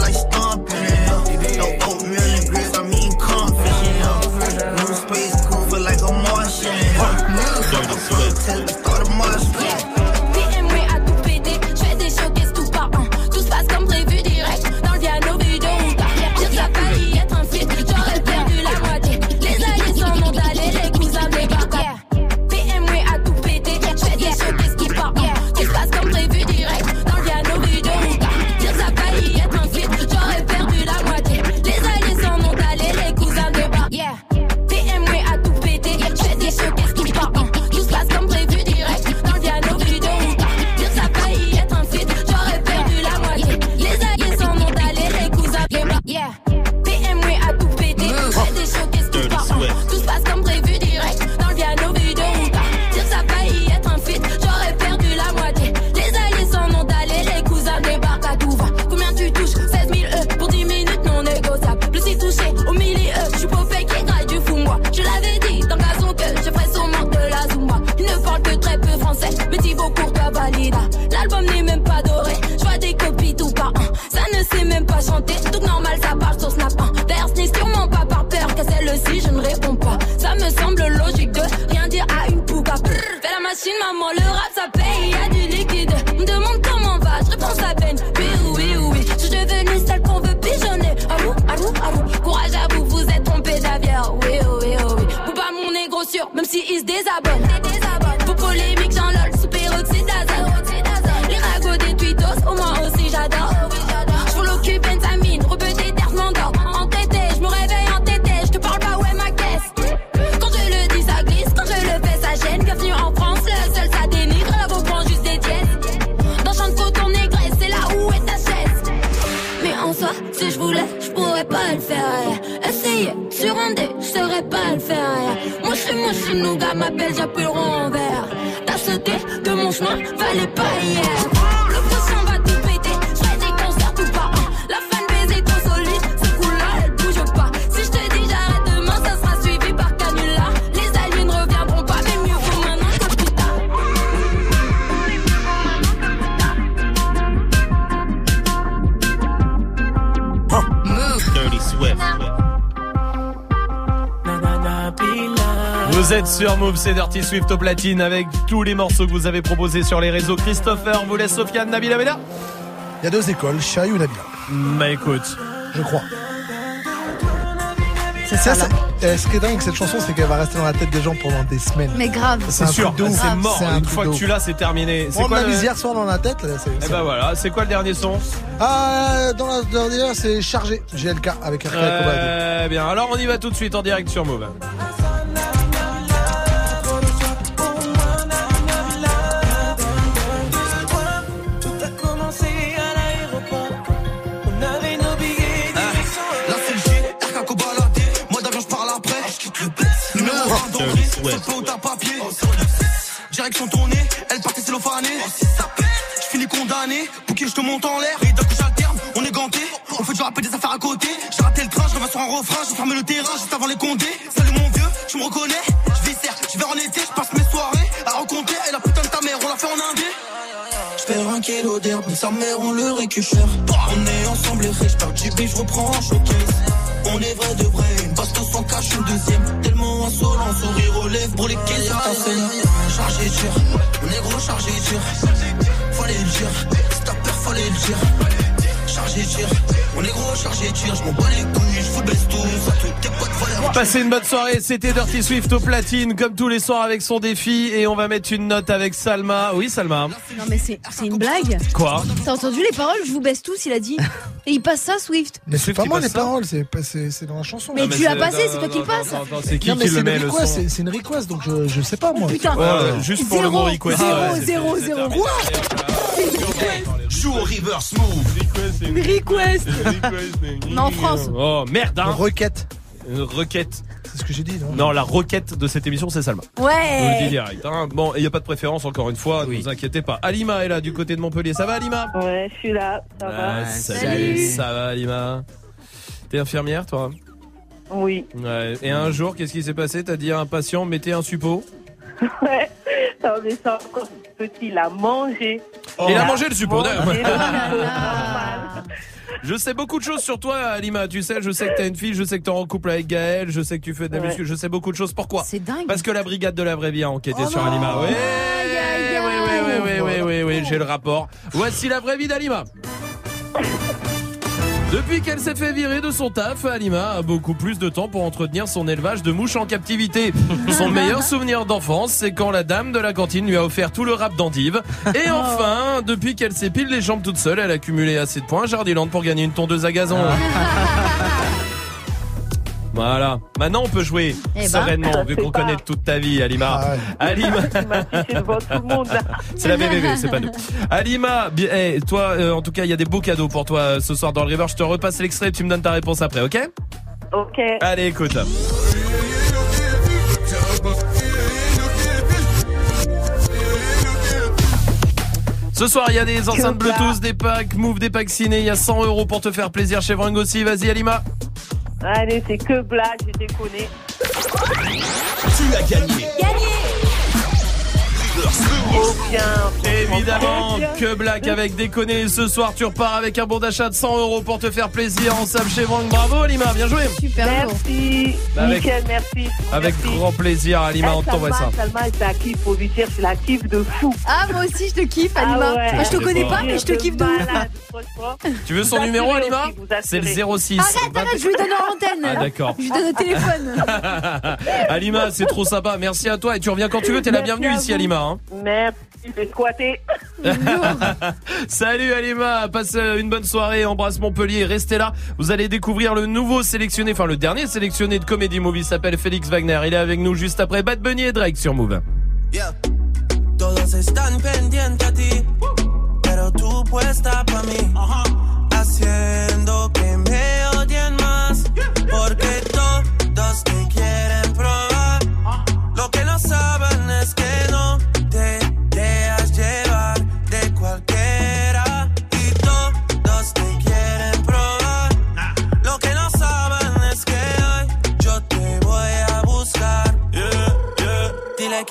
sur Move, c'est Dirty Swift au platine avec tous les morceaux que vous avez proposés sur les réseaux. Christopher, vous laisse Sofiane, Nabila Bella Il y a deux écoles, Chai ou Nabila. Bah écoute, je crois. C'est Ça, ça, eh, ce qui est dingue avec cette chanson, c'est qu'elle va rester dans la tête des gens pendant des semaines. Mais grave. C'est sûr, c'est mort. Un Une fois que tu l'as, c'est terminé. On quoi l'a le... mise hier soir dans la tête. là, c'est- Eh ben voilà, c'est quoi le dernier son? Ah, dans la dernière, c'est chargé. GLK avec RK. Très bien, alors on y va tout de suite en direct sur Move. Direction tournée, elle partait cellophanée. Je finis condamné. Pour qui je te monte en l'air? Et d'un coup j'alterne, on est ganté. On fait du rap et des affaires à côté. J'ai raté le train, je reviens sur un refrain. J'ai fermé le terrain juste avant les condés. Salut mon vieux, tu me reconnais? Je vis je vais en été. Je passe mes soirées à rencontrer. Et la putain de ta mère, on l'a fait en indé. Je perds un kilo d'herbe, sa mère on le récupère. On est ensemble les riches, par JB, je reprends en showcase. On est vrai de vrai, une baston sans cache, une deuxième. Tellement insolent, sourire aux lèvres pour les caisses. Chargé tir. Fallait le dire, c'est ta peur, fallait le dire. Chargé tir, on est gros chargé tir. Je m'en bats les couilles, Passez une bonne soirée, c'était Dirty Swift au platine, comme tous les soirs avec son défi, et on va mettre une note avec Salma. Oui, Salma. Non mais c'est c'est une blague. Quoi T'as entendu les paroles? Je vous baisse tous, il a dit. Et il passe ça, Swift. Mais c'est pas moi les ça paroles, c'est pas- c'est c'est dans la chanson. Mais tu l'as passé, non, c'est toi non, qui le non, passe. non, non, C'est qui Non, mais qui c'est le une met le request, son c'est- c'est une request, donc je, je sais pas moi. Putain. Ouais, juste pour le mot request. zéro, ouais, c'est- zéro, c'est zéro. terminé. Joue au reverse move. Request. Mais en France. Oh merde, hein. Requête. Une requête. C'est ce que j'ai dit, non Non, la requête de cette émission, c'est Salma. Je vous le dis Ouais. direct. hein. Bon, il n'y a pas de préférence, encore une fois, ne vous inquiétez pas. Alima est là, du côté de Montpellier. Ça va, Alima? Ouais, je suis là, ça va. Ah, salut. Ça va, Alima? T'es infirmière, toi? Oui. Ouais. Et un jour, qu'est-ce qui s'est passé? T'as dit à un patient, mettez un suppôt. Ouais. Non, mais ça, encore petit, il a mangé. Il a mangé le suppôt, d'ailleurs. Je sais beaucoup de choses sur toi, Alima. Tu sais, je sais que t'as une fille, je sais que t'es en couple avec Gaël, je sais que tu fais de la Ouais. muscu, je sais beaucoup de choses. Pourquoi C'est dingue. Parce que la brigade de la vraie vie a enquêté Oh sur non. Alima. Oui, aïe, oui, oui, oui, oui, aïe. oui, oui, oui, j'ai le rapport. Voici la vraie vie d'Alima. Depuis qu'elle s'est fait virer de son taf, Alima a beaucoup plus de temps pour entretenir son élevage de mouches en captivité. Son meilleur souvenir d'enfance, c'est quand la dame de la cantine lui a offert tout le rap d'endive. Et enfin, depuis qu'elle s'épile les jambes toute seule, elle a cumulé assez de points à Jardiland pour gagner une tondeuse à gazon. Voilà. Maintenant, on peut jouer Eh ben, sereinement, vu qu'on connaît toute ta vie, Alima. Alima. C'est la VVV, c'est pas nous. Alima, eh, toi, euh, en tout cas, il y a des beaux cadeaux pour toi euh, ce soir dans le River. Je te repasse l'extrait, tu me donnes ta réponse après, ok? Ok. Allez, écoute. Ce soir, il y a des enceintes Bluetooth, des packs, Move, des packs ciné. Il y a 100 euros pour te faire plaisir chez Vrang aussi. Vas-y, Alima. Allez, c'est que blague, j'ai déconné. Tu as gagné. Bien. Évidemment, que black avec déconner. Ce soir, tu repars avec un bon d'achat de 100 euros pour te faire plaisir en sable chez Vrang. Bravo, Alima, bien joué. Super Merci. Bah, avec- Nickel, merci. Avec Merci. grand plaisir, Alima, on t'envoie ça. Salma, je la kiffe, faut lui dire, je la kiffe de fou. Ah, moi aussi, je te kiffe, Alima. Ah ouais. Je te C'est connais pas, mais je te kiffe de ouf. Tu veux son numéro, Alima. C'est le 06. Arrête, arrête, je lui donne en antenne. Ah, d'accord. Je lui donne au téléphone. Alima, c'est trop sympa. Merci à toi et tu reviens quand tu veux. T'es la bienvenue ici. Alima. Merci, je vais squatter. Salut Alima, passe euh, une bonne soirée, embrasse Montpellier, restez là. Vous allez découvrir le nouveau sélectionné, enfin le dernier sélectionné de Comedy Movie s'appelle Félix Wagner. Il est avec nous juste après Bad Bunny et Drake sur Move. Yeah. Todos están pendientes a ti, pero tú puesta pa' mí. Haciendo que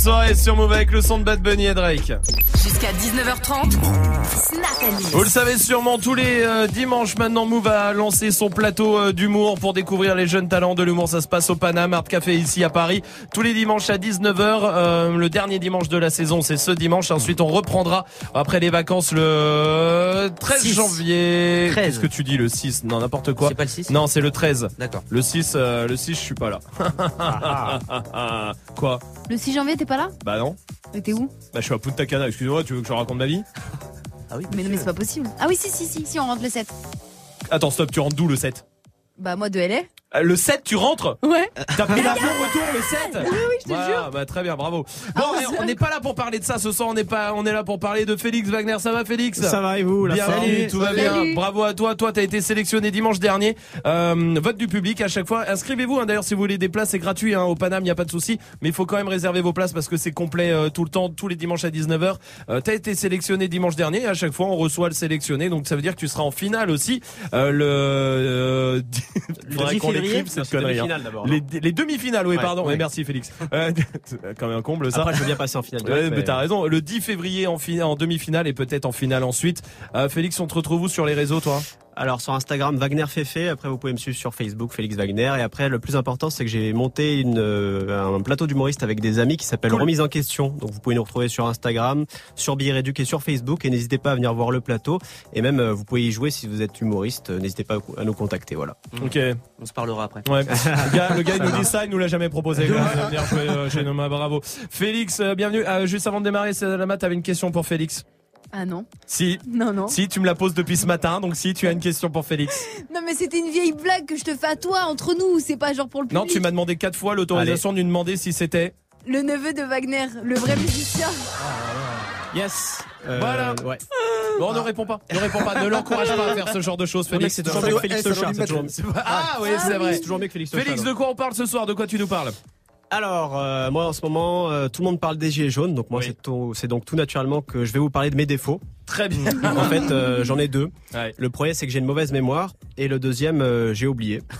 Soirée sur Move avec le son de Bad Bunny et Drake. Jusqu'à 19h30, Snap. Vous le savez sûrement, tous les euh, dimanches maintenant, Move a lancé son plateau euh, d'humour pour découvrir les jeunes talents de l'humour. Ça se passe au Paname Art Café ici à Paris. Tous les dimanches à 19h. Euh, le dernier dimanche de la saison, c'est ce dimanche. Ensuite, on reprendra après les vacances le 13 6. janvier. 13. Qu'est-ce que tu dis le 6 Non, n'importe quoi. C'est pas le 6 Non, c'est le 13. D'accord. Le 6, euh, le 6, je suis pas là. quoi? Le 6 janvier, t'es pas là Bah non. Mais t'es où Bah je suis à Punta Cana. Excuse-moi, tu veux que je raconte ma vie Ah oui. Mais non, mais c'est pas possible. Ah oui, si, si, si, si, on rentre le 7. Attends, stop, tu rentres d'où le 7 Bah, moi de LA. Euh, Le 7, tu rentres Ouais. T'as pris l'avion retour le 7 Oui, oui, je te Voilà, jure. bah, très bien, bravo. Bon, Ah, vous- on n'est pas là pour parler de ça ce soir, on est pas, on est là pour parler de Félix Wagner. Ça va, Félix Ça va et vous, la Bienvenue, tout va Salut. bien. Bravo à toi. Toi, t'as été sélectionné dimanche dernier. Euh, vote du public à chaque fois. Inscrivez-vous. hein. D'ailleurs, si vous voulez des places, c'est gratuit hein, au Paname, il y a pas de souci. Mais il faut quand même réserver vos places parce que c'est complet euh, tout le temps, tous les dimanches à 19h. Euh, t'as été sélectionné dimanche dernier. Et à chaque fois, on reçoit le sélectionné. Donc ça veut dire que tu seras en finale aussi. Euh, le, faudrait 10 qu'on février l'écrive cette connerie. hein. Les, les demi-finales, oui, Ouais, pardon. ouais. Ouais, merci Félix. Euh, quand même un comble ça. Après, je veux bien passer en finale. Ouais, mais mais- t'as raison. Le 10 février en, en demi-finale et peut-être en finale ensuite. Euh, Félix, on te retrouve où sur les réseaux, toi? Alors sur Instagram Wagner Fefe, après vous pouvez me suivre sur Facebook Félix Wagner et après le plus important c'est que j'ai monté une, euh, un plateau d'humoristes avec des amis qui s'appelle Cool. Remise en question. Donc vous pouvez nous retrouver sur Instagram, sur Billet Réduc et sur Facebook et n'hésitez pas à venir voir le plateau et même euh, vous pouvez y jouer si vous êtes humoriste, euh, n'hésitez pas à nous contacter voilà. Ok. On se parlera après. Ouais. le gars, le gars il nous dit ça, il nous l'a jamais proposé. de venir jouer euh, chez Noma, bravo. Félix, euh, bienvenue. Euh, juste avant de démarrer, c'est la t'avais une question pour Félix. Ah non. Si. Non, non. Si, tu me la poses depuis ce matin, donc si, tu as une question pour Félix. Non, mais c'était une vieille blague que je te fais à toi, entre nous. C'est pas genre pour le public. Non, tu m'as demandé quatre fois l'autorisation de lui demander si c'était. Le neveu de Wagner, le vrai musicien. Yes. Euh, Voilà. Ouais. Bon, ne réponds pas. Ne réponds pas. Ne l'encourage pas à faire ce genre de choses, Félix. c'est toujours mieux que Félix Eh, Ah oui, c'est vrai. C'est toujours mieux que Félix Félix, de quoi on parle ce soir? De quoi tu nous parles? Alors, euh, moi en ce moment, euh, tout le monde parle des gilets jaunes, donc moi Oui. c'est tout- c'est donc tout naturellement que je vais vous parler de mes défauts. Très bien. En fait, euh, j'en ai deux. Ouais. Le premier, c'est que j'ai une mauvaise mémoire, et le deuxième, j'ai oublié.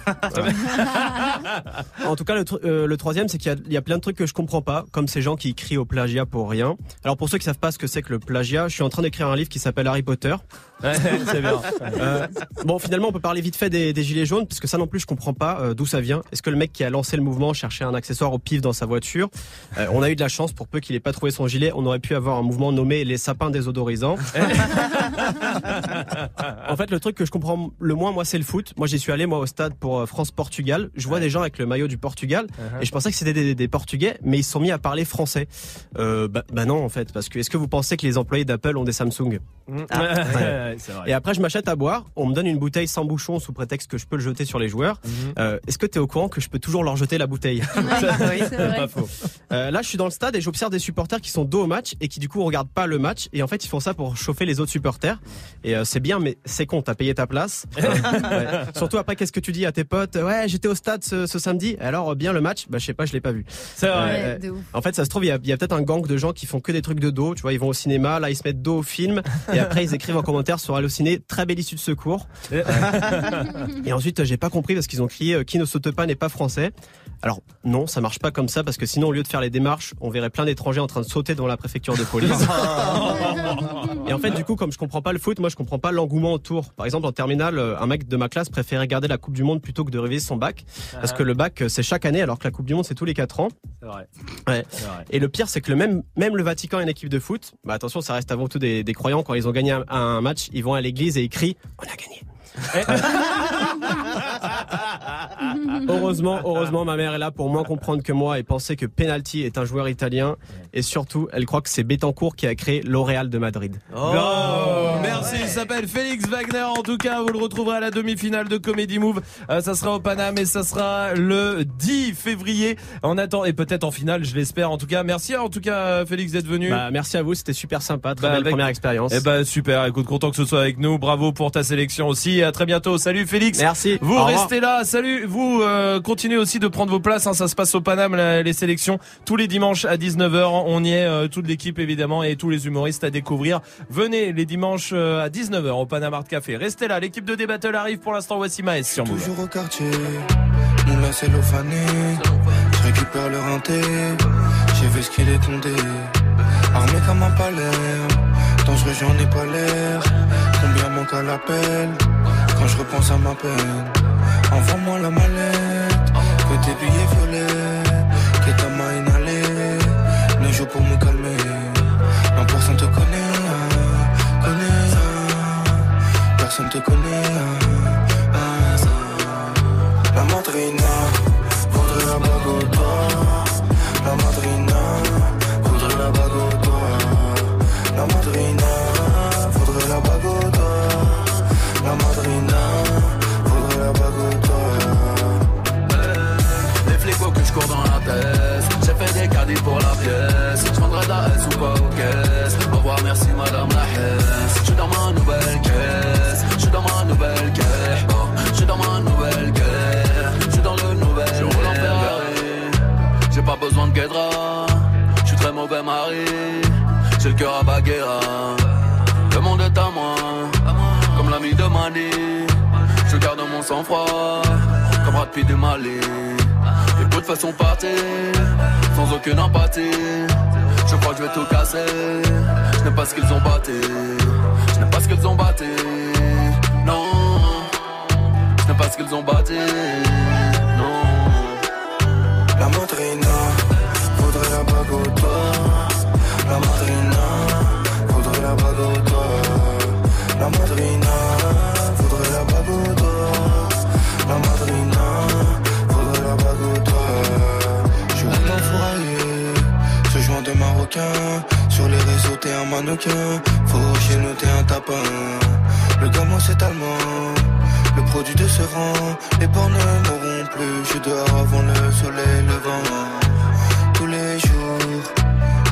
En tout cas, le, tr- le troisième, c'est qu'il y a, il y a plein de trucs que je comprends pas, comme ces gens qui crient au plagiat pour rien. Alors pour ceux qui savent pas ce que c'est que le plagiat, je suis en train d'écrire un livre qui s'appelle Harry Potter. Ouais, c'est bien. Bon, finalement, on peut parler vite fait des, des gilets jaunes, parce que ça non plus, je comprends pas d'où ça vient. Est-ce que le mec qui a lancé le mouvement cherchait un accessoire au pif dans sa voiture. Euh, on a eu de la chance pour peu qu'il ait pas trouvé son gilet. On aurait pu avoir un mouvement nommé les sapins désodorisants. en fait, le truc que je comprends le moins, moi, c'est le foot. Moi, j'y suis allé, moi, au stade pour euh, France-Portugal. Je vois des gens avec le maillot du Portugal Uh-huh. et je pensais que c'était des, des Portugais, mais ils se sont mis à parler français. Euh, bah, bah non, en fait, parce que est-ce que vous pensez que les employés d'Apple ont des Samsung Ah, Ouais. c'est vrai. Et après, je m'achète à boire. On me donne une bouteille sans bouchon sous prétexte que je peux le jeter sur les joueurs. Euh, Est-ce que tu es au courant que je peux toujours leur jeter la bouteille? c'est vrai. Pas faux. Euh, Là, je suis dans le stade et j'observe des supporters qui sont dos au match et qui du coup regardent pas le match. Et en fait, ils font ça pour chauffer les autres supporters. Et euh, c'est bien, mais c'est con. T'as payé ta place. Ouais. Surtout après, qu'est-ce que tu dis à tes potes? Ouais, j'étais au stade ce, ce samedi. Alors bien le match? Bah je sais pas, je l'ai pas vu. C'est vrai. Euh, Ouais, en fait, ça se trouve, il y a, il y a peut-être un gang de gens qui font que des trucs de dos. Tu vois, ils vont au cinéma, là, ils se mettent dos au film, et après, ils écrivent en commentaire sur Allociné, très belle issue de secours. Euh, et ensuite, j'ai pas compris parce qu'ils ont crié euh, qui ne saute pas n'est pas français. Alors non, ça marche pas comme ça parce que sinon, au lieu de faire les démarches, on verrait plein d'étrangers en train de sauter devant la préfecture de police. Et en fait, du coup, comme je comprends pas le foot, moi, je comprends pas l'engouement autour. Par exemple, en terminale, euh, un mec de ma classe préférait regarder la Coupe du Monde plutôt que de réviser son bac, parce que le bac, euh, c'est chaque année, alors que la Coupe du Monde, c'est tous les 4 ans. C'est vrai. Ouais. Vrai. Et le pire, c'est que le même, même le Vatican est une équipe de foot. Bah attention, ça reste avant tout des, des croyants. Quand ils ont gagné un, un match, ils vont à l'église et ils crient "On a gagné". heureusement, heureusement, ma mère est là pour moins comprendre que moi et penser que Penalty est un joueur italien. Et surtout, elle croit que c'est Betancourt qui a créé l'Oréal de Madrid. Oh, merci, il s'appelle Félix Wagner. En tout cas, vous le retrouverez à la demi-finale de Comedy Move. Euh, ça sera au Paname et ça sera le 10 février. En attendant, et peut-être en finale, je l'espère. En tout cas, merci en tout cas, Félix, d'être venu. Bah, merci à vous, c'était super sympa, très Bah, belle avec- première expérience. Eh ben super, écoute, content que ce soit avec nous. Bravo pour ta sélection aussi. À très bientôt. Salut Félix. Merci. Vous Au revoir. restez là. Salut. Vous euh, continuez aussi de prendre vos places. hein. Ça se passe au Paname les sélections tous les dimanches à 19h. On y est euh, toute l'équipe évidemment et tous les humoristes à découvrir. Venez les dimanches euh, à 19h au Paname Art Café. Restez là. L'équipe de Débattle arrive pour l'instant. Voici Maes sur Move. Toujours au quartier, cellophané. Je récupère le rinté, j'ai vu ce qu'il est condé. Armé comme un palais, j'en ai pas l'air. Combien manque à l'appel? Quand je repense à ma peine. Envoie-moi la tes billets violets, que ta main inhalée. Ne joue pour me calmer, non personne te connaît, connaît, personne te connaît. ah, ah. La madrina J'ai fait des caddies pour la pièce. Je vendrai de la S ou pas aux caisses Au revoir merci madame la Hesse Je suis dans ma nouvelle caisse. Je suis dans ma nouvelle caisse. Oh, Je suis dans ma nouvelle caisse. Je suis dans le nouvel Je roule en Ferrari. J'ai pas besoin de guédra. Je suis très mauvais mari. J'ai le cœur à Baguera Le monde est à moi. Comme l'ami de Mani. Je garde mon sang-froid Pitt du Mali les potes façon partir, sans aucune empathie. Je crois que je vais tout casser. Je n'aime pas ce qu'ils ont batté. Je n'aime pas ce qu'ils ont batté. Non. Je n'aime pas ce qu'ils ont batté. Non. La madrina un. Faut chez nous, un tapin. Le gamin, c'est allemand. Le produit de ce rang, les bords ne mourront plus. Je dehors avant le soleil levant. Tous les jours,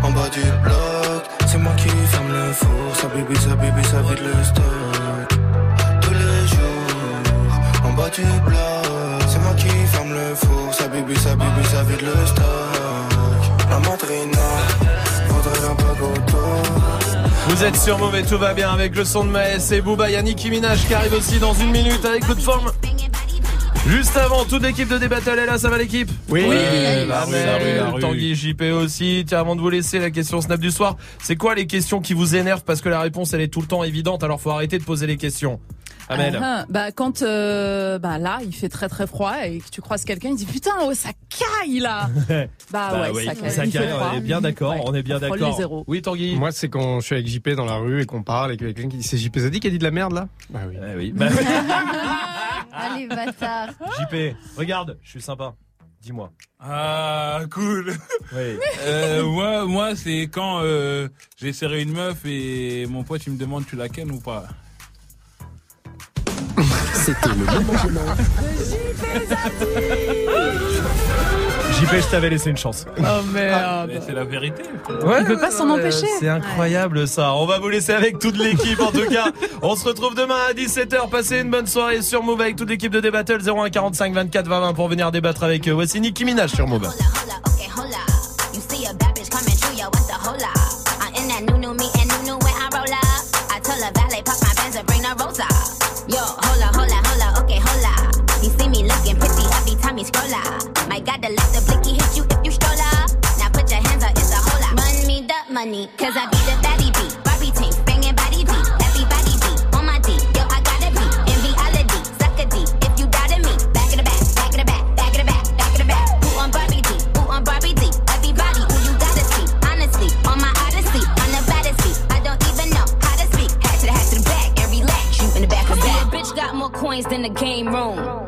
en bas du bloc, c'est moi qui ferme le four. Ça bibi, ça bibi, ça vide le stock. Tous les jours, en bas du bloc, c'est moi qui ferme le four. Ça bibi, ça bibi, ça vide le stock. La madrina, bague au dos. Vous êtes sur et tout va bien avec le son de Maes et Booba. Il y a Nicki Minaj qui arrive aussi dans une minute avec Good Form. Juste avant, toute l'équipe de Débattle est là, ça va l'équipe Oui. Oui. la La rue, rue, la rue, la rue. Tanguy JP aussi. Tiens, avant de vous laisser la question Snap du soir, c'est quoi les questions qui vous énervent? Parce que la réponse elle est tout le temps évidente alors faut arrêter de poser les questions. Amel. Ah, bah quand euh, bah là il fait très très froid et que tu croises quelqu'un il dit putain oh ça caille là bah, ouais oui, ça caille, ça caille, on est bien d'accord, Ouais, on est bien d'accord. Oui, Tanguy. Moi, c'est quand je suis avec JP dans la rue et qu'on parle et que quelqu'un qui dit c'est JP Zadi qui a dit de la merde là? Bah oui. oui. Bah, Allez, bâtard. JP, regarde, je suis sympa. Dis-moi. Ah, cool. Oui. Euh, moi, moi c'est quand euh, j'ai serré une meuf et mon pote il me demande tu la kennes ou pas? C'était le moment. JP, je t'avais laissé une chance. Oh merde mais c'est la vérité. Ouais, il peut pas s'en empêcher C'est incroyable ça. On va vous laisser avec toute l'équipe en tout cas. On se retrouve demain à 17h. Passez une bonne soirée sur Move avec toute l'équipe de Débattle 01 45 24 20 20 pour venir débattre avec euh, voici Nicki Minaj sur Move. Money, cause I be the baddie beat. Barbie team, banging body beat. Everybody beat on my D. Yo, I gotta be in reality. Suck a D if you doubted me. Back in the back, back in the back, back in the back, back in the back. Who on Barbie D? Who on Barbie D? Everybody who you gotta see. Honestly, on my odyssey, on the beat. I don't even know how to speak. Hat to the hat to the back and relax. You in the back of the. See, bitch got more coins than the game room.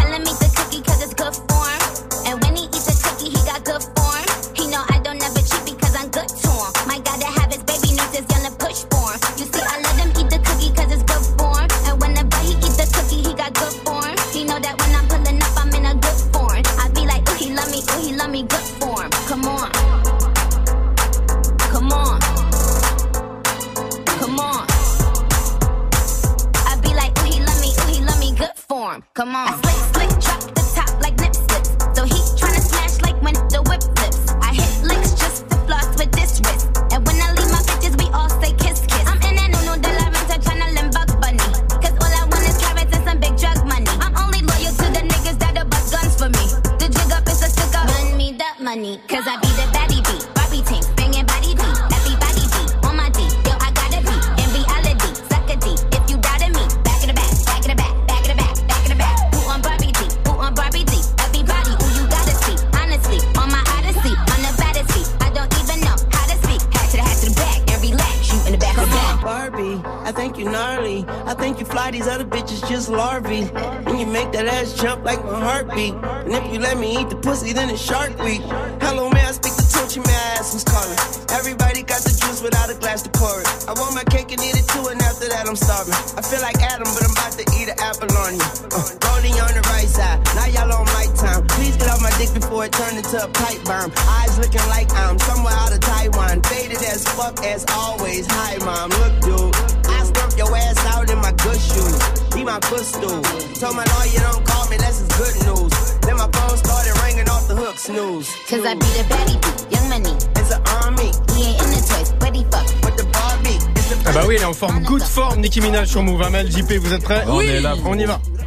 Come on. Larvae. And you make that ass jump like my heartbeat. And if you let me eat the pussy, then it's Shark Week. Hello, man, I speak to Tunchi, may I ask who's calling? Everybody got the juice without a glass to pour it. I want my cake and eat it too, and after that, I'm starving. I feel like Adam, but I'm about to eat an apple on you. Uh, rolling on the right side, now y'all on my time. Please get off my dick before it turned into a pipe bomb. Eyes looking like I'm somewhere out of Taiwan. Faded as fuck as always. Hi, mom, look, dude. Your ass out in my good shoes. Be my footstool. Told my lawyer don't call me, that's good news. Then my phone started ringing off the hook, snooze. Cause I be the baddie beat. Young money. It's an army. He ain't in the toys, but he fuck. With the Barbie. It's the Ah bah oui, elle est en forme, good forme, Nicki Minaj sur Move. JP, vous êtes prêts? On est là, On y va.